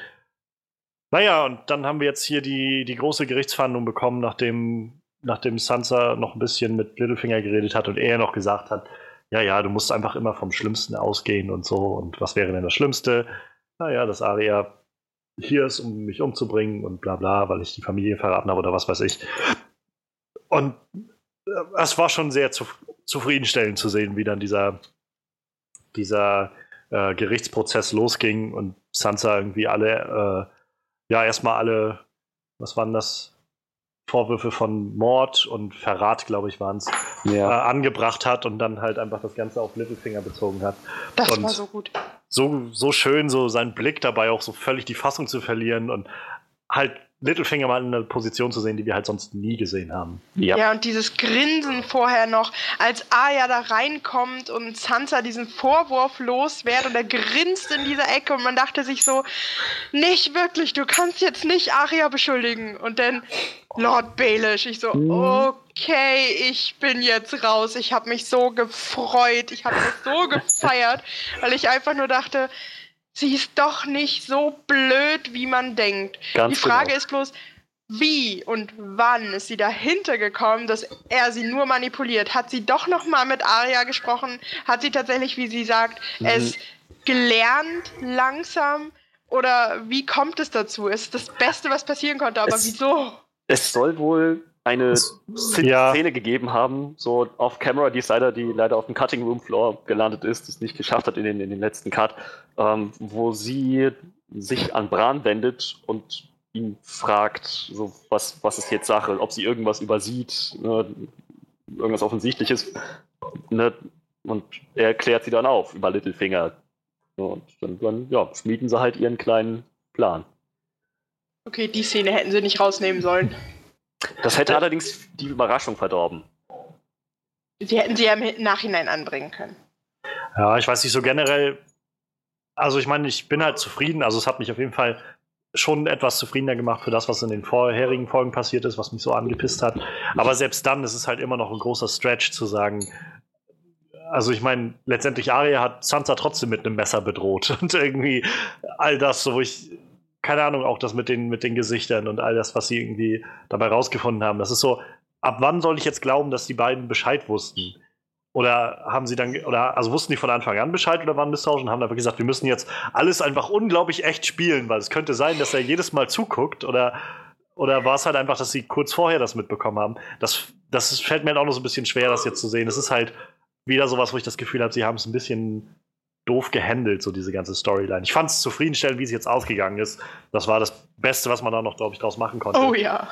naja, und dann haben wir jetzt hier die, die große Gerichtsverhandlung bekommen, nachdem, nachdem Sansa noch ein bisschen mit Littlefinger geredet hat und er noch gesagt hat, ja, ja, du musst einfach immer vom Schlimmsten ausgehen und so. Und was wäre denn das Schlimmste? Naja, dass Arya hier ist, um mich umzubringen und bla bla, weil ich die Familie verraten habe oder was weiß ich. Und äh, es war schon sehr zuf zufriedenstellend zu sehen, wie dann dieser, dieser äh, Gerichtsprozess losging und Sansa irgendwie alle, äh, ja, erstmal alle, was waren das? Vorwürfe von Mord und Verrat, glaube ich, waren es, äh, Ja. angebracht hat und dann halt einfach das Ganze auf Littlefinger bezogen hat. Das und- war so gut. So, so schön, so sein Blick dabei auch so völlig die Fassung zu verlieren und halt Littlefinger mal in einer Position zu sehen, die wir halt sonst nie gesehen haben. Ja. Ja, und dieses Grinsen vorher noch, als Arya da reinkommt und Sansa diesen Vorwurf loswert und er grinst in dieser Ecke und man dachte sich so, nicht wirklich, du kannst jetzt nicht Arya beschuldigen. Und dann Lord Baelish, ich so, Mhm. okay, ich bin jetzt raus. Ich habe mich so gefreut, ich habe das so gefeiert, weil ich einfach nur dachte, sie ist doch nicht so blöd, wie man denkt. Ganz Die Frage genau. ist bloß, wie und wann ist sie dahinter gekommen, dass er sie nur manipuliert? Hat sie doch noch mal mit Arya gesprochen? Hat sie tatsächlich, wie sie sagt, Mhm. es gelernt langsam? Oder wie kommt es dazu? Es ist das Beste, was passieren konnte, aber Es- wieso? Es soll wohl eine Szene ja. gegeben haben, so auf Camera, die ist leider, die leider auf dem Cutting Room Floor gelandet ist, es nicht geschafft hat in den, in den letzten Cut, ähm, wo sie sich an Bran wendet und ihn fragt, so was, was ist jetzt Sache, ob sie irgendwas übersieht, ne, irgendwas Offensichtliches. Ne, und er klärt sie dann auf über Littlefinger. Und dann, dann ja, schmieden sie halt ihren kleinen Plan. Okay, die Szene hätten sie nicht rausnehmen sollen. Das hätte allerdings die Überraschung verdorben. Sie hätten sie ja im Nachhinein anbringen können. Ja, ich weiß nicht, so generell, also ich meine, ich bin halt zufrieden, also es hat mich auf jeden Fall schon etwas zufriedener gemacht für das, was in den vorherigen Folgen passiert ist, was mich so angepisst hat. Aber selbst dann ist es halt immer noch ein großer Stretch zu sagen, also ich meine, letztendlich Arya hat Sansa trotzdem mit einem Messer bedroht (laughs) und irgendwie all das, so wo ich, keine Ahnung, auch das mit den, mit den Gesichtern und all das, was sie irgendwie dabei rausgefunden haben. Das ist so, ab wann soll ich jetzt glauben, dass die beiden Bescheid wussten? Oder haben sie dann, oder also wussten die von Anfang an Bescheid oder waren misstrauisch und haben einfach gesagt, wir müssen jetzt alles einfach unglaublich echt spielen, weil es könnte sein, dass er jedes Mal zuguckt oder, oder war es halt einfach, dass sie kurz vorher das mitbekommen haben. Das, das fällt mir halt auch noch so ein bisschen schwer, das jetzt zu sehen. Es ist halt wieder sowas, wo ich das Gefühl habe, sie haben es ein bisschen doof gehandelt, so diese ganze Storyline. Ich fand es zufriedenstellend, wie es jetzt ausgegangen ist. Das war das Beste, was man da noch, glaube ich, draus machen konnte. Oh ja.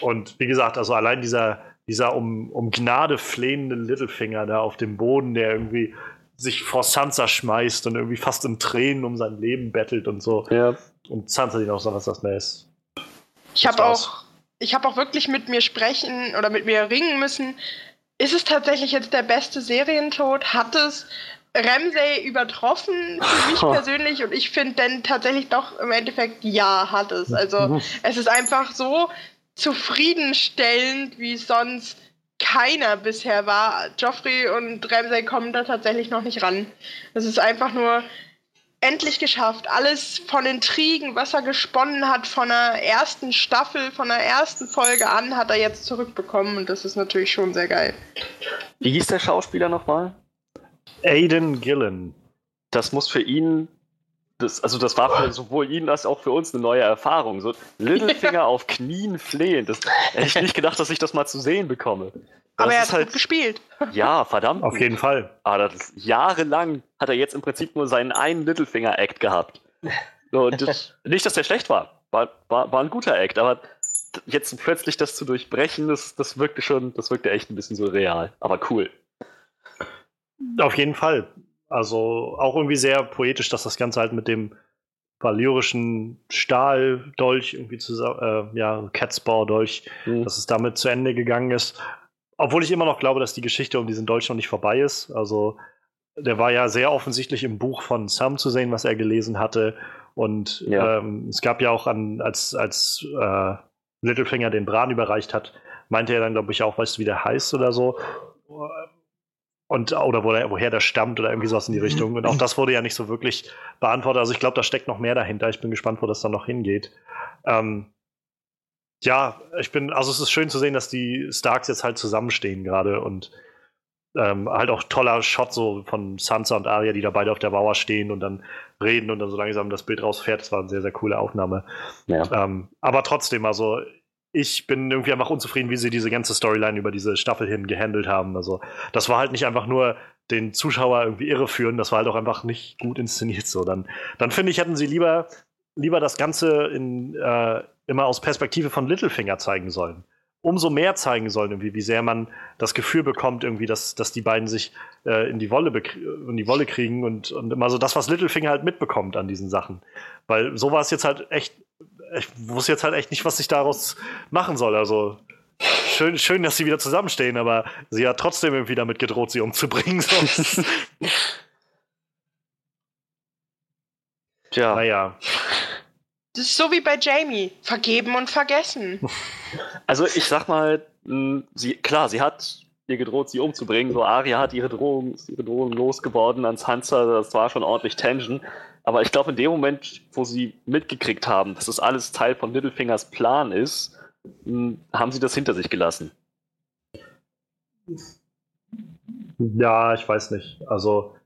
Und wie gesagt, also allein dieser, dieser um, um Gnade flehende Littlefinger da auf dem Boden, der irgendwie sich vor Sansa schmeißt und irgendwie fast in Tränen um sein Leben bettelt und so. Ja. Und Sansa die noch sagt, was das mehr ist. Ich habe auch, ich habe auch wirklich mit mir sprechen oder mit mir ringen müssen. Ist es tatsächlich jetzt der beste Serientod? Hat es Ramsay übertroffen für mich (laughs) persönlich? Und ich finde dann tatsächlich doch im Endeffekt ja, hat es. Also es ist einfach so zufriedenstellend, wie sonst keiner bisher war. Joffrey und Ramsay kommen da tatsächlich noch nicht ran. Es ist einfach nur endlich geschafft. Alles von Intrigen, was er gesponnen hat von der ersten Staffel, von der ersten Folge an, hat er jetzt zurückbekommen und das ist natürlich schon sehr geil. Wie hieß der Schauspieler nochmal? Aiden Gillen. Das muss für ihn, das, also das war für sowohl ihn als auch für uns eine neue Erfahrung. So Littlefinger auf Knien flehen. Das hätte ich nicht gedacht, dass ich das mal zu sehen bekomme. Das Aber er ist hat gut gespielt. ja, verdammt. Auf jeden Fall. Aber das, jahrelang hat er jetzt im Prinzip nur seinen einen Littlefinger-Act gehabt. Und das, (laughs) nicht, dass der schlecht war. War, war. war ein guter Act, aber jetzt plötzlich das zu durchbrechen, das, das wirkte schon, das wirkte echt ein bisschen surreal. Aber cool. Auf jeden Fall. Also auch irgendwie sehr poetisch, dass das Ganze halt mit dem valyrischen Stahldolch irgendwie zusammen, äh, ja, Catspaw-Dolch, Hm. dass es damit zu Ende gegangen ist. Obwohl ich immer noch glaube, dass die Geschichte um diesen Dolch noch nicht vorbei ist. Also der war ja sehr offensichtlich im Buch von Sam zu sehen, was er gelesen hatte. Und Ja. ähm, es gab ja auch an, als, als äh, Littlefinger den Bran überreicht hat, meinte er dann, glaube ich, auch, weißt du, wie der heißt oder so. Und, oder wo woher der stammt oder irgendwie sowas in die Richtung. Und auch das wurde ja nicht so wirklich beantwortet. Also ich glaube, da steckt noch mehr dahinter. Ich bin gespannt, wo das dann noch hingeht. Ähm, ja, ich bin, also es ist schön zu sehen, dass die Starks jetzt halt zusammenstehen gerade und ähm, halt auch toller Shot so von Sansa und Arya, die da beide auf der Mauer stehen und dann reden und dann so langsam das Bild rausfährt. Das war eine sehr, sehr coole Aufnahme. Ja. Ähm, aber trotzdem, also ich bin irgendwie einfach unzufrieden, wie sie diese ganze Storyline über diese Staffel hin gehandelt haben. Also das war halt nicht einfach nur den Zuschauer irgendwie irreführen, das war halt auch einfach nicht gut inszeniert so. Dann, dann finde ich, hätten sie lieber, lieber das Ganze in, äh, immer aus Perspektive von Littlefinger zeigen sollen. Umso mehr zeigen sollen, irgendwie, wie sehr man das Gefühl bekommt, irgendwie, dass, dass die beiden sich äh, in, die Wolle in die Wolle kriegen und, und immer so das, was Littlefinger halt mitbekommt an diesen Sachen. Weil so war es jetzt halt echt, ich wusste jetzt halt echt nicht, was ich daraus machen soll. Also schön, schön, dass sie wieder zusammenstehen, aber sie hat trotzdem irgendwie damit gedroht, sie umzubringen. Sonst, (laughs) Tja, naja. Das ist so wie bei Jamie. Vergeben und vergessen. also ich sag mal, sie, klar, sie hat ihr gedroht, sie umzubringen. So Arya hat ihre Drohung, ihre Drohung losgeworden an Sansa, das war schon ordentlich Tension. Aber ich glaube, in dem Moment, wo sie mitgekriegt haben, dass das alles Teil von Littlefingers Plan ist, mh, haben sie das hinter sich gelassen. Ja, ich weiß nicht. Also,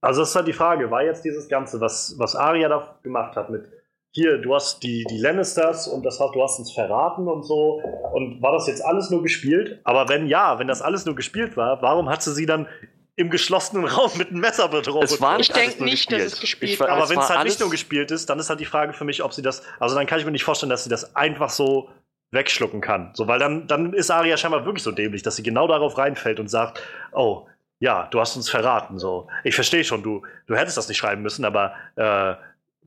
also das ist halt die Frage, war jetzt dieses Ganze, was, was Arya da gemacht hat mit hier, du hast die, die Lannisters und das hat, du hast uns verraten und so. Und war das jetzt alles nur gespielt? Aber wenn ja, wenn das alles nur gespielt war, warum hat sie sie dann im geschlossenen Raum mit einem Messer bedroht? Es war Ich alles denke nicht, dass gespielt. es gespielt Ich war-. Aber wenn es halt nicht nur gespielt ist, dann ist halt die Frage für mich, ob sie das. Also dann kann ich mir nicht vorstellen, dass sie das einfach so wegschlucken kann. So, weil dann, dann ist Arya scheinbar wirklich so dämlich, dass sie genau darauf reinfällt und sagt, oh, ja, du hast uns verraten. So, ich verstehe schon, du, du hättest das nicht schreiben müssen, aber äh,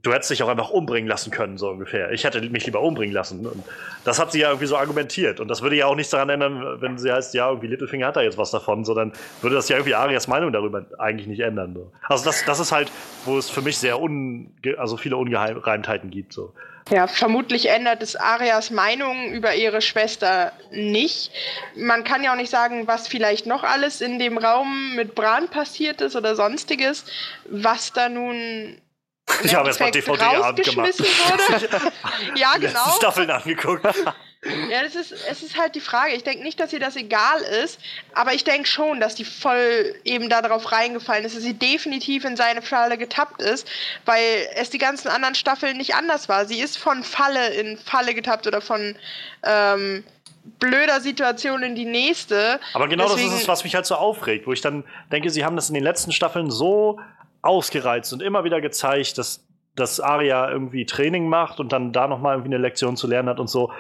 du hättest dich auch einfach umbringen lassen können, so ungefähr. Ich hätte mich lieber umbringen lassen. Und das hat sie ja irgendwie so argumentiert. Und das würde ja auch nichts daran ändern, wenn sie heißt, ja, irgendwie Littlefinger hat da jetzt was davon, sondern würde das ja irgendwie Arias Meinung darüber eigentlich nicht ändern. So. Also das, das ist halt, wo es für mich sehr un, also viele Ungereimtheiten gibt. So. Ja, vermutlich ändert es Arias Meinung über ihre Schwester nicht. Man kann ja auch nicht sagen, was vielleicht noch alles in dem Raum mit Bran passiert ist oder sonstiges, was da nun Ich habe erst mal Endeffekt DVD-Abend gemacht. wurde. (laughs) ja, genau. Staffeln angeguckt. Ja, das ist, es ist halt die Frage. Ich denke nicht, dass ihr das egal ist, aber ich denke schon, dass die voll eben darauf reingefallen ist, dass sie definitiv in seine Falle getappt ist, weil es die ganzen anderen Staffeln nicht anders war. Sie ist von Falle in Falle getappt oder von ähm, blöder Situation in die nächste. Aber genau Deswegen- das ist es, was mich halt so aufregt, wo ich dann denke, sie haben das in den letzten Staffeln so ausgereizt und immer wieder gezeigt, dass, dass Arya irgendwie Training macht und dann da nochmal irgendwie eine Lektion zu lernen hat und so.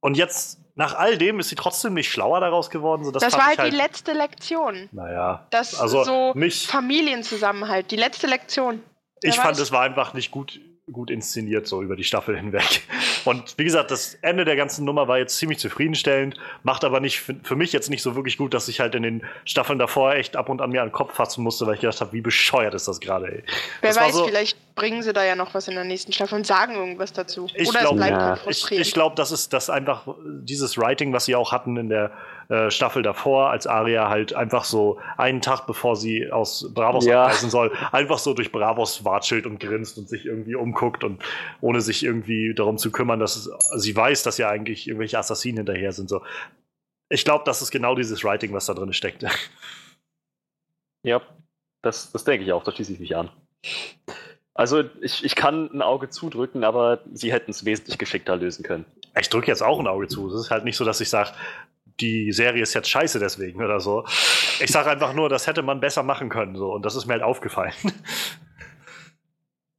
Und jetzt, nach all dem, ist sie trotzdem nicht schlauer daraus geworden. So, das war halt die letzte Lektion. Naja. Das Also so mich- Familienzusammenhalt, die letzte Lektion. Ich Wer fand, weiß. es war einfach nicht gut, gut inszeniert, so über die Staffel hinweg. (laughs) Und wie gesagt, das Ende der ganzen Nummer war jetzt ziemlich zufriedenstellend, macht aber nicht für, mich jetzt nicht so wirklich gut, dass ich halt in den Staffeln davor echt ab und an mir an den Kopf fassen musste, weil ich gedacht habe, wie bescheuert ist das gerade, ey. Wer Das weiß, so- vielleicht bringen sie da ja noch was in der nächsten Staffel und sagen irgendwas dazu. Ich Oder glaub- es bleibt Ja. halt Ich, frustrierend. ich glaube, das ist das einfach dieses Writing, was sie auch hatten in der äh, Staffel davor, als Aria halt einfach so einen Tag bevor sie aus Bravos Ja. abreisen soll, einfach so durch Bravos watschelt und grinst und sich irgendwie umguckt und ohne sich irgendwie darum zu kümmern, dass es, sie weiß, dass ja eigentlich irgendwelche Assassinen hinterher sind. So. Ich glaube, das ist genau dieses Writing, was da drin steckt. Ja, das, das denke ich auch, da schließe ich mich an. Also ich, ich kann ein Auge zudrücken, aber sie hätten es wesentlich geschickter lösen können. Ich drücke jetzt auch ein Auge zu. Es ist halt nicht so, dass ich sage, die Serie ist jetzt scheiße deswegen oder so. Ich sage einfach nur, das hätte man besser machen können. So. Und das ist mir halt aufgefallen.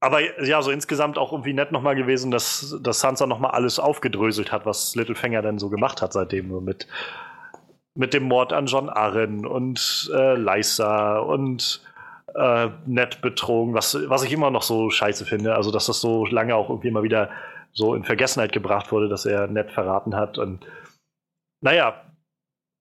Aber ja, so insgesamt auch irgendwie nett nochmal gewesen, dass, dass Sansa nochmal alles aufgedröselt hat, was Littlefinger denn so gemacht hat seitdem. So mit, mit dem Mord an John Arryn und äh, Lysa und äh, nett betrogen, was, was ich immer noch so scheiße finde. Also, dass das so lange auch irgendwie immer wieder so in Vergessenheit gebracht wurde, dass er nett verraten hat. Und naja,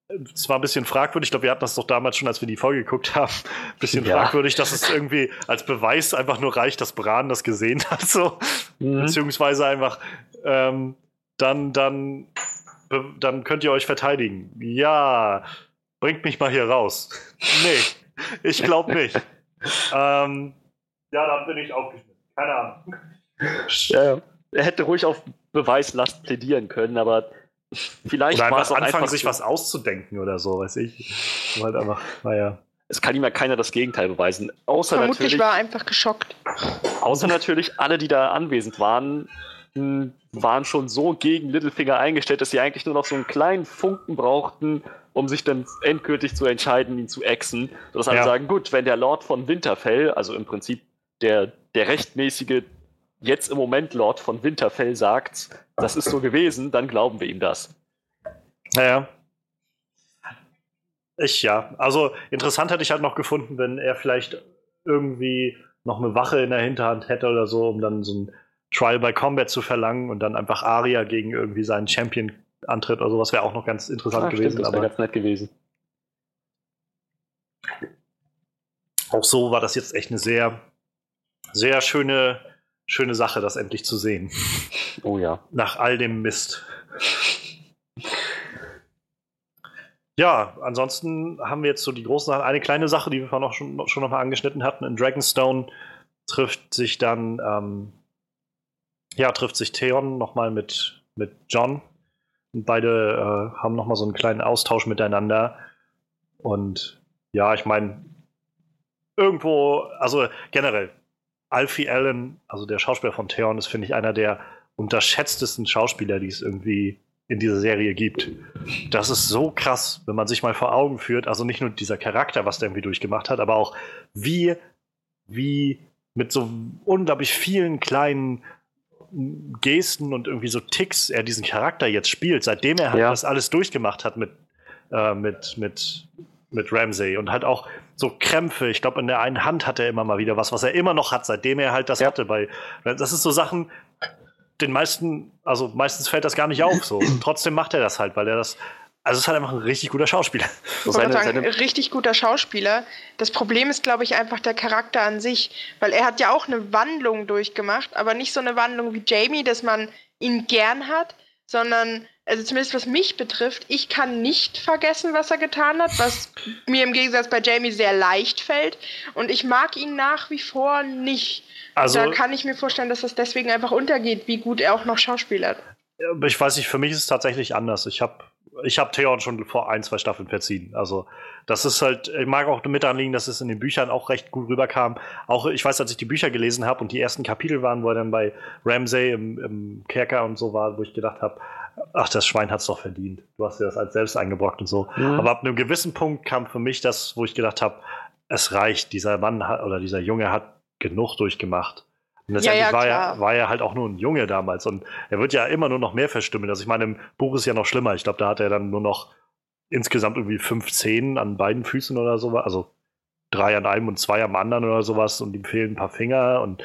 es war ein bisschen fragwürdig, ich glaube, wir hatten das doch damals schon, als wir die Folge geguckt haben, ein bisschen ja. fragwürdig, dass es irgendwie als Beweis einfach nur reicht, dass Bran das gesehen hat, so. Mhm. Beziehungsweise einfach, ähm, dann, dann, dann könnt ihr euch verteidigen. Ja, bringt mich mal hier raus. nee, ich glaube nicht. ähm, ja, dann bin ich aufgeschmissen. Keine Ahnung. Ja, er hätte ruhig auf Beweislast plädieren können, aber Vielleicht oder einfach anfangen, sich was auszudenken oder so, weiß ich. Halt einfach, naja. Es kann ihm ja keiner das Gegenteil beweisen. Außer Vermutlich natürlich, war er einfach geschockt. Außer natürlich alle, die da anwesend waren, waren schon so gegen Littlefinger eingestellt, dass sie eigentlich nur noch so einen kleinen Funken brauchten, um sich dann endgültig zu entscheiden, ihn zu exen. Sodass alle ja. sagen, gut, wenn der Lord von Winterfell, also im Prinzip der, der rechtmäßige jetzt im Moment Lord von Winterfell sagt, das ist so gewesen, dann glauben wir ihm das. Naja. Ich ja. Also interessant hätte ich halt noch gefunden, wenn er vielleicht irgendwie noch eine Wache in der Hinterhand hätte oder so, um dann so ein Trial by Combat zu verlangen und dann einfach Aria gegen irgendwie seinen Champion antritt oder sowas wäre auch noch ganz interessant ah, gewesen. Stimmt, das wäre ganz nett gewesen. Auch so war das jetzt echt eine sehr, sehr schöne schöne Sache, das endlich zu sehen. Oh ja. Nach all dem Mist. Ja, ansonsten haben wir jetzt so die großen Sachen. Eine kleine Sache, die wir vorhin auch schon, schon noch mal angeschnitten hatten. In Dragonstone trifft sich dann, ähm, ja, trifft sich Theon nochmal mit, mit John. Und beide äh, haben nochmal so einen kleinen Austausch miteinander. Und ja, ich meine, irgendwo, also generell, Alfie Allen, also der Schauspieler von Theon, ist, finde ich, einer der unterschätztesten Schauspieler, die es irgendwie in dieser Serie gibt. Das ist so krass, wenn man sich mal vor Augen führt, also nicht nur dieser Charakter, was der irgendwie durchgemacht hat, aber auch wie, wie mit so unglaublich vielen kleinen Gesten und irgendwie so Ticks er diesen Charakter jetzt spielt, seitdem er halt ja. das alles durchgemacht hat mit, äh, mit, mit, mit Ramsey und halt auch so Krämpfe. Ich glaube, in der einen Hand hat er immer mal wieder was, was er immer noch hat, seitdem er halt das ja. hatte. Bei, das ist so Sachen, den meisten, also meistens fällt das gar nicht auf so. Und trotzdem macht er das halt, weil er das. Also es ist halt einfach ein richtig guter Schauspieler. Ich seine, sagen, seine richtig guter Schauspieler. Das Problem ist, glaube ich, einfach der Charakter an sich, weil er hat ja auch eine Wandlung durchgemacht, aber nicht so eine Wandlung wie Jamie, dass man ihn gern hat, sondern also zumindest was mich betrifft, ich kann nicht vergessen, was er getan hat, was mir im Gegensatz bei Jamie sehr leicht fällt. Und ich mag ihn nach wie vor nicht. Also, da kann ich mir vorstellen, dass das deswegen einfach untergeht, wie gut er auch noch schauspielert. Ich weiß nicht, für mich ist es tatsächlich anders. Ich habe ich hab Theon schon vor ein, zwei Staffeln verziehen. Also, das ist halt, ich mag auch mit anliegen, dass es in den Büchern auch recht gut rüberkam. Auch, ich weiß, als ich die Bücher gelesen habe und die ersten Kapitel waren, wo er dann bei Ramsay im, im Kerker und so war, wo ich gedacht habe, ach, das Schwein hat es doch verdient. Du hast dir das als selbst eingebrockt und so. Mhm. Aber ab einem gewissen Punkt kam für mich das, wo ich gedacht habe, es reicht. Dieser Mann hat, oder dieser Junge hat genug durchgemacht. Und letztendlich ja, ja, war, er, war er halt auch nur ein Junge damals. Und er wird ja immer nur noch mehr verstimmen. Also ich meine, im Buch ist ja noch schlimmer. Ich glaube, da hat er dann nur noch insgesamt irgendwie fünf Zehen an beiden Füßen oder so. Also drei an einem und zwei am anderen oder sowas. Und ihm fehlen ein paar Finger und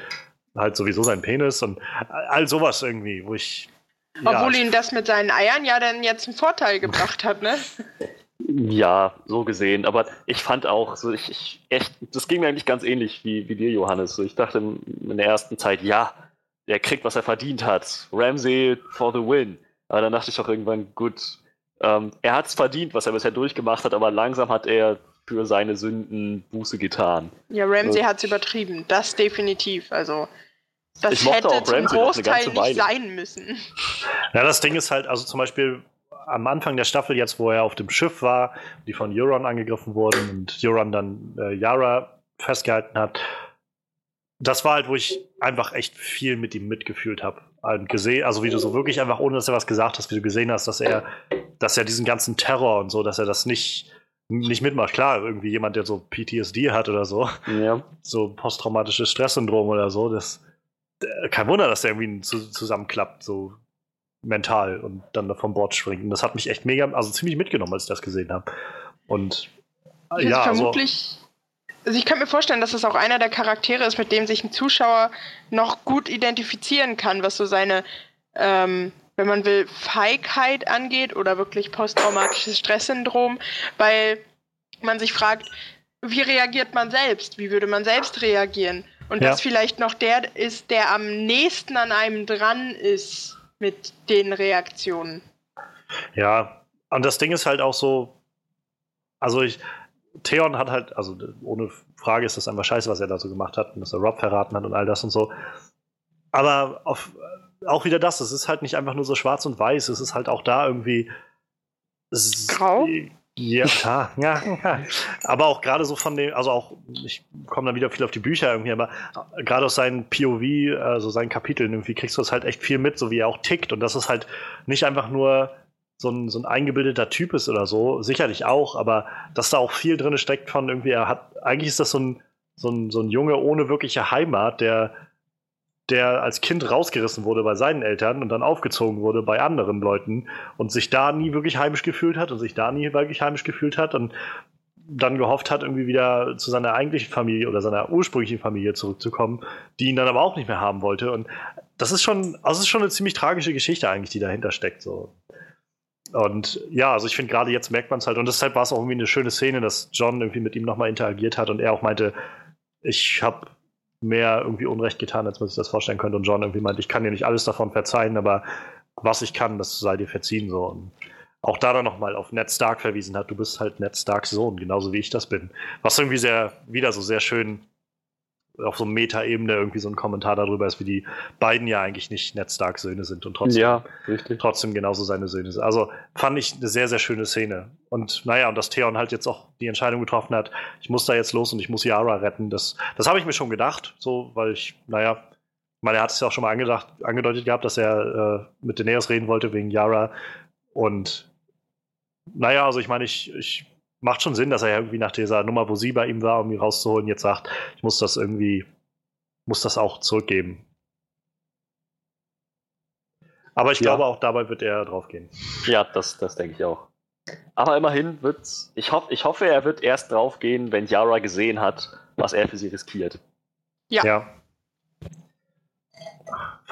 halt sowieso sein Penis und all sowas irgendwie, wo ich obwohl ihn das mit seinen Eiern ja dann jetzt einen Vorteil gebracht hat, ne? (laughs) Ja, so gesehen. Aber ich fand auch, so ich, ich echt, das ging mir eigentlich ganz ähnlich wie, wie dir, Johannes. So, ich dachte in der ersten Zeit, ja, er kriegt, was er verdient hat. Ramsey for the win. Aber dann dachte ich auch irgendwann, gut, ähm, er hat es verdient, was er bisher durchgemacht hat, aber langsam hat er für seine Sünden Buße getan. Ja, Ramsey so. hat es übertrieben. Das definitiv. Also das ich hätte auch zum Großteil nicht sein müssen. Ja, das Ding ist halt, also zum Beispiel am Anfang der Staffel, jetzt wo er auf dem Schiff war, die von Euron angegriffen wurden und Euron dann äh, Yara festgehalten hat, das war halt, wo ich einfach echt viel mit ihm mitgefühlt habe. Und gesehen, also wie du so wirklich einfach, ohne dass er was gesagt hast, wie du gesehen hast, dass er, dass er diesen ganzen Terror und so, dass er das nicht, nicht mitmacht. Klar, irgendwie jemand, der so PTSD hat oder so, ja. so posttraumatisches Stresssyndrom oder so, das äh, kein Wunder, dass der irgendwie zu, zusammenklappt, so mental und dann vom Bord springt. Und das hat mich echt mega, also ziemlich mitgenommen, als ich das gesehen habe. Und äh, ja, also vermutlich. Also ich kann mir vorstellen, dass das auch einer der Charaktere ist, mit dem sich ein Zuschauer noch gut identifizieren kann, was so seine ähm, wenn man will, Feigheit angeht oder wirklich posttraumatisches Stresssyndrom, weil man sich fragt, wie reagiert man selbst? Wie würde man selbst reagieren? Und Ja. das vielleicht noch der ist, der am nächsten an einem dran ist mit den Reaktionen. Ja, und das Ding ist halt auch so, also ich, Theon hat halt, also ohne Frage ist das einfach scheiße, was er da so gemacht hat und dass er Rob verraten hat und all das und so. Aber auf, auch wieder das, es ist halt nicht einfach nur so schwarz und weiß, es ist halt auch da irgendwie Grau? Ja, ja, ja. Aber auch gerade so von dem, also auch, ich komme dann wieder viel auf die Bücher irgendwie, aber gerade aus seinen POV, also seinen Kapiteln, irgendwie kriegst du das halt echt viel mit, so wie er auch tickt. Und das ist halt nicht einfach nur so ein, so ein eingebildeter Typ ist oder so, sicherlich auch, aber dass da auch viel drin steckt von irgendwie, er hat, eigentlich ist das so ein, so ein, so ein Junge ohne wirkliche Heimat, der, der als Kind rausgerissen wurde bei seinen Eltern und dann aufgezogen wurde bei anderen Leuten und sich da nie wirklich heimisch gefühlt hat und sich da nie wirklich heimisch gefühlt hat und dann gehofft hat, irgendwie wieder zu seiner eigentlichen Familie oder seiner ursprünglichen Familie zurückzukommen, die ihn dann aber auch nicht mehr haben wollte. Und das ist schon, also ist schon eine ziemlich tragische Geschichte eigentlich, die dahinter steckt. So. Und ja, also ich finde gerade jetzt merkt man es halt, und deshalb war es auch irgendwie eine schöne Szene, dass John irgendwie mit ihm nochmal interagiert hat und er auch meinte, ich habe mehr irgendwie Unrecht getan, als man sich das vorstellen könnte. Und John irgendwie meinte, ich kann dir nicht alles davon verzeihen, aber was ich kann, das sei dir verziehen. So. Und auch da dann nochmal auf Ned Stark verwiesen hat, du bist halt Ned Starks Sohn, genauso wie ich das bin. Was irgendwie sehr, wieder so sehr schön auf so Meta-Ebene irgendwie so ein Kommentar darüber ist, wie die beiden ja eigentlich nicht Ned Starks Söhne sind und trotzdem Ja, trotzdem genauso seine Söhne sind. Also fand ich eine sehr, sehr schöne Szene. Und naja, und dass Theon halt jetzt auch die Entscheidung getroffen hat, ich muss da jetzt los und ich muss Yara retten, das, das habe ich mir schon gedacht, so, weil ich, naja, ich meine, er hat es ja auch schon mal angedacht, angedeutet gehabt, dass er äh, mit Daenerys reden wollte wegen Yara. Und naja, also ich meine, ich, ich macht schon Sinn, dass er irgendwie nach dieser Nummer, wo sie bei ihm war, um ihn rauszuholen, jetzt sagt, ich muss das irgendwie, muss das auch zurückgeben. Aber ich Ja. glaube, auch dabei wird er drauf gehen. Ja, das, das denke ich auch. Aber immerhin wird's. Ich, hoff, ich hoffe, er wird erst draufgehen, wenn Yara gesehen hat, was er für sie riskiert. Ja. Ja.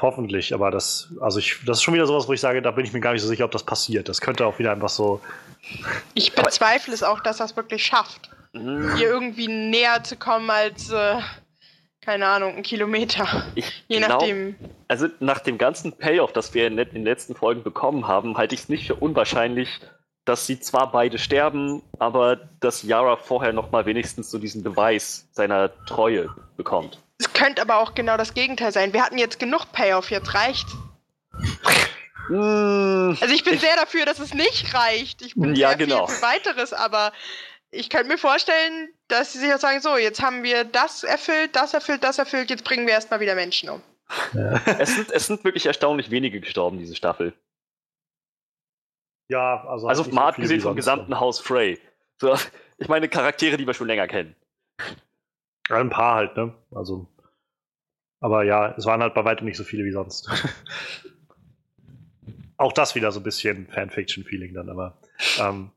Hoffentlich, aber das, also ich, das ist schon wieder sowas, wo ich sage, da bin ich mir gar nicht so sicher, ob das passiert. Das könnte auch wieder einfach so. Ich bezweifle es auch, dass er es wirklich schafft, Hm, ihr irgendwie näher zu kommen als, äh, keine Ahnung, ein Kilometer. Ich Je glaub, nachdem. Also nach dem ganzen Payoff, das wir in den in den letzten Folgen bekommen haben, halte ich es nicht für unwahrscheinlich, dass sie zwar beide sterben, aber dass Yara vorher noch mal wenigstens so diesen Beweis seiner Treue bekommt. Es könnte aber auch genau das Gegenteil sein. Wir hatten jetzt genug Payoff, jetzt reicht. Hm, Also ich bin sehr dafür, dass es nicht reicht. Ich bin Ja, sehr genau. viel für weiteres, aber ich könnte mir vorstellen, dass sie sich auch sagen, so, jetzt haben wir das erfüllt, das erfüllt, das erfüllt, jetzt bringen wir erstmal wieder Menschen um. es, sind, es sind wirklich erstaunlich wenige gestorben, diese Staffel. Ja, also. Also mal so abgesehen vom gesamten Haus Frey. So, ich meine Charaktere, die wir schon länger kennen. Ein paar halt, ne? Also. Aber ja, es waren halt bei weitem nicht so viele wie sonst. (laughs) auch das wieder so ein bisschen Fanfiction-Feeling dann, aber. Ähm,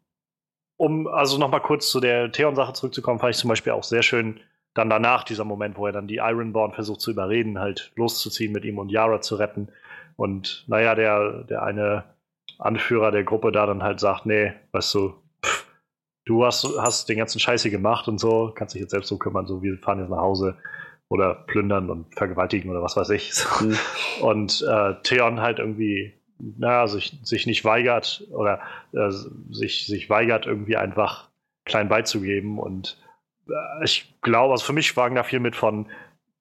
um also nochmal kurz zu der Theon-Sache zurückzukommen, fand ich zum Beispiel auch sehr schön, dann danach dieser Moment, wo er dann die Ironborn versucht zu überreden, halt loszuziehen mit ihm und Yara zu retten. Und naja, der, der eine Anführer der Gruppe da dann halt sagt, nee, weißt du, du hast, hast den ganzen Scheiß hier gemacht und so, kannst dich jetzt selbst so kümmern, so wir fahren jetzt nach Hause oder plündern und vergewaltigen oder was weiß ich. So. Hm. Und äh, Theon halt irgendwie, naja, sich, sich nicht weigert oder äh, sich, sich weigert, irgendwie einfach klein beizugeben. Und äh, ich glaube, also für mich schwang da viel mit von,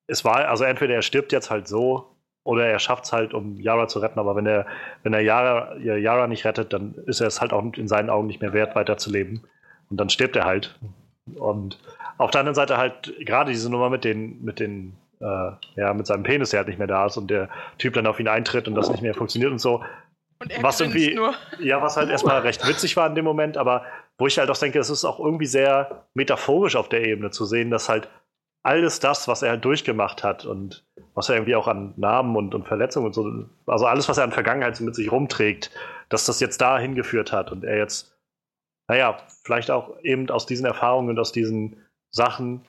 es war, also entweder er stirbt jetzt halt so oder er schafft es halt, um Yara zu retten, aber wenn er, wenn er Yara, Yara nicht rettet, dann ist er es halt auch in seinen Augen nicht mehr wert, weiterzuleben. Und dann stirbt er halt. Und auf der anderen Seite halt gerade diese Nummer mit den, mit den, äh, ja, mit seinem Penis, der halt nicht mehr da ist und der Typ dann auf ihn eintritt und das nicht mehr funktioniert und so. Und er Was irgendwie- nur. Ja, was halt erstmal recht witzig war in dem Moment, aber wo ich halt auch denke, es ist auch irgendwie sehr metaphorisch auf der Ebene zu sehen, dass halt alles das, was er halt durchgemacht hat und was er irgendwie auch an Narben und, und Verletzungen und so, also alles, was er an Vergangenheit so mit sich rumträgt, dass das jetzt da hingeführt hat und er jetzt, naja, vielleicht auch eben aus diesen Erfahrungen und aus diesen Sachen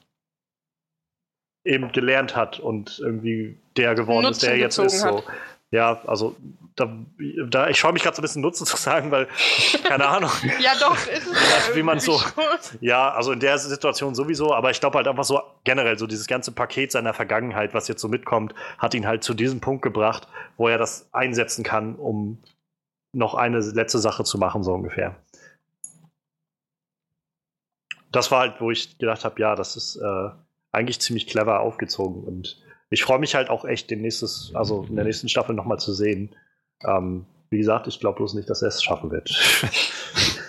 eben gelernt hat und irgendwie der geworden ist, Nutzen der er jetzt ist. So. Ja, also da, da ich scheue mich gerade so ein bisschen Nutzen (laughs) zu sagen, weil, keine Ahnung. (laughs) ja, doch, ist es ja, wie man so. Ja, also in der Situation sowieso, aber ich glaube halt einfach so generell, so dieses ganze Paket seiner Vergangenheit, was jetzt so mitkommt, hat ihn halt zu diesem Punkt gebracht, wo er das einsetzen kann, um noch eine letzte Sache zu machen, so ungefähr. Das war halt, wo ich gedacht habe, ja, das ist äh, eigentlich ziemlich clever aufgezogen und ich freue mich halt auch echt, den nächstes, also in der nächsten Staffel nochmal zu sehen. Ähm, wie gesagt, ich glaube bloß nicht, dass er es schaffen wird. (laughs)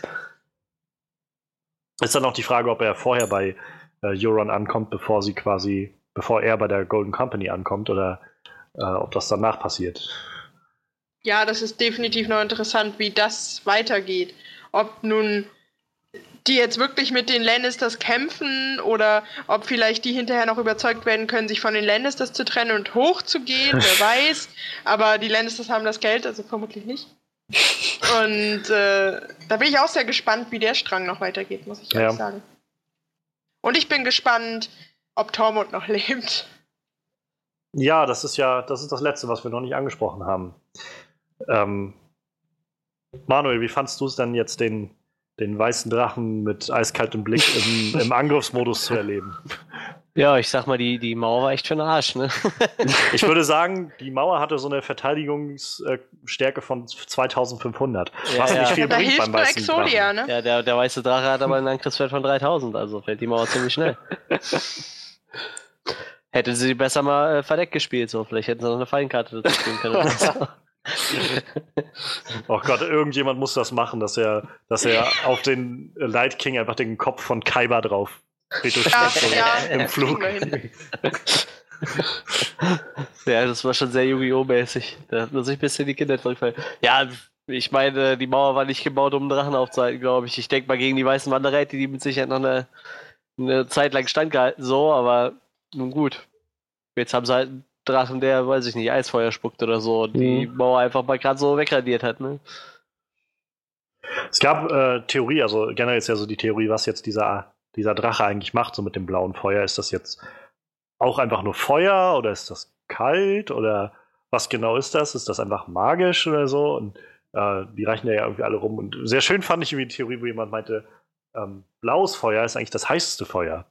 ist dann auch die Frage, ob er vorher bei äh, Euron ankommt, bevor sie quasi, bevor er bei der Golden Company ankommt oder äh, ob das danach passiert. Ja, das ist definitiv noch interessant, wie das weitergeht. Ob nun die jetzt wirklich mit den Lannisters kämpfen oder ob vielleicht die hinterher noch überzeugt werden können, sich von den Lannisters zu trennen und hochzugehen, (laughs) wer weiß. Aber die Lannisters haben das Geld, also vermutlich nicht. Und äh, da bin ich auch sehr gespannt, wie der Strang noch weitergeht, muss ich ehrlich ja. sagen. Und ich bin gespannt, ob Tormund noch (laughs) lebt. Ja, das ist ja, das ist das Letzte, was wir noch nicht angesprochen haben. Ähm, Manuel, wie fandst du es denn jetzt, den den weißen Drachen mit eiskaltem Blick im, (laughs) im Angriffsmodus zu erleben. Ja, ich sag mal, die, die Mauer war echt für den Arsch, ne? (laughs) ich würde sagen, die Mauer hatte so eine Verteidigungsstärke von 2500. Ja, was ja. nicht viel ja, bringt beim weißen Exodia, Drachen. Ne? Ja, der, der weiße Drache hat aber einen Angriffswert von 3000, also fällt die Mauer ziemlich schnell. (laughs) Hätte sie besser mal äh, verdeckt gespielt, so. Vielleicht hätten sie noch eine Feinkarte dazu spielen können. (laughs) oh Gott, irgendjemand muss das machen, dass er, dass er auf den Light King einfach den Kopf von Kaiba drauf ja, ja, im Flug. (laughs) ja, das war schon sehr Yu-Gi-Oh! mäßig. Da hat man sich ein bisschen die Kinder zurückfallen. Ja, ich meine, die Mauer war nicht gebaut, um einen Drachen aufzuhalten, glaube ich. Ich denke mal gegen die weißen Wanderräte, die mit Sicherheit noch eine, eine Zeit lang standgehalten, so, aber nun gut. Jetzt haben sie halt Drachen, der, weiß ich nicht, Eisfeuer spuckt oder so und mhm. die Mauer einfach mal gerade so wegradiert hat, ne? Es gab äh, Theorie, also generell ist ja so die Theorie, was jetzt dieser, dieser Drache eigentlich macht, so mit dem blauen Feuer. Ist das jetzt auch einfach nur Feuer oder ist das kalt oder was genau ist das? Ist das einfach magisch oder so? Und äh, die reichen ja irgendwie alle rum. Und sehr schön fand ich irgendwie die Theorie, wo jemand meinte, ähm, blaues Feuer ist eigentlich das heißeste Feuer.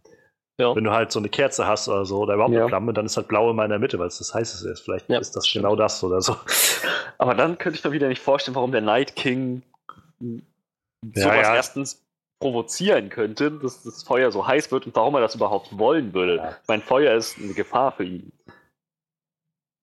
Ja. Wenn du halt so eine Kerze hast oder so, oder überhaupt ja. eine Flamme, dann ist halt blau immer in der Mitte, weil es das heißeste ist. Vielleicht ja, ist das genau das oder so. Aber dann könnte ich mir wieder nicht vorstellen, warum der Night King sowas erstens provozieren könnte, dass das Feuer so heiß wird und warum er das überhaupt wollen würde. Mein Feuer ist eine Gefahr für ihn.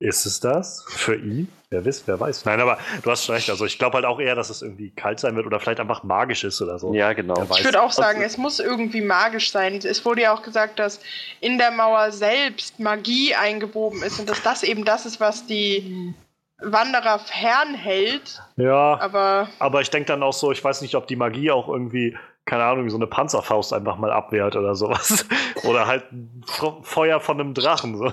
Ist es das? Für ihn? Wer weiß, wer weiß. Nein, aber du hast schon recht. Also ich glaube halt auch eher, dass es irgendwie kalt sein wird oder vielleicht einfach magisch ist oder so. Ja, genau. Ich würde auch sagen, es muss irgendwie magisch sein. Es wurde ja auch gesagt, dass in der Mauer selbst Magie eingewoben ist und dass das eben das ist, was die Wanderer fernhält. Ja. Aber, aber ich denke dann auch so, ich weiß nicht, ob die Magie auch irgendwie keine Ahnung, so eine Panzerfaust einfach mal abwehrt oder sowas. (laughs) oder halt Feuer von einem Drachen. So.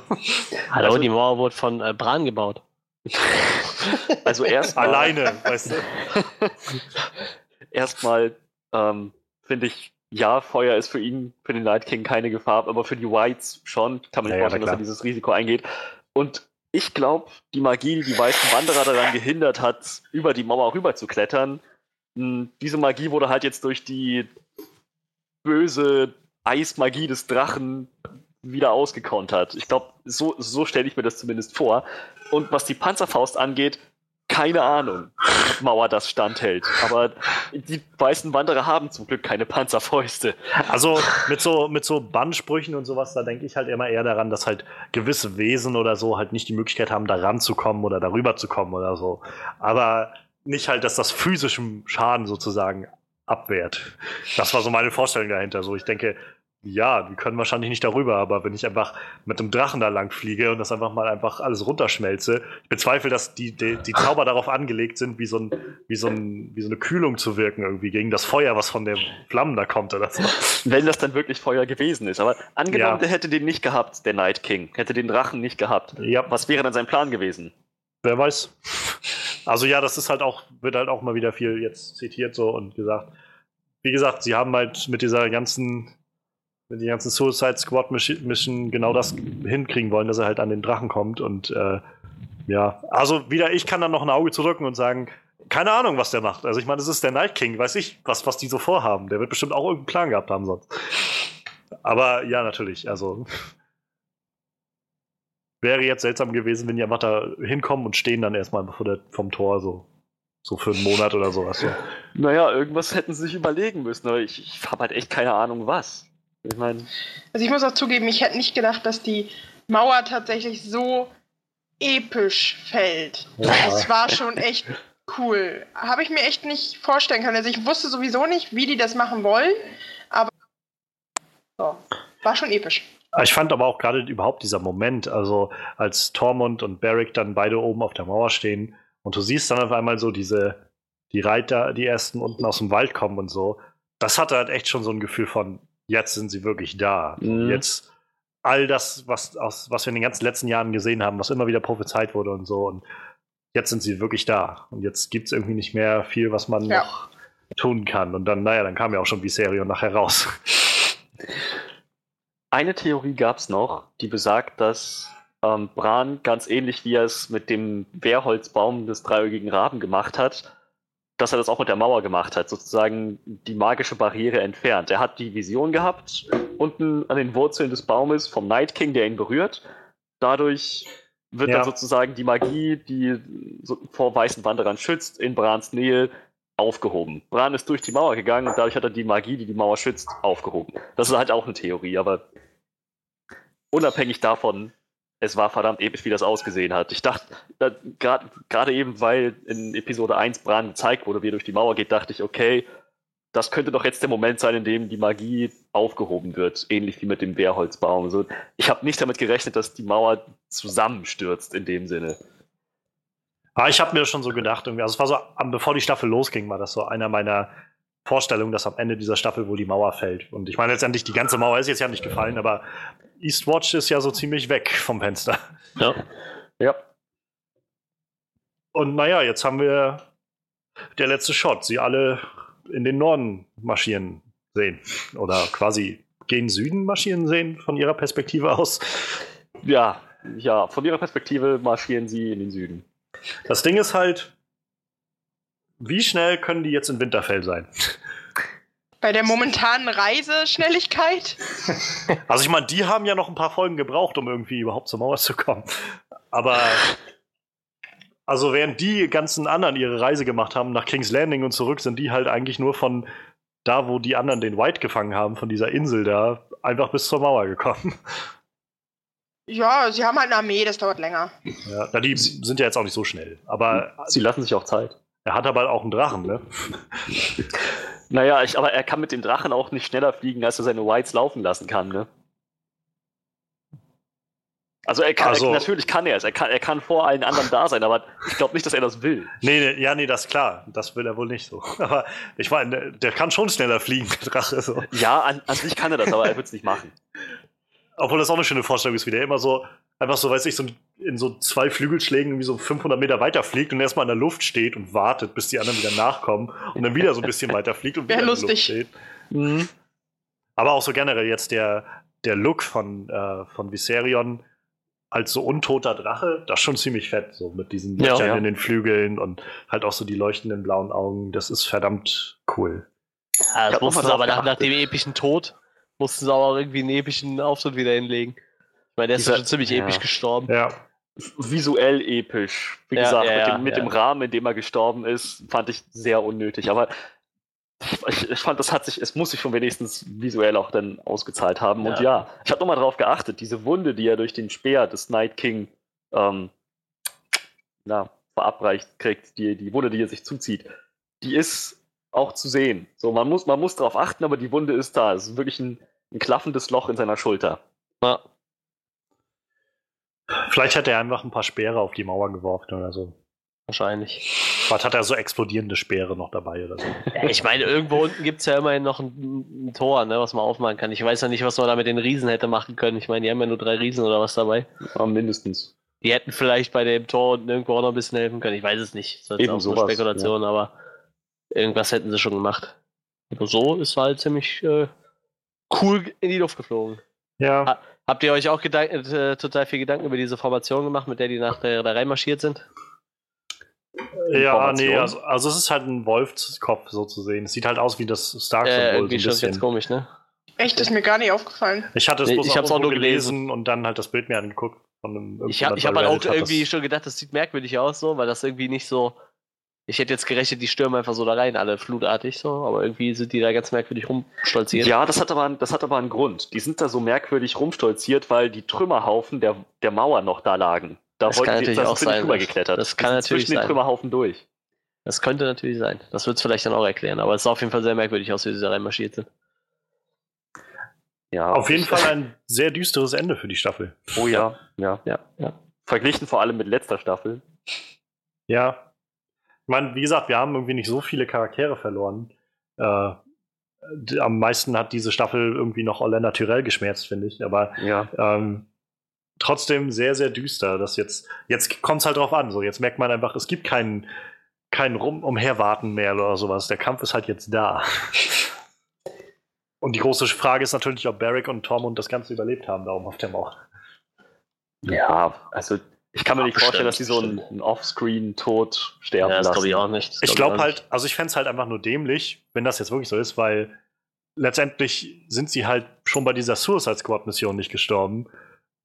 Hallo, also, die Mauer wurde von äh, Bran gebaut. (laughs) also erst alleine, weißt du. (laughs) Erstmal ähm, finde ich, ja, Feuer ist für ihn, für den Night King keine Gefahr, aber für die Whites schon. Kann man sich ja, vorstellen, ja, dass er dieses Risiko eingeht. Und ich glaube, die Magie, die die weißen Wanderer daran gehindert hat, über die Mauer rüber zu klettern, diese Magie wurde halt jetzt durch die böse Eismagie des Drachen wieder ausgekontert. Ich glaube, so, so stelle ich mir das zumindest vor. Und was die Panzerfaust angeht, keine Ahnung, ob Mauer das standhält. Aber die weißen Wanderer haben zum Glück keine Panzerfäuste. Also mit so, mit so Bannsprüchen und sowas, da denke ich halt immer eher daran, dass halt gewisse Wesen oder so halt nicht die Möglichkeit haben, da ranzukommen oder darüber zu kommen oder so. Aber nicht halt, dass das physischen Schaden sozusagen abwehrt. Das war so meine Vorstellung dahinter. So, ich denke, ja, die können wahrscheinlich nicht darüber, aber wenn ich einfach mit dem Drachen da lang fliege und das einfach mal einfach alles runterschmelze, ich bezweifle, dass die, die, die Zauber darauf angelegt sind, wie so, ein, wie, so ein, wie so eine Kühlung zu wirken, irgendwie gegen das Feuer, was von den Flammen da kommt oder so. (laughs) Wenn das dann wirklich Feuer gewesen ist. Aber angenommen, ja. der hätte den nicht gehabt, der Night King, hätte den Drachen nicht gehabt. Ja. Was wäre dann sein Plan gewesen? Wer weiß. Also ja, das ist halt auch, wird halt auch mal wieder viel jetzt zitiert so und gesagt. Wie gesagt, sie haben halt mit dieser ganzen, mit der ganzen Suicide Squad Mission genau das hinkriegen wollen, dass er halt an den Drachen kommt und äh, Ja, also wieder, ich kann dann noch ein Auge zudrücken und sagen, keine Ahnung, was der macht. Also ich meine, das ist der Night King, weiß ich, was, was die so vorhaben. Der wird bestimmt auch irgendeinen Plan gehabt haben sonst. Aber ja, natürlich, also wäre jetzt seltsam gewesen, wenn die einfach da hinkommen und stehen dann erstmal vor der, vom Tor so. So für einen Monat oder sowas. So. (laughs) Naja, irgendwas hätten sie sich überlegen müssen, aber ich, ich habe halt echt keine Ahnung was. Ich meine. Also ich muss auch zugeben, ich hätte nicht gedacht, dass die Mauer tatsächlich so episch fällt. Ja. Das war schon echt cool. Habe ich mir echt nicht vorstellen können. Also ich wusste sowieso nicht, wie die das machen wollen, aber so, war schon episch. Ich fand aber auch gerade überhaupt dieser Moment, also als Tormund und Beric dann beide oben auf der Mauer stehen und du siehst dann auf einmal so diese, die Reiter, die ersten unten aus dem Wald kommen und so. Das hatte halt echt schon so ein Gefühl von, jetzt sind sie wirklich da. Mhm. Jetzt all das, was, aus, was wir in den ganzen letzten Jahren gesehen haben, was immer wieder prophezeit wurde und so. Und jetzt sind sie wirklich da. Und jetzt gibt es irgendwie nicht mehr viel, was man Ja. noch tun kann. Und dann, naja, dann kam ja auch schon Viserion nachher raus. (laughs) Eine Theorie gab es noch, die besagt, dass ähm, Bran ganz ähnlich wie er es mit dem Wehrholzbaum des dreieugigen Raben gemacht hat, dass er das auch mit der Mauer gemacht hat, sozusagen die magische Barriere entfernt. Er hat die Vision gehabt, unten an den Wurzeln des Baumes vom Night King, der ihn berührt. Dadurch wird Ja. dann sozusagen die Magie, die vor weißen Wanderern schützt, in Brans Nähe aufgehoben. Bran ist durch die Mauer gegangen und dadurch hat er die Magie, die die Mauer schützt, aufgehoben. Das ist halt auch eine Theorie, aber unabhängig davon, es war verdammt episch, wie das ausgesehen hat. Ich dachte, da- grad- gerade eben, weil in Episode 1 Bran gezeigt wurde, wie er durch die Mauer geht, dachte ich, okay, das könnte doch jetzt der Moment sein, in dem die Magie aufgehoben wird, ähnlich wie mit dem Wehrholzbaum. So, ich habe nicht damit gerechnet, dass die Mauer zusammenstürzt in dem Sinne. Aber ich habe mir schon so gedacht, irgendwie, also es war so, bevor die Staffel losging, war das so einer meiner Vorstellungen, dass am Ende dieser Staffel wohl die Mauer fällt. Und ich meine letztendlich, die ganze Mauer ist jetzt ja nicht gefallen, aber Eastwatch ist ja so ziemlich weg vom Fenster. Ja. Ja. Und naja, jetzt haben wir der letzte Shot. Sie alle in den Norden marschieren sehen. Oder quasi gen Süden marschieren sehen, von ihrer Perspektive aus. Ja, ja, von ihrer Perspektive marschieren sie in den Süden. Das Ding ist halt, wie schnell können die jetzt in Winterfell sein? Bei der momentanen Reiseschnelligkeit. (laughs) Also ich meine, die haben ja noch ein paar Folgen gebraucht, um irgendwie überhaupt zur Mauer zu kommen. Aber also während die ganzen anderen ihre Reise gemacht haben nach King's Landing und zurück, sind die halt eigentlich nur von da, wo die anderen den White gefangen haben, von dieser Insel da, einfach bis zur Mauer gekommen. Ja, sie haben halt eine Armee, das dauert länger. Ja, na, die sind ja jetzt auch nicht so schnell. Aber Sie lassen sich auch Zeit. er hat aber auch einen Drachen, ne? (laughs) Naja, ich, aber er kann mit dem Drachen auch nicht schneller fliegen, als er seine Whites laufen lassen kann, ne? Also er kann, Also- er, natürlich kann er es. Er kann, er kann vor allen anderen da sein, aber ich glaube nicht, dass er das will. Nee, nee, ja, nee, das ist klar. Das will er wohl nicht so. (laughs) Aber ich meine, der kann schon schneller fliegen, der Drache. So. Ja, an, an sich kann er das, aber er wird es nicht machen. (laughs) Obwohl das auch eine schöne Vorstellung ist, wie der immer so, einfach so, weiß ich, so in so zwei Flügelschlägen irgendwie so 500 Meter weiter fliegt und erstmal in der Luft steht und wartet, bis die anderen wieder nachkommen und dann wieder so ein bisschen weiter fliegt und (laughs) wieder in der Luft lustig. steht. Aber auch so generell jetzt der, der Look von, äh, von Viserion als so untoter Drache, das ist schon ziemlich fett, so mit diesen Ja, Löchern ja. in den Flügeln und halt auch so die leuchtenden blauen Augen. Das ist verdammt cool. Ja, das drauf aber nach, nach dem epischen Tod, mussten sie auch irgendwie einen epischen Auftritt wieder hinlegen. Ich meine, der ist ja schon ziemlich ja. episch gestorben. Ja. Visuell episch. Wie Ja, gesagt, ja, mit, dem, mit ja. dem Rahmen, in dem er gestorben ist, fand ich sehr unnötig. Aber ich, ich fand, das hat sich, es muss sich schon wenigstens visuell auch dann ausgezahlt haben. Und Ja. ja, ich habe nochmal drauf geachtet, diese Wunde, die er durch den Speer des Night King ähm, na, verabreicht kriegt, die, die Wunde, die er sich zuzieht, die ist auch zu sehen. So, man muss, man muss darauf achten, aber die Wunde ist da. Es ist wirklich ein, ein klaffendes Loch in seiner Schulter. Ja. Vielleicht hat er einfach ein paar Speere auf die Mauer geworfen oder so. Wahrscheinlich. Vielleicht hat er so explodierende Speere noch dabei oder so. Ja, ich meine, irgendwo unten gibt es ja immerhin noch ein, ein Tor, ne, was man aufmachen kann. Ich weiß ja nicht, was man da mit den Riesen hätte machen können. Ich meine, die haben ja nur drei Riesen oder was dabei. Ja, mindestens. Die hätten vielleicht bei dem Tor unten irgendwo auch noch ein bisschen helfen können. Ich weiß es nicht. Das ist Eben auch so eine sowas, Spekulation, aber irgendwas hätten sie schon gemacht. Aber so ist halt ziemlich äh, cool in die Luft geflogen. Ja. Habt ihr euch auch äh, total viel Gedanken über diese Formation gemacht, mit der die nach der, da reinmarschiert sind? Ja, Information. nee, also, also es ist halt ein Wolfskopf so zu sehen. Es sieht halt aus wie das Stark Äh, irgendwie so schon ein bisschen. ganz komisch, ne? Echt, ist mir gar nicht aufgefallen. Ich hatte es Nee, bloß ich hab's auch nur gelesen. und dann halt das Bild mir angeguckt. Von einem, Ich habe hab halt auch hat irgendwie schon gedacht, das sieht merkwürdig aus, so, weil das irgendwie nicht so. Ich hätte jetzt gerechnet, die stürmen einfach so da rein, alle flutartig so, aber irgendwie sind die da ganz merkwürdig rumstolziert. Ja, das hat, aber, das hat aber einen Grund. Die sind da so merkwürdig rumstolziert, weil die Trümmerhaufen der, der Mauer noch da lagen. Da Das wollten kann die, natürlich da auch sein. rübergeklettert. Das kann Die sind natürlich zwischen den sein. Trümmerhaufen durch. Das könnte natürlich sein. Das wird es vielleicht dann auch erklären, aber es sah auf jeden Fall sehr merkwürdig aus, wie sie da reinmarschiert sind. Ja, Auf jeden Fall ein sehr düsteres Ende für die Staffel. Oh ja, ja. Ja, ja. Verglichen vor allem mit letzter Staffel. Ja. Ich meine, wie gesagt, wir haben irgendwie nicht so viele Charaktere verloren. Äh, am meisten hat diese Staffel irgendwie noch Orlando Tyrell geschmerzt, finde ich. Aber Ja. ähm, trotzdem sehr, sehr düster. Das jetzt, jetzt kommt es halt drauf an. So, jetzt merkt man einfach, es gibt keinen kein Rum umherwarten mehr oder sowas. Der Kampf ist halt jetzt da. (laughs) Und die große Frage ist natürlich, ob Barrick und Tormund das Ganze überlebt haben, da oben auf der Mauer. Ja, also ich kann mir nicht Bestimmt, vorstellen, dass sie so einen, einen Offscreen-Tod sterben Ja, das lassen. glaube ich auch nicht. Das Ich glaub glaube halt, also ich fände es halt einfach nur dämlich, wenn das jetzt wirklich so ist, weil letztendlich sind sie halt schon bei dieser Suicide Squad-Mission nicht gestorben.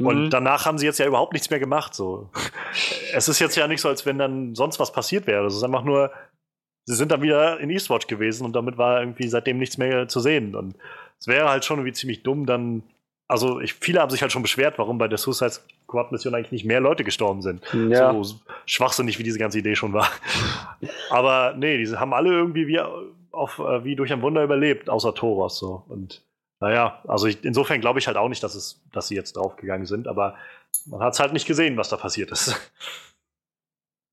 Und Mhm. danach haben sie jetzt ja überhaupt nichts mehr gemacht. So. (laughs) es ist jetzt ja nicht so, als wenn dann sonst was passiert wäre. Es ist einfach nur, sie sind dann wieder in Eastwatch gewesen und damit war irgendwie seitdem nichts mehr zu sehen. Und es wäre halt schon irgendwie ziemlich dumm, dann. Also, ich, viele haben sich halt schon beschwert, warum bei der Suicide Squad-Mission eigentlich nicht mehr Leute gestorben sind. Ja. So schwachsinnig, wie diese ganze Idee schon war. Aber nee, die haben alle irgendwie wie, auf, äh, wie durch ein Wunder überlebt, außer Thoros. So. Und naja, also ich, insofern glaube ich halt auch nicht, dass, es, dass sie jetzt draufgegangen sind, aber man hat es halt nicht gesehen, was da passiert ist.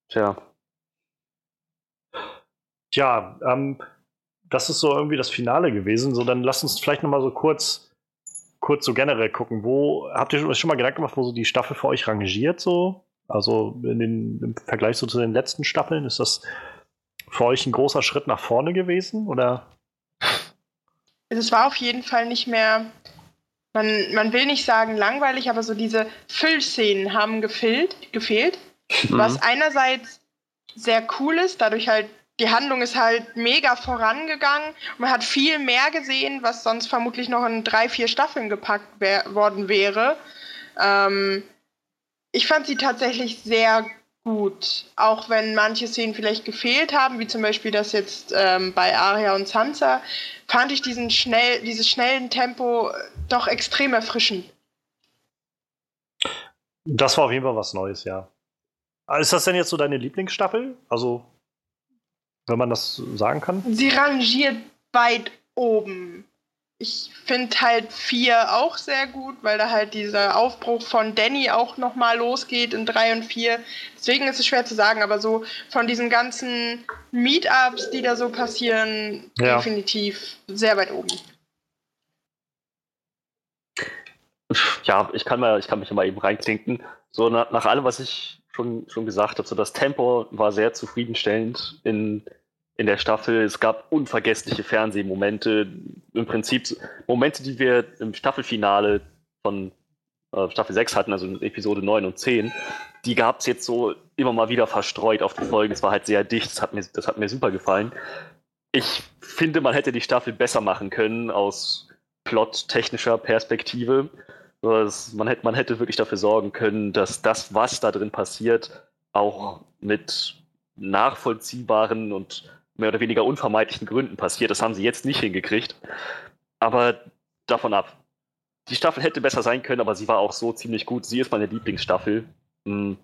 Tja. Tja, ähm, das ist so irgendwie das Finale gewesen. So, dann lasst uns vielleicht noch mal so kurz, kurz so generell gucken. Wo habt ihr euch schon mal Gedanken gemacht, wo so die Staffel für euch rangiert? So, also in den, im Vergleich so zu den letzten Staffeln, ist das für euch ein großer Schritt nach vorne gewesen? Oder? Es war auf jeden Fall nicht mehr, man, man will nicht sagen langweilig, aber so diese Füllszenen haben gefehlt, gefehlt. Mhm. Was einerseits sehr cool ist, dadurch halt, die Handlung ist halt mega vorangegangen. Man hat viel mehr gesehen, was sonst vermutlich noch in drei, vier Staffeln gepackt worden wäre. Ähm, ich fand sie tatsächlich sehr gut, auch wenn manche Szenen vielleicht gefehlt haben, wie zum Beispiel das jetzt ähm, bei Arya und Sansa, fand ich diesen schnell, dieses schnellen Tempo doch extrem erfrischend. Das war auf jeden Fall was Neues, ja. Ist das denn jetzt so deine Lieblingsstaffel? Also, wenn man das sagen kann? Sie rangiert weit oben. Ich finde halt 4 auch sehr gut, weil da halt dieser Aufbruch von Danny auch nochmal losgeht in 3 und 4. Deswegen ist es schwer zu sagen, aber so von diesen ganzen Meetups, die da so passieren, Ja. definitiv sehr weit oben. Ja, ich kann, mal, ich kann mich ja mal eben reinklinken. So nach, nach allem, was ich schon, schon gesagt habe, so das Tempo war sehr zufriedenstellend in, in der Staffel. Es gab unvergessliche Fernsehmomente, im Prinzip Momente, die wir im Staffelfinale von äh, Staffel 6 hatten, also in Episode 9 und 10. Die gab es jetzt so immer mal wieder verstreut auf die Folgen. Es war halt sehr dicht, das hat mir, das hat mir super gefallen. Ich finde, man hätte die Staffel besser machen können aus plottechnischer Perspektive. So, dass man, hätte, man hätte wirklich dafür sorgen können, dass das, was da drin passiert, auch mit nachvollziehbaren und mehr oder weniger unvermeidlichen Gründen passiert. Das haben sie jetzt nicht hingekriegt. Aber davon ab. Die Staffel hätte besser sein können, aber sie war auch so ziemlich gut. Sie ist meine Lieblingsstaffel. Hm.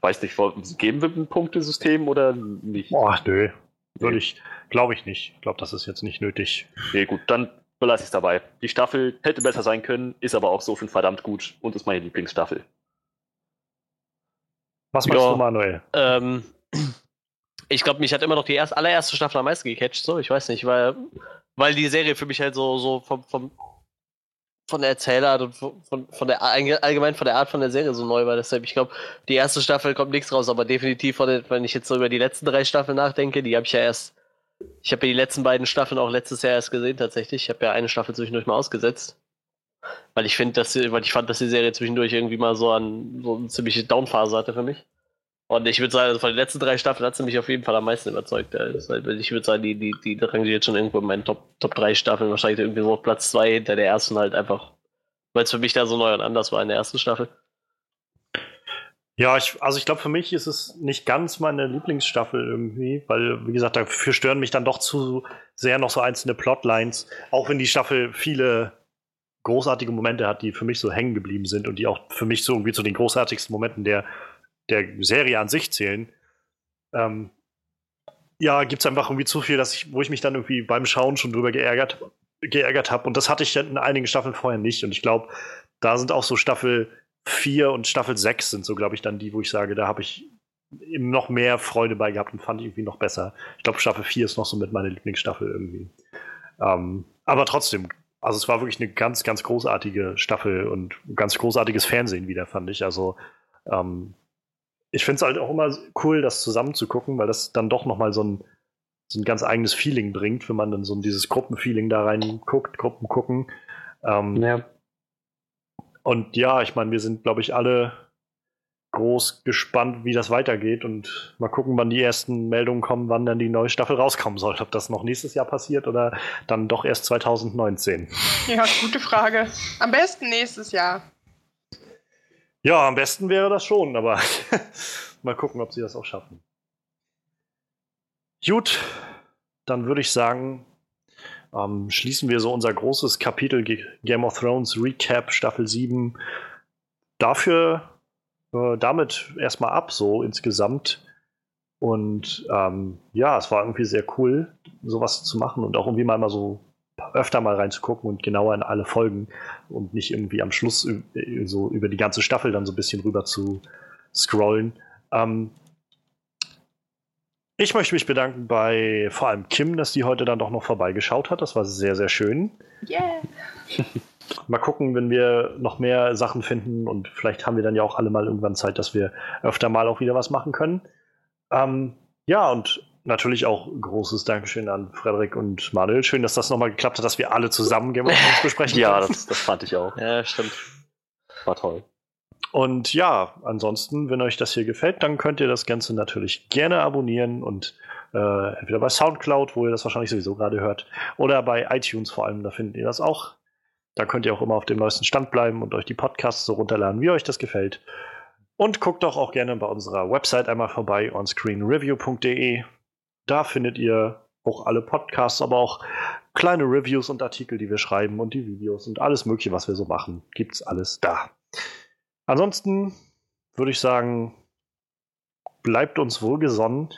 Weiß nicht, geben wir ein Punktesystem oder nicht? Boah, nö. Würde ich, glaube ich nicht. Ich glaube, das ist jetzt nicht nötig. Nee, gut, dann belasse ich es dabei. Die Staffel hätte besser sein können, ist aber auch so schon verdammt gut und ist meine Lieblingsstaffel. Was meinst Ja. du, Manuel? Ähm, ich glaube, mich hat immer noch die erste, allererste Staffel am meisten gecatcht, so, ich weiß nicht, weil, weil die Serie für mich halt so, so vom, vom, von der Erzählart und von, von, der allge- allgemein von der Art von der Serie so neu war. Deshalb, ich glaube, die erste Staffel kommt nichts raus, aber definitiv von wenn ich jetzt so über die letzten drei Staffeln nachdenke, die habe ich ja erst, ich habe ja die letzten beiden Staffeln auch letztes Jahr erst gesehen tatsächlich. Ich habe ja eine Staffel zwischendurch mal ausgesetzt. Weil ich finde, dass weil ich fand, dass die Serie zwischendurch irgendwie mal so an so eine ziemliche Downphase hatte für mich. Und ich würde sagen, also von den letzten drei Staffeln hat sie mich auf jeden Fall am meisten überzeugt. Ich würde sagen, die, die, die rangiert schon irgendwo in meinen Top, Top 3 Staffeln, wahrscheinlich irgendwie so Platz 2 hinter der ersten halt einfach, weil es für mich da so neu und anders war in der ersten Staffel. Ja, ich, also ich glaube, für mich ist es nicht ganz meine Lieblingsstaffel irgendwie, weil, wie gesagt, dafür stören mich dann doch zu sehr noch so einzelne Plotlines, auch wenn die Staffel viele großartige Momente hat, die für mich so hängen geblieben sind und die auch für mich so irgendwie zu den großartigsten Momenten der, der Serie an sich zählen. Ähm, ja, gibt es einfach irgendwie zu viel, dass ich, wo ich mich dann irgendwie beim Schauen schon drüber geärgert, geärgert habe. Und das hatte ich in einigen Staffeln vorher nicht. Und ich glaube, da sind auch so Staffel 4 und Staffel 6 sind so, glaube ich, dann die, wo ich sage, da habe ich eben noch mehr Freude bei gehabt und fand ich irgendwie noch besser. Ich glaube, Staffel 4 ist noch so mit meiner Lieblingsstaffel irgendwie. Ähm, aber trotzdem, also es war wirklich eine ganz, ganz großartige Staffel und ganz großartiges Fernsehen wieder, fand ich. Also ähm, ich finde es halt auch immer cool, das zusammen zu gucken, weil das dann doch nochmal so ein, so ein ganz eigenes Feeling bringt, wenn man dann so dieses Gruppenfeeling da rein guckt, Gruppen gucken. Ähm, ja. Und ja, ich meine, wir sind, glaube ich, alle groß gespannt, wie das weitergeht und mal gucken, wann die ersten Meldungen kommen, wann dann die neue Staffel rauskommen soll. Ob das noch nächstes Jahr passiert oder dann doch erst 2019. Ja, gute Frage. Am besten nächstes Jahr. Ja, am besten wäre das schon, aber (laughs) mal gucken, ob sie das auch schaffen. Gut, dann würde ich sagen, ähm, schließen wir so unser großes Kapitel Game of Thrones Recap Staffel 7 dafür äh, damit erstmal ab, so insgesamt. Und ähm, ja, es war irgendwie sehr cool, sowas zu machen und auch irgendwie mal, mal so öfter mal reinzugucken und genauer in alle Folgen und nicht irgendwie am Schluss so über die ganze Staffel dann so ein bisschen rüber zu scrollen. Ähm, ich möchte mich bedanken bei vor allem Kim, dass die heute dann doch noch vorbeigeschaut hat. Das war sehr, sehr schön. Yeah. mal gucken, wenn wir noch mehr Sachen finden und vielleicht haben wir dann ja auch alle mal irgendwann Zeit, dass wir öfter mal auch wieder was machen können. Ähm, ja, und natürlich auch großes Dankeschön an Frederik und Manuel. Schön, dass das nochmal geklappt hat, dass wir alle zusammen Game of Thrones besprechen. ja, das, das fand ich auch. Ja, stimmt. War toll. Und ja, ansonsten, wenn euch das hier gefällt, dann könnt ihr das Ganze natürlich gerne abonnieren und äh, entweder bei Soundcloud, wo ihr das wahrscheinlich sowieso gerade hört, oder bei iTunes vor allem, da findet ihr das auch. Da könnt ihr auch immer auf dem neuesten Stand bleiben und euch die Podcasts so runterladen, wie euch das gefällt. Und guckt doch auch gerne bei unserer Website einmal vorbei, onscreenreview.de. Da findet ihr auch alle Podcasts, aber auch kleine Reviews und Artikel, die wir schreiben und die Videos und alles Mögliche, was wir so machen. Gibt's alles da. Ansonsten würde ich sagen, bleibt uns wohlgesonnen.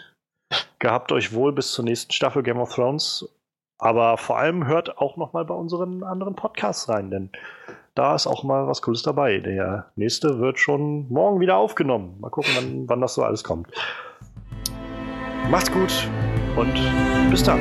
Gehabt euch wohl bis zur nächsten Staffel Game of Thrones. Aber vor allem hört auch noch mal bei unseren anderen Podcasts rein, denn da ist auch mal was Cooles dabei. Der nächste wird schon morgen wieder aufgenommen. Mal gucken, wann, wann das so alles kommt. Macht's gut und bis dann.